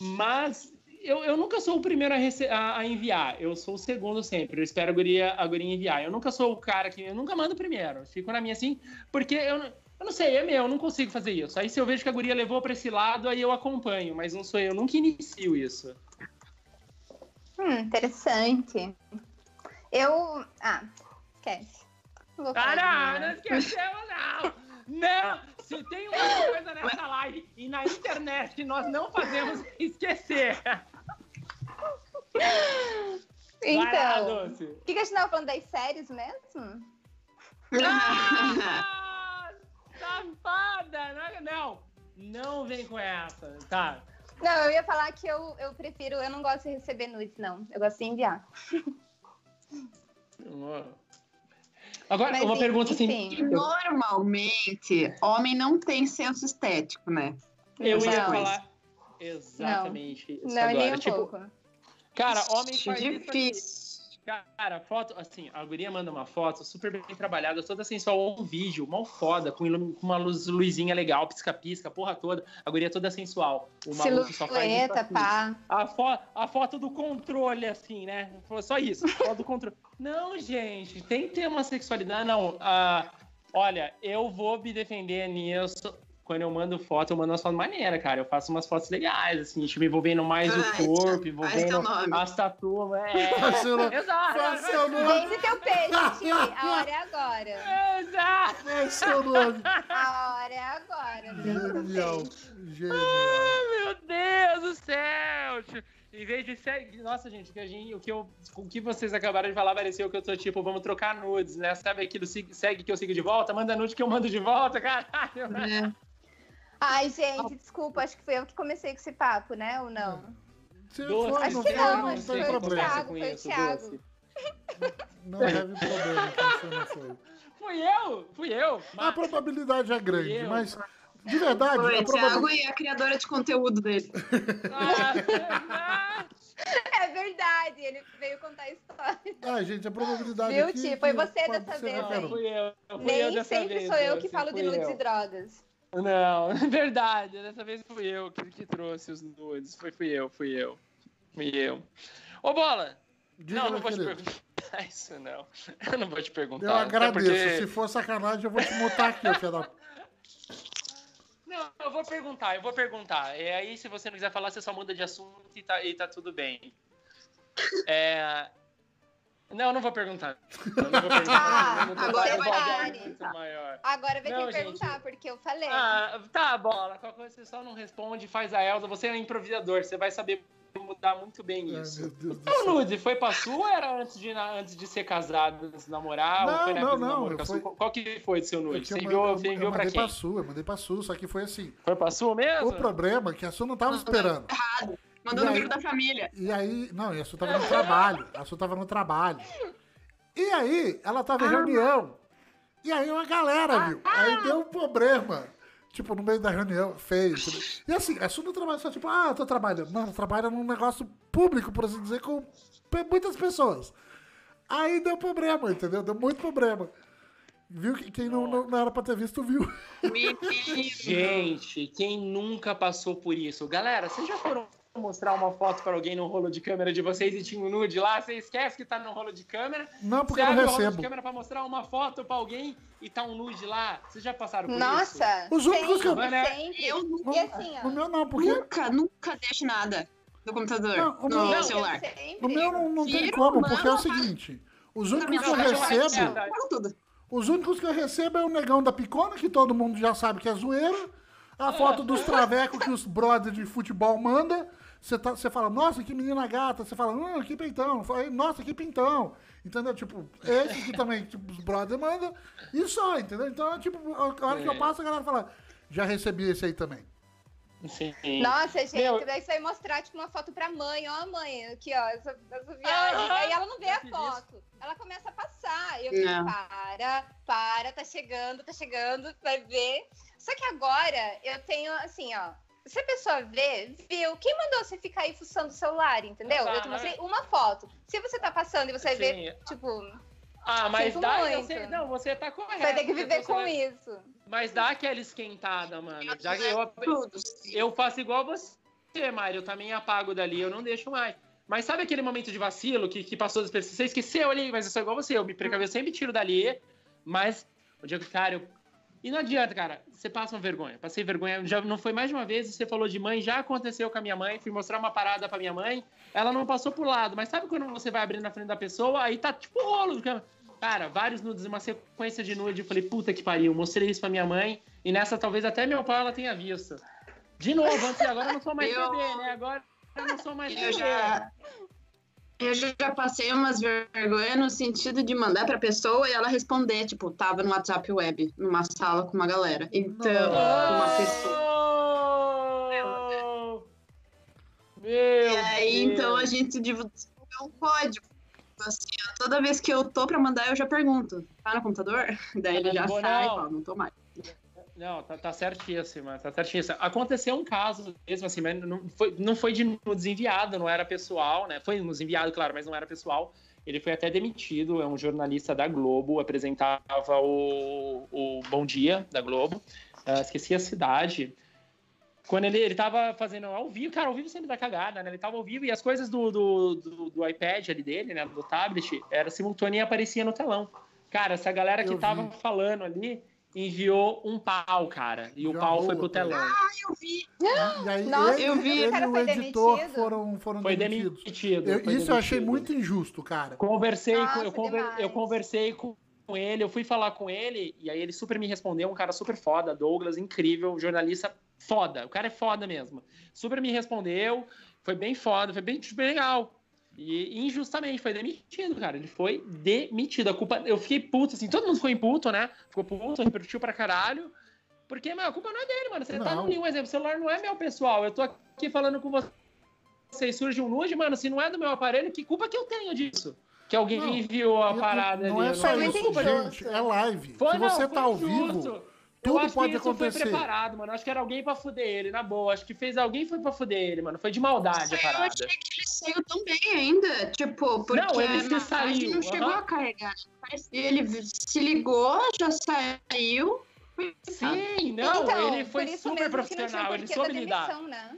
mas eu, eu nunca sou o primeiro a, a- a enviar. Eu sou o segundo sempre. Eu espero a guria, a guria enviar. Eu nunca sou o cara que. Eu nunca mando primeiro. Fico na minha assim, porque eu, eu não sei, é meu, eu não consigo fazer isso. Aí se eu vejo que a guria levou pra esse lado, aí eu acompanho, mas não sou eu, eu nunca inicio isso. Hum, interessante. Eu. Ah, esquece. Vou Cara, não esqueceu, não! Não! Se tem uma coisa nessa live e na internet que nós não fazemos esquecer. Então, o que, que a gente tava falando das séries mesmo? Ah, safada! Não, não, não vem com essa, tá? Não, eu ia falar que eu, eu prefiro, eu não gosto de receber nudes, não. Eu gosto de enviar. Agora, Mas, uma pergunta assim. enfim. Normalmente, homem não tem senso estético, né? Eu Essas ia falar exatamente isso não, agora. nem um tipo, pouco. cara, homem faz isso aqui. difícil. Cara, foto, assim, a guria manda uma foto super bem trabalhada, toda sensual, ou um vídeo, mal foda, com, uma luz, luzinha legal, pisca-pisca, porra toda, a guria toda sensual. O maluco só faz isso assim. pá. A, fo a foto do controle, assim, né? Só isso, foto do controle. Não, gente, tem que ter uma sexualidade, não. Ah, olha, eu vou me defender nisso. Quando eu mando foto, eu mando umas fotos maneiras, cara. Eu faço umas fotos legais, assim, tipo, envolvendo mais Ah, o corpo, envolvendo as tatuas. É, nome. exato. Vende teu peixe, Ti. A hora é agora. Exato. A hora é agora. Genial. Genial. Meu Deus do céu! Tio. Em vez de ser. Nossa, gente, o que, a gente, o que, eu, o que vocês acabaram de falar pareceu que eu tô tipo, vamos trocar nudes, né? Sabe aquilo segue que eu sigo de volta? Manda nude que eu mando de volta, caralho. É. Ai, gente, desculpa, acho que foi eu que comecei com esse papo, né? Ou não? Se Doce. for, Acho que não, não acho que foi o. Thiago, foi o Thiago. Não teve problema, você não foi. Fui eu? Fui eu. A Mas- probabilidade é grande, Eu. mas de verdade, Foi, a Thiago probabilidade. e a criadora de conteúdo dele. Ah, É verdade, ele veio contar a história. Ah, gente, a probabilidade Viu, aqui Ti? Foi você dessa vez, hein? fui eu. Fui eu Nem dessa sempre vez, sou eu que falo de nudes eu. e drogas. Não, é verdade. Dessa vez fui eu que, que trouxe os nudes. Foi, fui eu, fui eu. Fui eu. Ô, Bola! Diga, não, não vou te querido. perguntar isso, não. Eu não vou te perguntar. Eu agradeço. porque- Se for sacanagem, eu vou te mutar aqui, filho da. Não, eu vou perguntar, eu vou perguntar. E aí, se você não quiser falar, você só muda de assunto e tá, e tá tudo bem. É... Não, eu não vou perguntar. Eu não vou perguntar. Ah, Eu não agora vai. é muito maior. Agora vai ter que gente. perguntar, porque eu falei. Ah, tá, bola. Qualquer coisa você só não responde, faz a Elsa. Você é um improvisador, você vai saber mudar muito bem Ai, isso. meu Deus do O céu. nude foi pra sua ou era antes de, antes de ser casado, antes de namorar? Não, ou foi na não, não, foi- sua? Qual que foi do seu nude? Você eu enviou, mandei- você eu enviou pra mandei quem? pra Su, eu mandei pra Su, só que foi assim. Foi pra sua mesmo? O problema é que a Su não tava esperando. Mandou E no aí? grupo da família. E aí, não, e a Su tava no trabalho. A Su tava no trabalho. E aí, ela tava em reunião. E aí uma galera, viu? Aí deu um problema. Tipo, no meio da reunião, feio. E assim, a Su não trabalha só, tipo, ah, eu tô trabalhando. Não, ela trabalha num negócio público, por assim dizer, com muitas pessoas. Aí deu problema, entendeu? Deu muito problema. Viu que quem não, não, não era pra ter visto, viu. Gente, quem nunca passou por isso? Galera, vocês já foram mostrar uma foto para alguém no rolo de câmera de vocês e tinha um nude lá, você esquece que tá no rolo de câmera. Não, porque você eu não abre o rolo de recebo. câmera para mostrar uma foto para alguém e tá um nude lá. Vocês já passaram por isso? Nossa! Os únicos que eu- sempre, Né? Eu nunca, E assim, ó. No meu não, porque nunca, nunca deixo nada no computador, Não, no meu- eu celular. no meu não, não tem como, porque é o seguinte. Os únicos que eu recebo, os únicos que eu recebo é o negão da picona, que todo mundo já sabe que é zoeira. A foto dos travecos que os brothers de futebol manda. Você, tá, você fala, nossa, que menina gata. Você fala, hum, que peitão. Fala, Nossa, que pintão. Entendeu? Tipo, esse que também, tipo, os brothers mandam. E só, entendeu? Então, é tipo, a hora que eu É. passo, a galera fala, já recebi esse aí também. Sim. Nossa, gente, Meu- daí você vai mostrar, tipo, uma foto pra mãe. Ó, mãe, aqui, ó, essa, essa viagem. Ah, Aí ela não vê a foto. Ela começa a passar. E eu fico, Não. para, para, tá chegando, tá chegando, vai ver. Só que agora eu tenho, assim, ó. Se a pessoa vê, viu. Quem mandou você ficar aí fuçando o celular, entendeu? Eu te mostrei uma foto. Se você tá passando e você vai ver, Sim. tipo, Ah, mas Sinto dá. sei- não, você tá correto. você vai ter que você- viver você com vai- isso. Mas dá aquela esquentada, mano. Já que eu, eu faço igual você, Mário. Eu também apago dali, eu não deixo mais. Mas sabe aquele momento de vacilo que, que passou das pessoas? Você esqueceu ali, mas eu sou igual você. Eu me precavi, eu sempre tiro dali. Mas o dia que, cara, eu... E não adianta, cara. Você passa uma vergonha. Passei vergonha. Já não foi mais de uma vez. Você falou de mãe, já aconteceu com a minha mãe. Fui mostrar uma parada pra minha mãe. Ela não passou pro lado. Mas sabe quando você vai abrir na frente da pessoa? Aí tá tipo rolo. Cara, vários nudes, uma sequência de nude. Eu falei, puta que pariu. Mostrei isso pra minha mãe. E nessa, talvez até meu pai ela tenha visto. De novo, antes, agora eu não sou mais Eu- bebê, né? Agora eu não sou mais Eu bebê. já, eu já passei umas vergonhas no sentido de mandar pra pessoa e ela responder, tipo, tava no WhatsApp web, numa sala com uma galera. Então, uma pessoa. Meu E aí, Deus. então a gente divulga um código. Assim, toda vez que eu tô pra mandar, eu já pergunto: tá no computador? Daí ele já Não, sai e fala: não tô mais. Não, tá, tá certíssima, tá certíssima. Aconteceu um caso mesmo assim, mas não foi, não foi de nudes enviado, não era pessoal, né? Foi nos enviado, claro, mas não era pessoal. Ele foi até demitido, é um jornalista da Globo, apresentava o, o Bom Dia da Globo. Ah, esqueci a cidade. Quando ele, ele tava fazendo ao vivo, cara, ao vivo sempre dá cagada, né? Ele tava ao vivo e as coisas do, do, do, do iPad ali dele, né? Do tablet, era simultânea e aparecia no telão. Cara, essa galera que Eu tava vi. falando ali enviou um pau, cara. E o pau foi pro telão. Eu vi. E aí Nossa, ele, eu vi. ele O cara o foi editor demitido? foram, foram Foi demitidos. demitido. Eu- foi isso eu achei demitido. muito injusto, cara. Conversei com, Nossa, eu, conver- eu conversei com com ele, eu fui falar com ele, e aí ele super me respondeu, um cara super foda, Douglas, incrível, jornalista foda, o cara é foda mesmo. Super me respondeu, foi bem foda, foi bem, bem legal. E injustamente foi demitido, cara. Ele foi demitido. A culpa. Eu fiquei puto, assim, todo mundo ficou puto, né? Ficou puto, repercutiu pra caralho. Porque, mano, a culpa não é dele, mano. Você tá Não. no um exemplo. O celular não é meu pessoal. Eu tô aqui falando com vocês, surge um nude, mano. Se não é do meu aparelho, que culpa que eu tenho disso? Que alguém Não, enviou a Não- parada não ali. é só isso, gente. É live. Foi, Se não, você tá ao injusto. vivo, Eu tudo acho pode que isso acontecer. foi preparado, mano. Acho que era alguém pra fuder ele, na boa. Acho que fez alguém foi pra fuder ele, mano. Foi de maldade a Eu parada. achei que ele saiu tão bem ainda. Tipo, porque Não, ele a se saiu, não chegou aham. a carregar. Mas Ele se ligou, já saiu. Sim, não, então, ele foi super profissional, ele soube da lidar. demissão, né?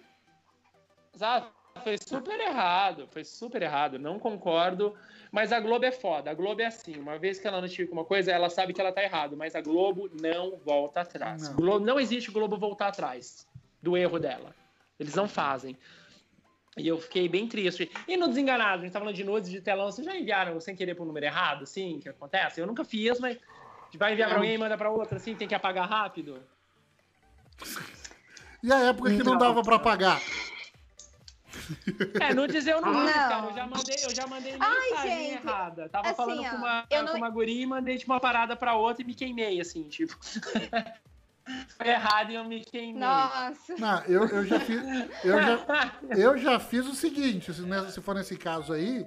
Exato. Foi super errado, foi super errado, não concordo. Mas a Globo é foda. A Globo é assim, uma vez que ela notifica uma coisa, ela sabe que ela tá errado, mas a Globo não volta atrás. Não. Globo, não existe Globo voltar atrás do erro dela. Eles não fazem. E eu fiquei bem triste. E no Desenganado, a gente tá falando de nudes de telão, vocês já enviaram sem querer pro número errado, assim, que acontece? Eu nunca fiz, mas vai enviar pra alguém e manda pra outra, assim, tem que apagar rápido? E a época que não dava pra pagar? É, não dizer eu não, Não. cara. Eu já mandei, eu já mandei Ai, mensagem gente, errada. Tava assim, falando ó, com uma, eu não- com uma guria e mandei tipo, uma parada pra outra e me queimei, assim, tipo. Foi errado e eu me queimei. Nossa. Não, eu, eu já fiz. Eu já, eu já fiz o seguinte, se, nessa- se for nesse caso aí,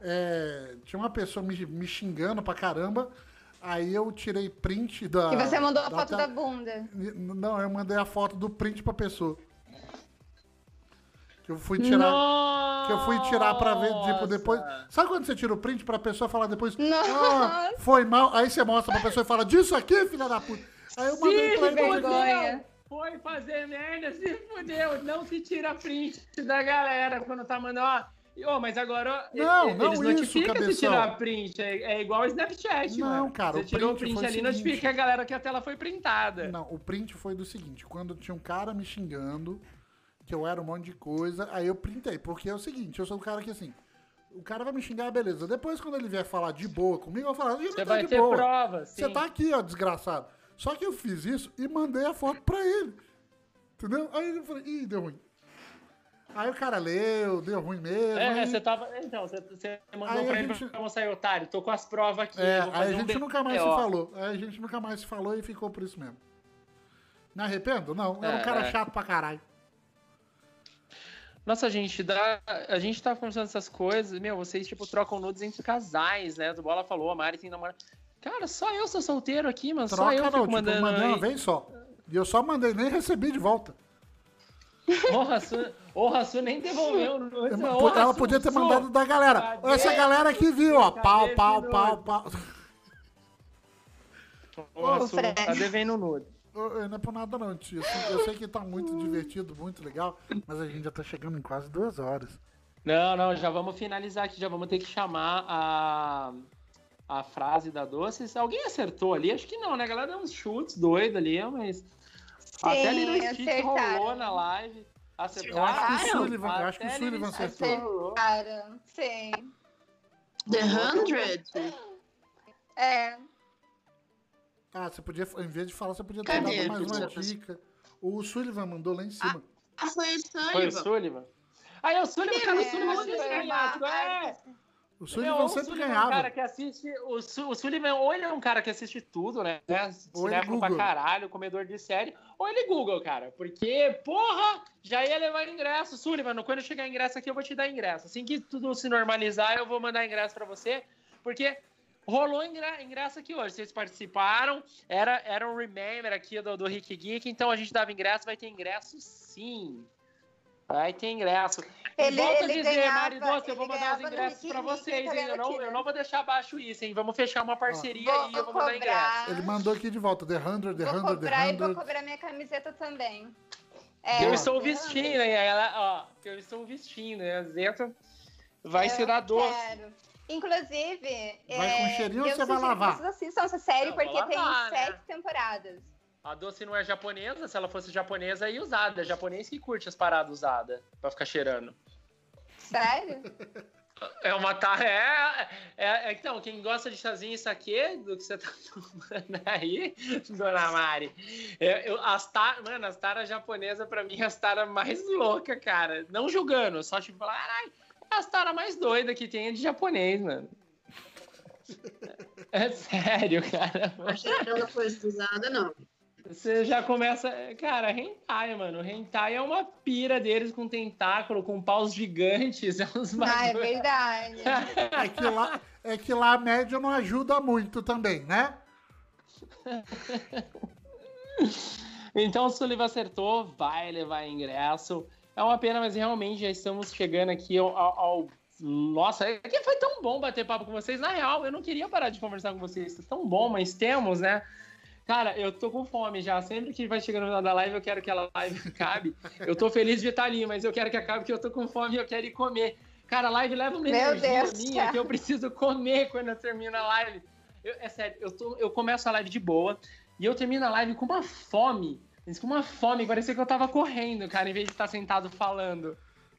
é, tinha uma pessoa me, me xingando pra caramba, aí eu tirei print da. E você mandou a da foto tela- da bunda. Não, eu mandei a foto do print pra pessoa. Que eu fui tirar. Nossa! Que eu fui tirar pra ver, tipo, depois. Sabe quando você tira o print pra pessoa falar depois? Nossa. Ah, foi mal. Aí você mostra pra pessoa e fala, disso aqui, filha da puta. Aí eu mandei Sim, pra ele. vergonha. foi fazer merda, se fudeu. Não se tira print da galera quando tá mandando, ó. Ô, mas agora Não, eles não isso, notificam se cabeção. tirar print. É, é igual o Snapchat, Não, mano. cara, Você o tirou o print print ali, seguinte. notifica a galera que a tela foi printada. Não, o print foi do seguinte, quando tinha um cara me xingando, que eu era um monte de coisa, aí eu printei, porque é o seguinte, eu sou o cara que assim, o cara vai me xingar, beleza. Depois, quando ele vier falar de boa comigo, eu vou falar, "Ih, não Você tá vai ter boa. prova, sim. Você tá aqui, ó, desgraçado. Só que eu fiz isso e mandei a foto pra ele. Entendeu? Aí eu falei, ih, deu ruim. Aí o cara leu, deu ruim mesmo. É, você tava. Então, você, mandou Aí a pra ele gente- pra mostrar, otário. Tô com as provas aqui. É, aí a um gente nunca mais se falou. Aí a gente nunca mais se falou e ficou por isso mesmo. Me arrependo? Não, era um É, cara é. chato pra caralho. Nossa, gente, dá, a gente tá conversando essas coisas. Meu, vocês, tipo, trocam nudes entre casais, né? Do Bola falou, a Mari tem namorado. Cara, só eu sou solteiro aqui, mano. só Troca eu não, fico tipo, mandando. mandei uma vez só. E eu só mandei, nem recebi de volta. Ô, Rassu, nem devolveu. Não, ô, ela Rassu, podia ter mandado da galera. Cadê? Essa galera aqui viu, ó. Cadê Pau, pau, pau, pau. Ô, Rassu, tá devendo nude. Não é por nada não, tio. Assim, Eu sei que tá muito divertido, muito legal, mas a gente já tá chegando em quase duas horas. Não, não, já vamos finalizar aqui, já vamos ter que chamar a, a frase da Doces. Alguém acertou ali? Acho que não, né? A galera deu uns chutes doidos ali, mas. até ali no acertaram. rolou na live. Acertaram. Eu acho que o Acertaram? Sullivan, eu acho que o Até Sullivan acertou. Cara, sim. The Hundred? É. Ah, você podia, em vez de falar, você podia ter dado mais uma dica. O Sullivan mandou lá em cima. Ah, foi o Foi o Sullivan. Sullivan? Aí o Sullivan, cara, o É, Sullivan sempre ganhava. É, O Sullivan sempre Sullivan é um ganhava. cara que assiste. O, Su- o Sullivan, ou ele é um cara que assiste tudo, né? Ou ele Cinema pra Google. caralho, comedor de série, ou ele Google, cara. Porque, porra, já ia levar ingresso. Sullivan, quando chegar ingresso aqui, eu vou te dar ingresso. Assim que tudo se normalizar, eu vou mandar ingresso pra você. Porque rolou ingresso aqui hoje. Vocês participaram, era, era um remember aqui do, do Rick Geek, então a gente dava ingresso, vai ter ingresso sim. Vai ter ingresso. Ele- Volto a dizer, ganhava- Mari Doce, eu vou mandar os ingressos Geek, vocês, hein? Eu não, eu né? não vou deixar abaixo isso, hein? Vamos fechar uma parceria Vou, e eu vou vou mandar ingresso. Ele mandou aqui de volta. The 100, The Vou 100, cobrar e vou 100. cobrar minha camiseta também. É, eu estou vestindo, hein? Ela, ó, eu estou vestindo, né? A Zeta vai Eu ser da doce. quero. Inclusive, Vai é, com cheirinho ou você vai lavar? Vocês assistam essa série Eu porque tem lavar, né? sete temporadas. A doce não é japonesa, se ela fosse japonesa, ia usada. É japonês que curte as paradas usadas pra ficar cheirando. Sério? É uma tarefa. É, é- é- então, quem gosta de chazinho e saquê, do que você tá tomando aí, dona Mari. é, eu- as tar, mano, as taras japonesas, pra mim, é as taras mais loucas, cara. Não julgando, só tipo falar, caralho, é as taras mais doidas que tem é de japonês, mano. É sério, cara. Não cheirando coisa usada, não. Você já começa. Cara, hentai, mano. Hentai é uma pira deles com tentáculo, com paus gigantes. É uns Ah, é verdade. É que, lá, é que lá a média não ajuda muito também, né? Então o Sullivan acertou, vai levar ingresso. É uma pena, mas realmente já estamos chegando aqui ao. ao- ao- Nossa, é que foi tão bom bater papo com vocês. Na real, eu não queria parar de conversar com vocês. Tá tão bom, mas temos, né? Cara, eu tô com fome já. Sempre que vai chegando no final da live, eu quero que a live acabe. Eu tô feliz de estar ali, mas eu quero que acabe porque eu tô com fome e eu quero ir comer. Cara, a live leva uma Meu energia Deus, minha cara. que eu preciso comer quando eu termino a live. Eu- é sério, eu, tô, eu começo a live de boa e eu termino a live com uma fome. Mas Com uma fome, parecia que eu tava correndo, cara, em vez de estar sentado falando.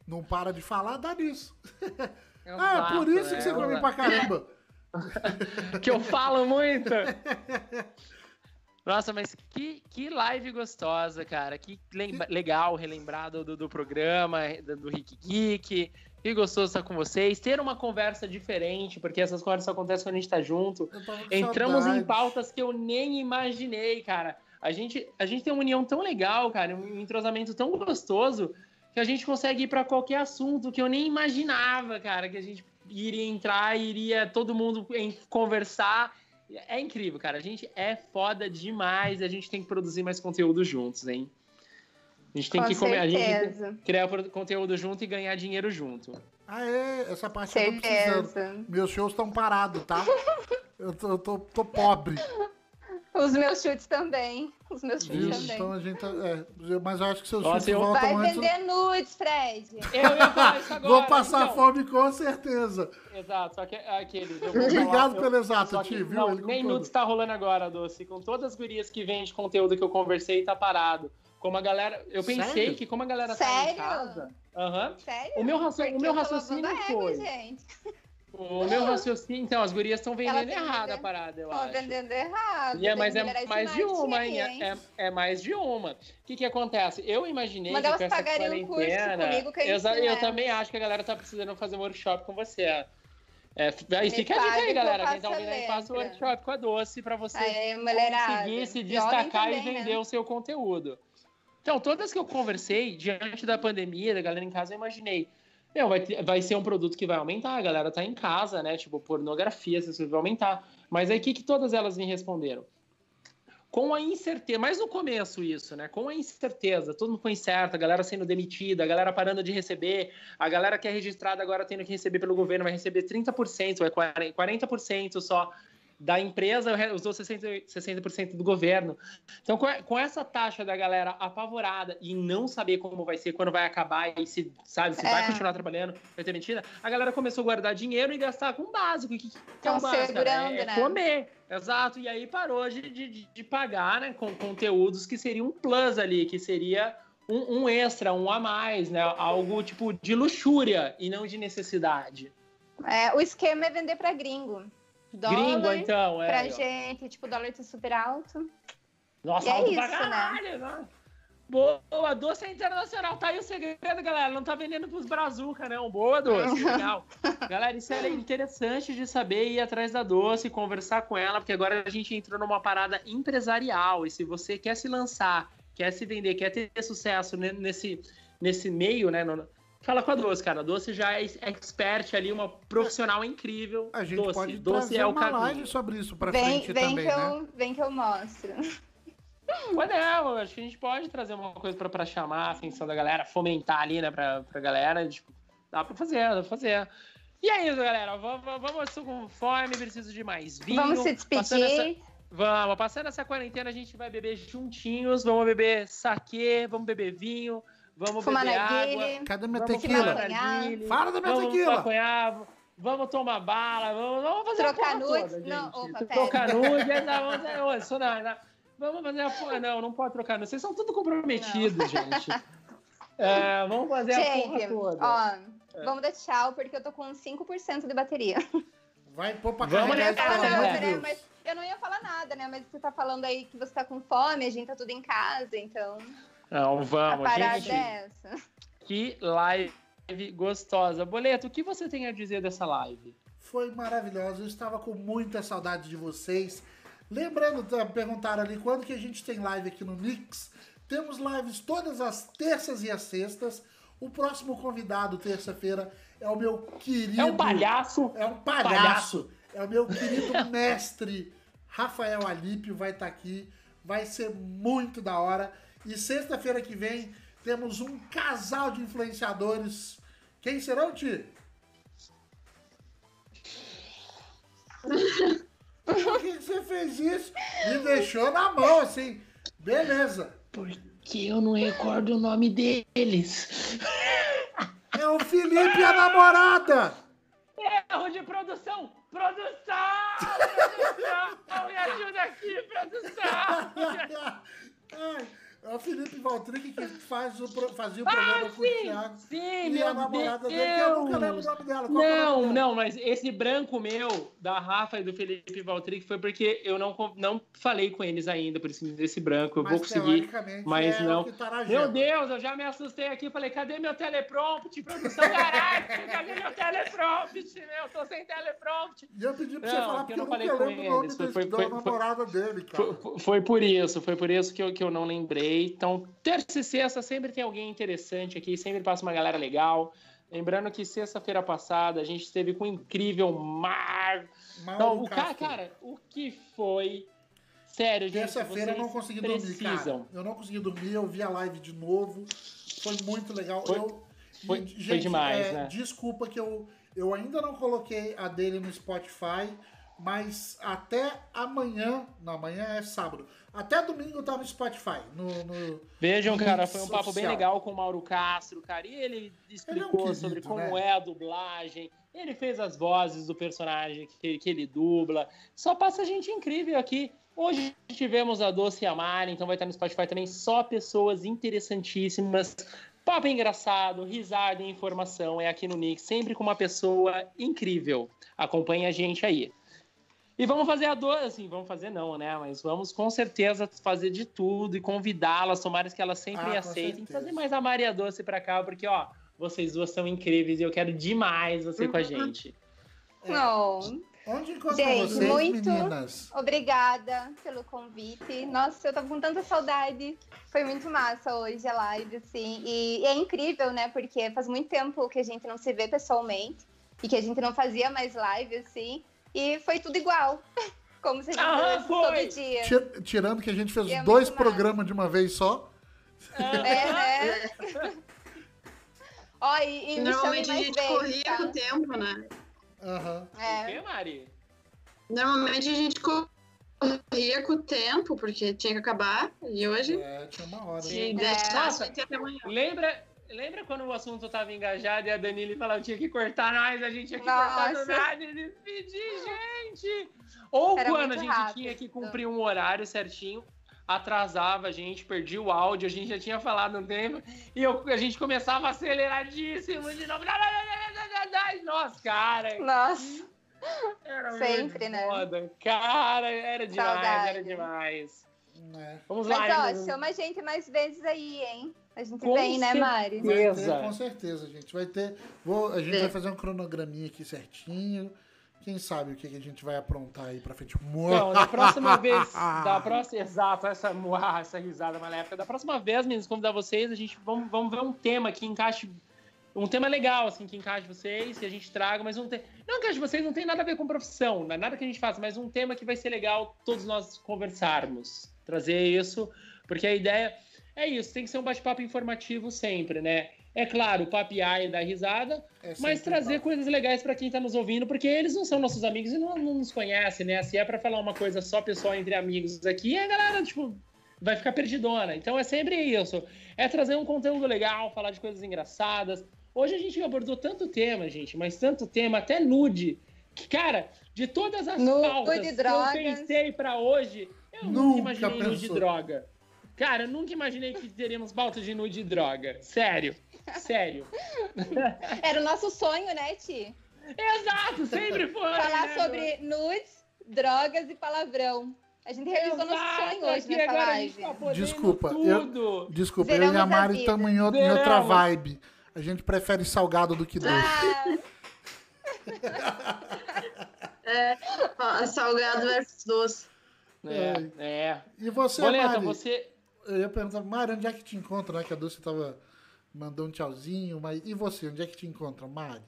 Não para de falar, dá nisso. Ah, é Exato, por isso né? que você come pra caramba. que eu falo muito. Nossa, mas que, que live gostosa, cara. Que lembra- legal relembrar do, do, programa, do, Rick Geek. Que gostoso estar com vocês. Ter uma conversa diferente, porque essas conversas acontecem quando a gente tá junto. Eu Entramos em saudade. pautas que eu nem imaginei, cara. A gente, a gente tem uma união tão legal, cara, um entrosamento tão gostoso, que a gente consegue ir para qualquer assunto que eu nem imaginava, cara, que a gente iria entrar, iria todo mundo em- conversar. É incrível, cara. A gente é foda demais. A gente tem que produzir mais conteúdo juntos, hein? A gente tem Com que comer, a gente certeza. criar conteúdo junto e ganhar dinheiro junto. Ah, é? Essa parte eu tô precisando. Certeza. Meus shows estão parados, tá? Eu tô, eu tô, tô pobre. Os meus chutes também. Os meus chutes Isso, também. então a gente. tá- É, mas eu acho que seus Nossa, chutes eu- voltam Vai antes. vender nudes, Fred. Eu ia falar isso agora. Vou passar então. fome com certeza. Exato, só que aqueles. eu vou Obrigado eu- pelo exato, que, Ti, viu? Não, nem nudes tá rolando agora, Doce. Com todas as gurias que vêm de conteúdo que eu conversei, tá parado. Como a galera. Eu pensei Sério? que, como a galera tá Sério? em casa. Sério? O meu, raci- o meu eu raciocínio foi. gente. O meu raciocínio. Então, as gurias estão vendendo errado a parada, eu acho. vendendo errado. E é, mas é mais de uma, hein? É, é mais de uma. O que que acontece? Eu imaginei Mas que elas pagariam um curso comigo que a gente Exa- eu leva. também acho que a galera tá precisando fazer um workshop com você. É, aí fica a dica aí, eu galera. Quem tá ouvindo aí, faça o workshop com a Doce pra você Aí, conseguir se E destacar e também, né? vender o seu conteúdo. Então, todas que eu conversei, diante da pandemia, da galera em casa, eu imaginei. Vai, vai ser um produto que vai aumentar, a galera tá em casa, né? Tipo, pornografia, coisas vai aumentar. Mas aí, o que, que todas elas me responderam? Com a incerteza, mas no começo isso, né? Com a incerteza, todo mundo foi incerto, a galera sendo demitida, a galera parando de receber, a galera que é registrada agora tendo que receber pelo governo vai receber 30%, vai 40%, 40% só da empresa, usou 60%, 60% do governo. Então, com, essa taxa da galera apavorada e não saber como vai ser, quando vai acabar e se, sabe, se vai É. continuar trabalhando, vai ter mentira, a galera começou a guardar dinheiro e gastar com o básico. O que, que é o básico? segurando, é né? comer. Exato. E aí parou de, de, de pagar, né, com conteúdos que seria um plus ali, que seria um, um extra, um a mais, né? Algo tipo de luxúria e não de necessidade. É, o esquema é vender pra gringo. Dólar Gringo, então, é. pra gente, tipo, dólar tá super alto. Nossa, E é alto pra isso, né? caralho, né? Boa, doce é internacional. Tá aí o segredo, galera. Não tá vendendo pros brazuca, não. Boa, doce. Legal. galera, isso é interessante de saber ir atrás da doce, conversar com ela, porque agora a gente entrou numa parada empresarial. E se você quer se lançar, quer se vender, quer ter sucesso ne- nesse, nesse meio, né? no- Fala com a Doce, cara. A Doce já é expert ali, uma profissional incrível. A gente Doce, pode Doce é o uma caminho. live sobre isso pra Vem, frente vem, também, que né? eu, vem que eu mostro. Pode é, eu acho que a gente pode trazer uma coisa pra, pra chamar a atenção da galera, fomentar ali, né, pra, pra galera. Tipo, dá pra fazer, dá pra fazer. E é isso, galera. Vamos, vamos, estou com fome, preciso de mais vinho. Vamos se Passando essa- despedir. Vamos, passando essa quarentena, a gente vai beber juntinhos, vamos beber saquê, vamos beber vinho, vamos Fumar beber água. Cadê minha Vamos tequila? Fala da minha vamos tequila. maconhar, vamos tomar bala, vamos, vamos fazer Trocar a porra nudes? toda, Não, gente. opa, trocar nudes, é, não, vamos isso não, não. Vamos fazer a porra, não, não pode trocar nudes. Vocês são tudo comprometidos, gente. É, vamos fazer a porra Gente, toda. ó, vamos dar tchau, porque eu tô com 5% de bateria. Vai pôr pra Vamos carregar nessa, isso, pelo né? eu não ia falar nada, né? Mas você tá falando aí que você tá com fome, a gente tá tudo em casa, então Não, a vamos, parada gente. é essa. Que live gostosa. Boleto, o que você tem a dizer dessa live? Foi maravilhosa. Eu estava com muita saudade de vocês. Lembrando, tá, perguntaram ali quando que a gente tem live aqui no Nix. Temos lives todas as terças e as sextas. O próximo convidado, terça-feira, é o meu querido. É um palhaço. É um palhaço. É o meu querido mestre Rafael Alípio vai estar aqui. Vai ser muito da hora. E sexta-feira que vem temos um casal de influenciadores. Quem serão, Ti? Por que você fez isso? Me deixou na mão, assim. Beleza. Porque eu não recordo o nome deles. É o Felipe e a namorada. Erro de produção! Produção! Produção! Me ajuda aqui, produção! Ai, é o Felipe Valtric que faz o, fazia o Ah, programa com o sim! Thiago. Sim, E a namorada Deus! dele, eu nunca lembro o nome dela. Qual é Não, nome dela? não, mas esse branco meu, da Rafa e do Felipe Valtric, foi porque eu não, não falei com eles ainda, por isso desse branco. Eu Mas vou conseguir. teoricamente mas é não. tá Meu. Deus, eu já me assustei aqui. Falei, cadê meu teleprompt? Produção caralho, cadê meu teleprompt? Meu, tô sem teleprompt. E eu pedi pra você Não, falar que porque eu não falei com eles. Foi- foi- foi- namorada dele, cara. Foi, foi- foi por isso, foi por isso que eu, que eu não lembrei. Então, terça e sexta sempre tem alguém interessante aqui, sempre passa uma galera legal. Lembrando que sexta-feira passada a gente esteve com o incrível Mar. Mauro Então, o cara, cara, o que foi. Sério, gente. Terça-feira eu não consegui dormir, precisam. cara. Eu não consegui dormir, eu vi a live de novo. Foi muito legal. Foi- eu, foi- e, foi demais, é, né? Desculpa que eu, eu ainda não coloquei a dele no Spotify, Mas até amanhã, não, amanhã é sábado. Até domingo tá no Spotify. No, no Vejam, cara, foi um papo bem legal com o Mauro Castro, cara. E ele explicou querido, sobre como né? é a dublagem. Ele fez as vozes do personagem que, que ele dubla. Só passa gente incrível aqui. Hoje tivemos a Doce e a Mari, então vai estar no Spotify também. Só pessoas interessantíssimas. Papo engraçado, risada e informação é aqui no Nick, sempre com uma pessoa incrível. Acompanhe a gente aí. E vamos fazer a doce, assim, vamos fazer não, né? Mas vamos com certeza fazer de tudo e convidá-las, tomara que elas sempre Ah, aceitem. Fazer mais a Maria Doce pra cá, porque, ó, vocês duas são incríveis e eu quero demais você com a Uhum. gente. Não. Onde encontram Gente, vocês, muito- meninas? Obrigada pelo convite. Nossa, eu tava com tanta saudade. Foi muito massa hoje a live, assim. E, e é incrível, né? Porque faz muito tempo que a gente não se vê pessoalmente e que a gente não fazia mais live, assim. E foi tudo igual. Como se a gente Ah, todo dia. Ti- Tirando que a gente fez é dois programas de uma vez só. É, né? Ó, e, e Normalmente a gente corria tá? com o tempo, né? Aham. O É. Mari? Normalmente a gente corria com o tempo, porque tinha que acabar. E hoje, É, tinha uma hora. Sim. né? deixar Nossa. a gente até amanhã. Lembra, lembra quando o assunto tava engajado e a Danile falava que tinha que cortar nós, a gente tinha que cortar do Nossa. nada e despedir, gente? Ou Era quando a gente rápido. tinha que cumprir um horário certinho, atrasava a gente, perdia o áudio, a gente já tinha falado um tempo, e eu- a gente começava aceleradíssimo de novo. Nossa, cara, Nossa, era Sempre, né? foda. Cara, era demais, Saudade. era demais. É. Vamos lá, mas ó, chama a gente mais vezes aí, hein? A gente Com vem, né, Mari? Vai ter, Beleza. com certeza, gente. Vai ter. Vou, a gente É. vai fazer um cronograminha aqui certinho. Quem sabe o que, que a gente vai aprontar aí pra frente. Então, da próxima vez, da próxima, exato, essa, essa risada maléfica. Da próxima vez, meninos, convidar vocês, a gente vamos, vamos ver um tema que encaixe, um tema legal, assim, que encaixe vocês, que a gente traga, mas um tema, não encaixe vocês, não tem nada a ver com profissão, não é nada que a gente faça, mas um tema que vai ser legal todos nós conversarmos, trazer isso, porque a ideia é isso, tem que ser um bate-papo informativo sempre, né? É claro, papiar e dar risada, É mas trazer bom. coisas legais pra quem tá nos ouvindo, porque eles não são nossos amigos e não, não nos conhecem, né? Se é pra falar uma coisa só pessoal entre amigos aqui, a galera, tipo, vai ficar perdidona. Então é sempre isso. É trazer um conteúdo legal, falar de coisas engraçadas. Hoje a gente abordou tanto tema, gente, mas tanto tema, até nude. Que, cara, de todas as Nude, pautas que eu pensei pra hoje, eu nunca, Nunca imaginei nude de pensou. droga. Cara, eu nunca imaginei que teríamos pautas de nude de droga. Sério. Sério. Era o nosso sonho, né, Ti? Exato, sempre foi. Falar né? sobre nudes, drogas e palavrão. A gente realizou nosso Exato, sonho hoje nessa agora a gente live. tá podendo Desculpa, eu- tudo. Desculpa, eu e Zeramos a a Mari estamos em, outra- em outra Zeramos. vibe. A gente prefere salgado do que doce. Ah, Ó, Salgado versus doce. É, é. E você, Boleta, Mari? você. Eu ia perguntar, Mari, onde é que te encontra, né? Que a Dulce tava mandando um tchauzinho, mas e você, onde é que te encontra, Mari?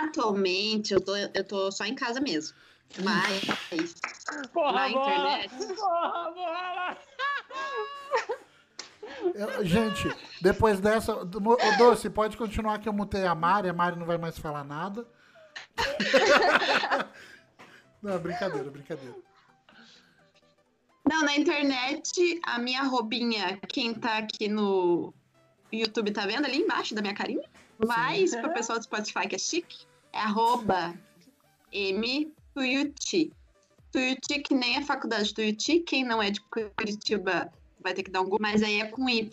Atualmente, eu tô, eu tô só em casa mesmo. Mas Porra, na bola! internet. Porra, bola! Eu- gente, depois dessa. Ô, Doce, pode continuar que eu mutei a Mari, a Mari não vai mais falar nada. não, brincadeira, brincadeira. Não, na internet, a minha robinha, quem tá aqui no YouTube tá vendo ali embaixo da minha carinha. Mas pro pessoal do Spotify que é chique, é arroba M Tuiuti. Tuiuti, que nem a faculdade Tuiuti, quem não é de Curitiba vai ter que dar um Google, mas aí é com Y.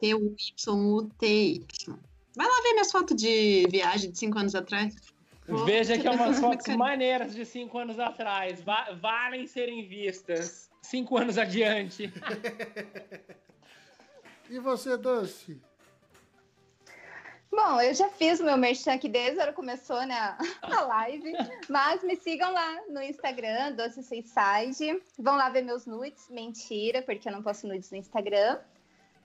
T-U-Y-U-T-Y. Vai lá ver minhas fotos de viagem de cinco anos atrás. Veja que é umas fotos maneiras de cinco anos atrás. Va- valem serem vistas. Cinco anos adiante. E você, Doce? Bom, eu já fiz o meu merchan aqui desde a hora que começou né, a live. Mas me sigam lá no Instagram, Doce Suicide. Vão lá ver meus nudes. Mentira, porque eu não posto nudes no Instagram.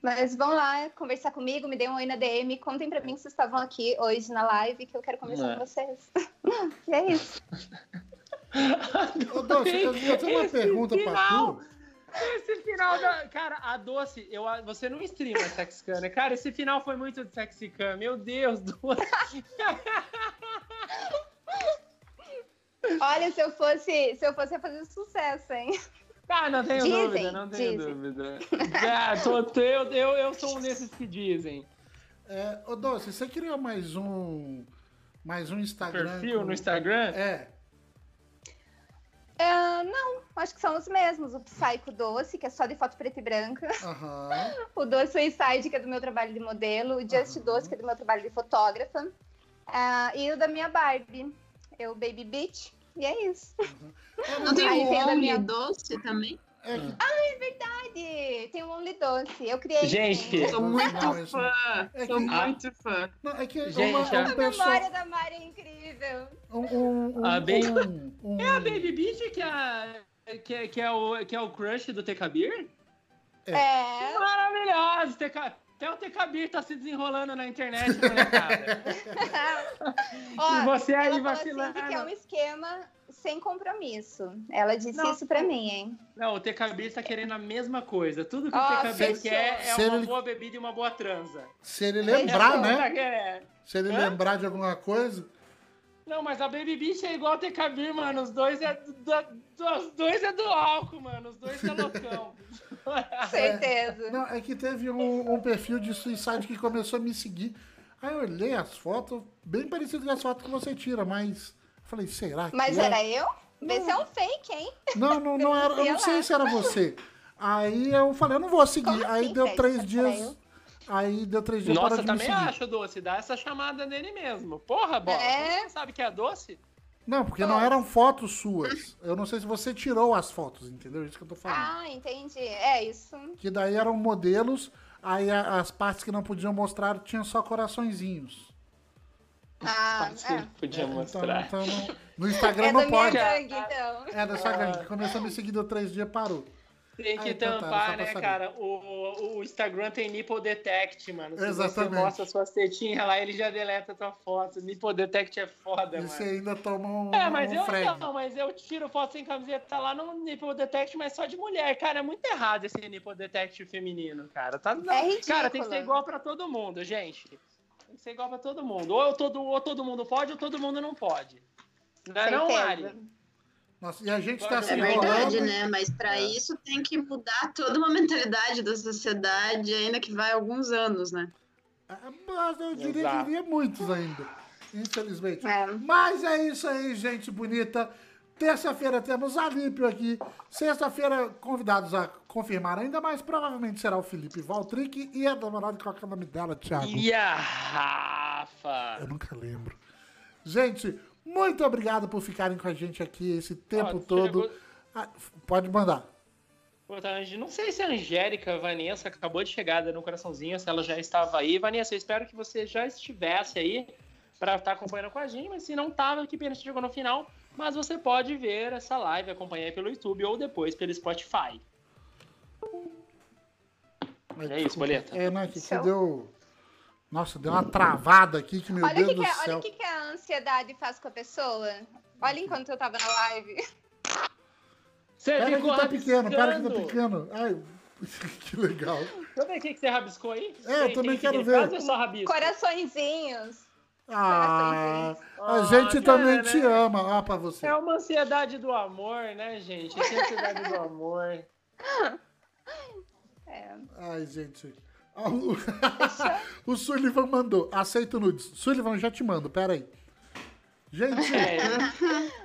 Mas vão lá conversar comigo, me deem um oi na DM. Contem pra mim que vocês estavam aqui hoje na live, que eu quero conversar É. com vocês. e é isso. Ô, Doce, eu, tenho uma Esse pergunta pra final. tu. Esse final da. Cara, a doce, eu, você não streama Sexcam, né? Cara, esse final foi muito de Sexcam. Meu Deus, doce. Olha, se eu fosse, se eu fosse ia fazer sucesso, hein? Ah, não tenho Dizem, dúvida, não tenho dizem. dúvida. Ah, tô- tô- eu, eu, eu sou um desses que dizem. É, ô Doce, você criou mais um. Mais um Instagram. Perfil com- no Instagram? É. Ah, não, acho que são os mesmos. O Psycho Doce, que é só de foto preta e branca. O Doce Suicide, que é do meu trabalho de modelo. O Just. Doce, que é do meu trabalho de fotógrafa. Ah, e o da minha Barbie. Eu, Baby Beach. E é isso. Não tem Aí o tem a da Only minha- doce também? É que Verdade! Tem um Only Doce. Eu criei. Gente, Sou muito Não, isso- fã. é Sou que- muito fã. Não, é que Gente, uma, a- um A pessoal. memória da Mari é incrível. Um, um, um, A Baby- um, um- É a Baby Beach que é, que, é- que, é o, que é o crush do Tekabir? É. É. Maravilhoso! Teca- Até o Tekabir tá se desenrolando na internet, molecada. Ó, e você ela aí assim vacilando. que é um esquema sem compromisso. Ela disse Não, isso pra mim, hein? Não, o Tekabir tá querendo a mesma coisa. Tudo que Ó, o fechou. quer é Se uma ele- boa bebida e uma boa transa. Se ele lembrar, Fechou. né? Tá. Se ele Hã? lembrar de alguma coisa. Não, mas a Baby Beach é igual o Tekabir, mano. Os dois é do, do- os dois é do álcool, mano. Os dois é loucão. Certeza. Não, é que teve um, um perfil de suicide que começou a me seguir. Aí eu olhei as fotos, bem parecido com as fotos que você tira, mas. Falei, será que. Mas é? era eu? Vê se é um fake, hein? Não, não, não era. Eu não sei se era você. Aí eu falei, eu não vou seguir. Como aí assim, deu três dias. eu? Aí deu três dias Nossa, parou de me também acho, Doce. Dá essa chamada nele mesmo. Porra, bola. É? Você sabe que é doce? Não, porque não eram fotos suas. Eu não sei se você tirou as fotos, entendeu? Isso que eu tô falando. Ah, entendi. É isso. Que daí eram modelos, aí a- as partes que não podiam mostrar tinham só coraçõezinhos. Ah, é. podia Então- mostrar. Então, no, no Instagram É da não minha pode. gangue, então. É da sua gangue. Começou a me seguir, deu três dias, parou. Tem que Ah, então tá, tampar, pra né, saber. cara? O, o Instagram tem nipple detect, mano. Se Exatamente. você mostra suas tetinhas lá, ele já deleta a tua foto. Nipple detect é foda, E mano. você ainda toma um, É, mas um eu frag. não, mas eu tiro foto sem camiseta lá no Nipple Detect, mas só de mulher. Cara, é muito errado esse Nipple Detect feminino, cara. Tá, não. É ridículo. Cara, tem que ser igual pra todo mundo, gente. Tem que ser igual pra todo mundo. Ou, eu todo, ou todo mundo pode, ou todo mundo não pode. Não é não, Certeza. Nossa, e a gente tá É se É enrolando. verdade, né? Mas para É. isso tem que mudar toda uma mentalidade da sociedade, ainda que vai alguns anos, né? Ah, Mas eu diria Exato. que iria muitos ainda. Infelizmente. É. Mas é isso aí, gente bonita. Terça-feira temos Alípio aqui. Sexta-feira, convidados a confirmar ainda mais. Provavelmente será o Felipe Valtric e a namorada, qual que é o nome dela, Thiago? E a Rafa? Eu nunca lembro. Gente, muito obrigado por ficarem com a gente aqui esse tempo Ó, todo. chegou- Ah, pode mandar. Tá, Não sei se a Angélica Vanessa acabou de chegar no coraçãozinho, se ela já estava aí. Vanessa, eu espero que você já estivesse aí para estar acompanhando com a gente, mas se não estava, que pena que chegou no final. Mas você pode ver essa live, acompanhar aí pelo YouTube ou depois pelo Spotify. Mas, É isso. Boleta. É, não, que, que Show. deu. Nossa, deu uma travada aqui que, meu Olha Deus que, do que, é- céu. olha o que, que a ansiedade faz com a pessoa. Olha enquanto eu tava na live. Você Pera que tá pequeno, pera que tá pequeno. Ai, que legal. Deixa eu ver o que que você rabiscou aí. É, eu Tem- também tem quero ver. rabisco? Coraçõezinhos. Ah, a Ah, gente cara, também né? te ama. Ó, pra você. É uma ansiedade do amor, né, gente? É a ansiedade do amor. É. Ai, gente. Ah, O, o Sullivan mandou. Aceito nudes. Sullivan, já te mando, pera aí. Gente, É,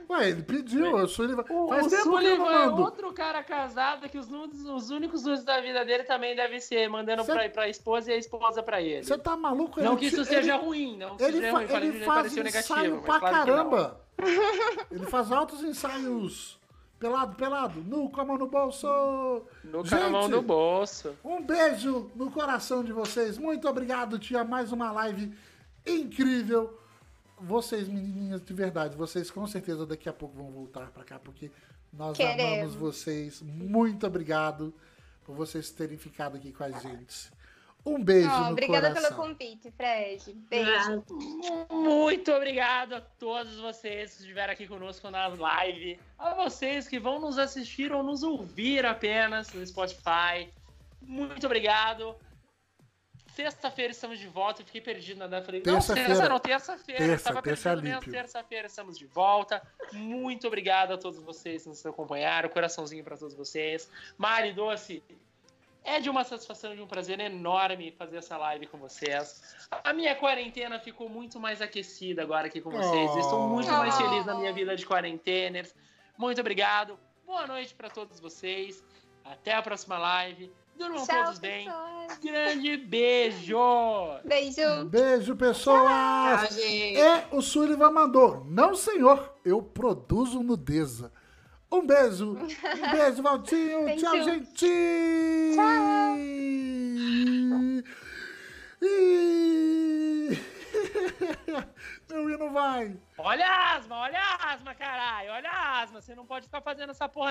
ué, ele pediu, o Sullivan. O, Faz o tempo que eu não Sullivan é outro cara casado que os, nudes, os únicos nudes da vida dele também devem ser mandando Cê- pra, pra esposa e a esposa pra ele. Você tá maluco? Não Ele que isso te- seja ele- ruim, não que Ele, isso seja fa- ruim. Ele faz negativo. ensaio mas pra claro caramba. Ele faz altos ensaios. Pelado, pelado. Nu, com a mão no bolso. No canal Gente, do bolso. Um beijo no coração de vocês. Muito obrigado, tia. Mais uma live incrível. Vocês, menininhas, de verdade, vocês com certeza daqui a pouco vão voltar pra cá, porque nós Queremos. amamos vocês. Muito obrigado por vocês terem ficado aqui com a gente. Um beijo no obrigada coração. pelo convite, Fred. Beijo. Muito obrigado a todos vocês que estiveram aqui conosco na live. A vocês que vão nos assistir ou nos ouvir apenas no Spotify. Muito obrigado. Sexta-feira estamos de volta. Eu fiquei perdido na data. Falei, Terça-feira. não, terça não, terça-feira. Terça, Tava terça é perdido mesmo. Alípio. Terça-feira estamos de volta. Muito obrigado a todos vocês que nos acompanharam. Coraçãozinho para todos vocês. Mari Doce, é de uma satisfação e de um prazer enorme fazer essa live com vocês. A minha quarentena ficou muito mais aquecida agora aqui com vocês. Oh. Estou muito mais Oh. feliz na minha vida de quarenteners. Muito obrigado. Boa noite para todos vocês. Até a próxima live. Durmam Tchau, todos bem. pessoas. Grande beijo! Beijo. Beijo, pessoas! Tchau, gente. E o Sullivan mandou. Não, senhor, eu produzo nudeza. Um beijo. Um beijo, Valtinho. Tchau, gente. Tchau. Meu hino vai. Olha a asma, olha a asma, caralho. Olha a asma. Você não pode ficar fazendo essa porra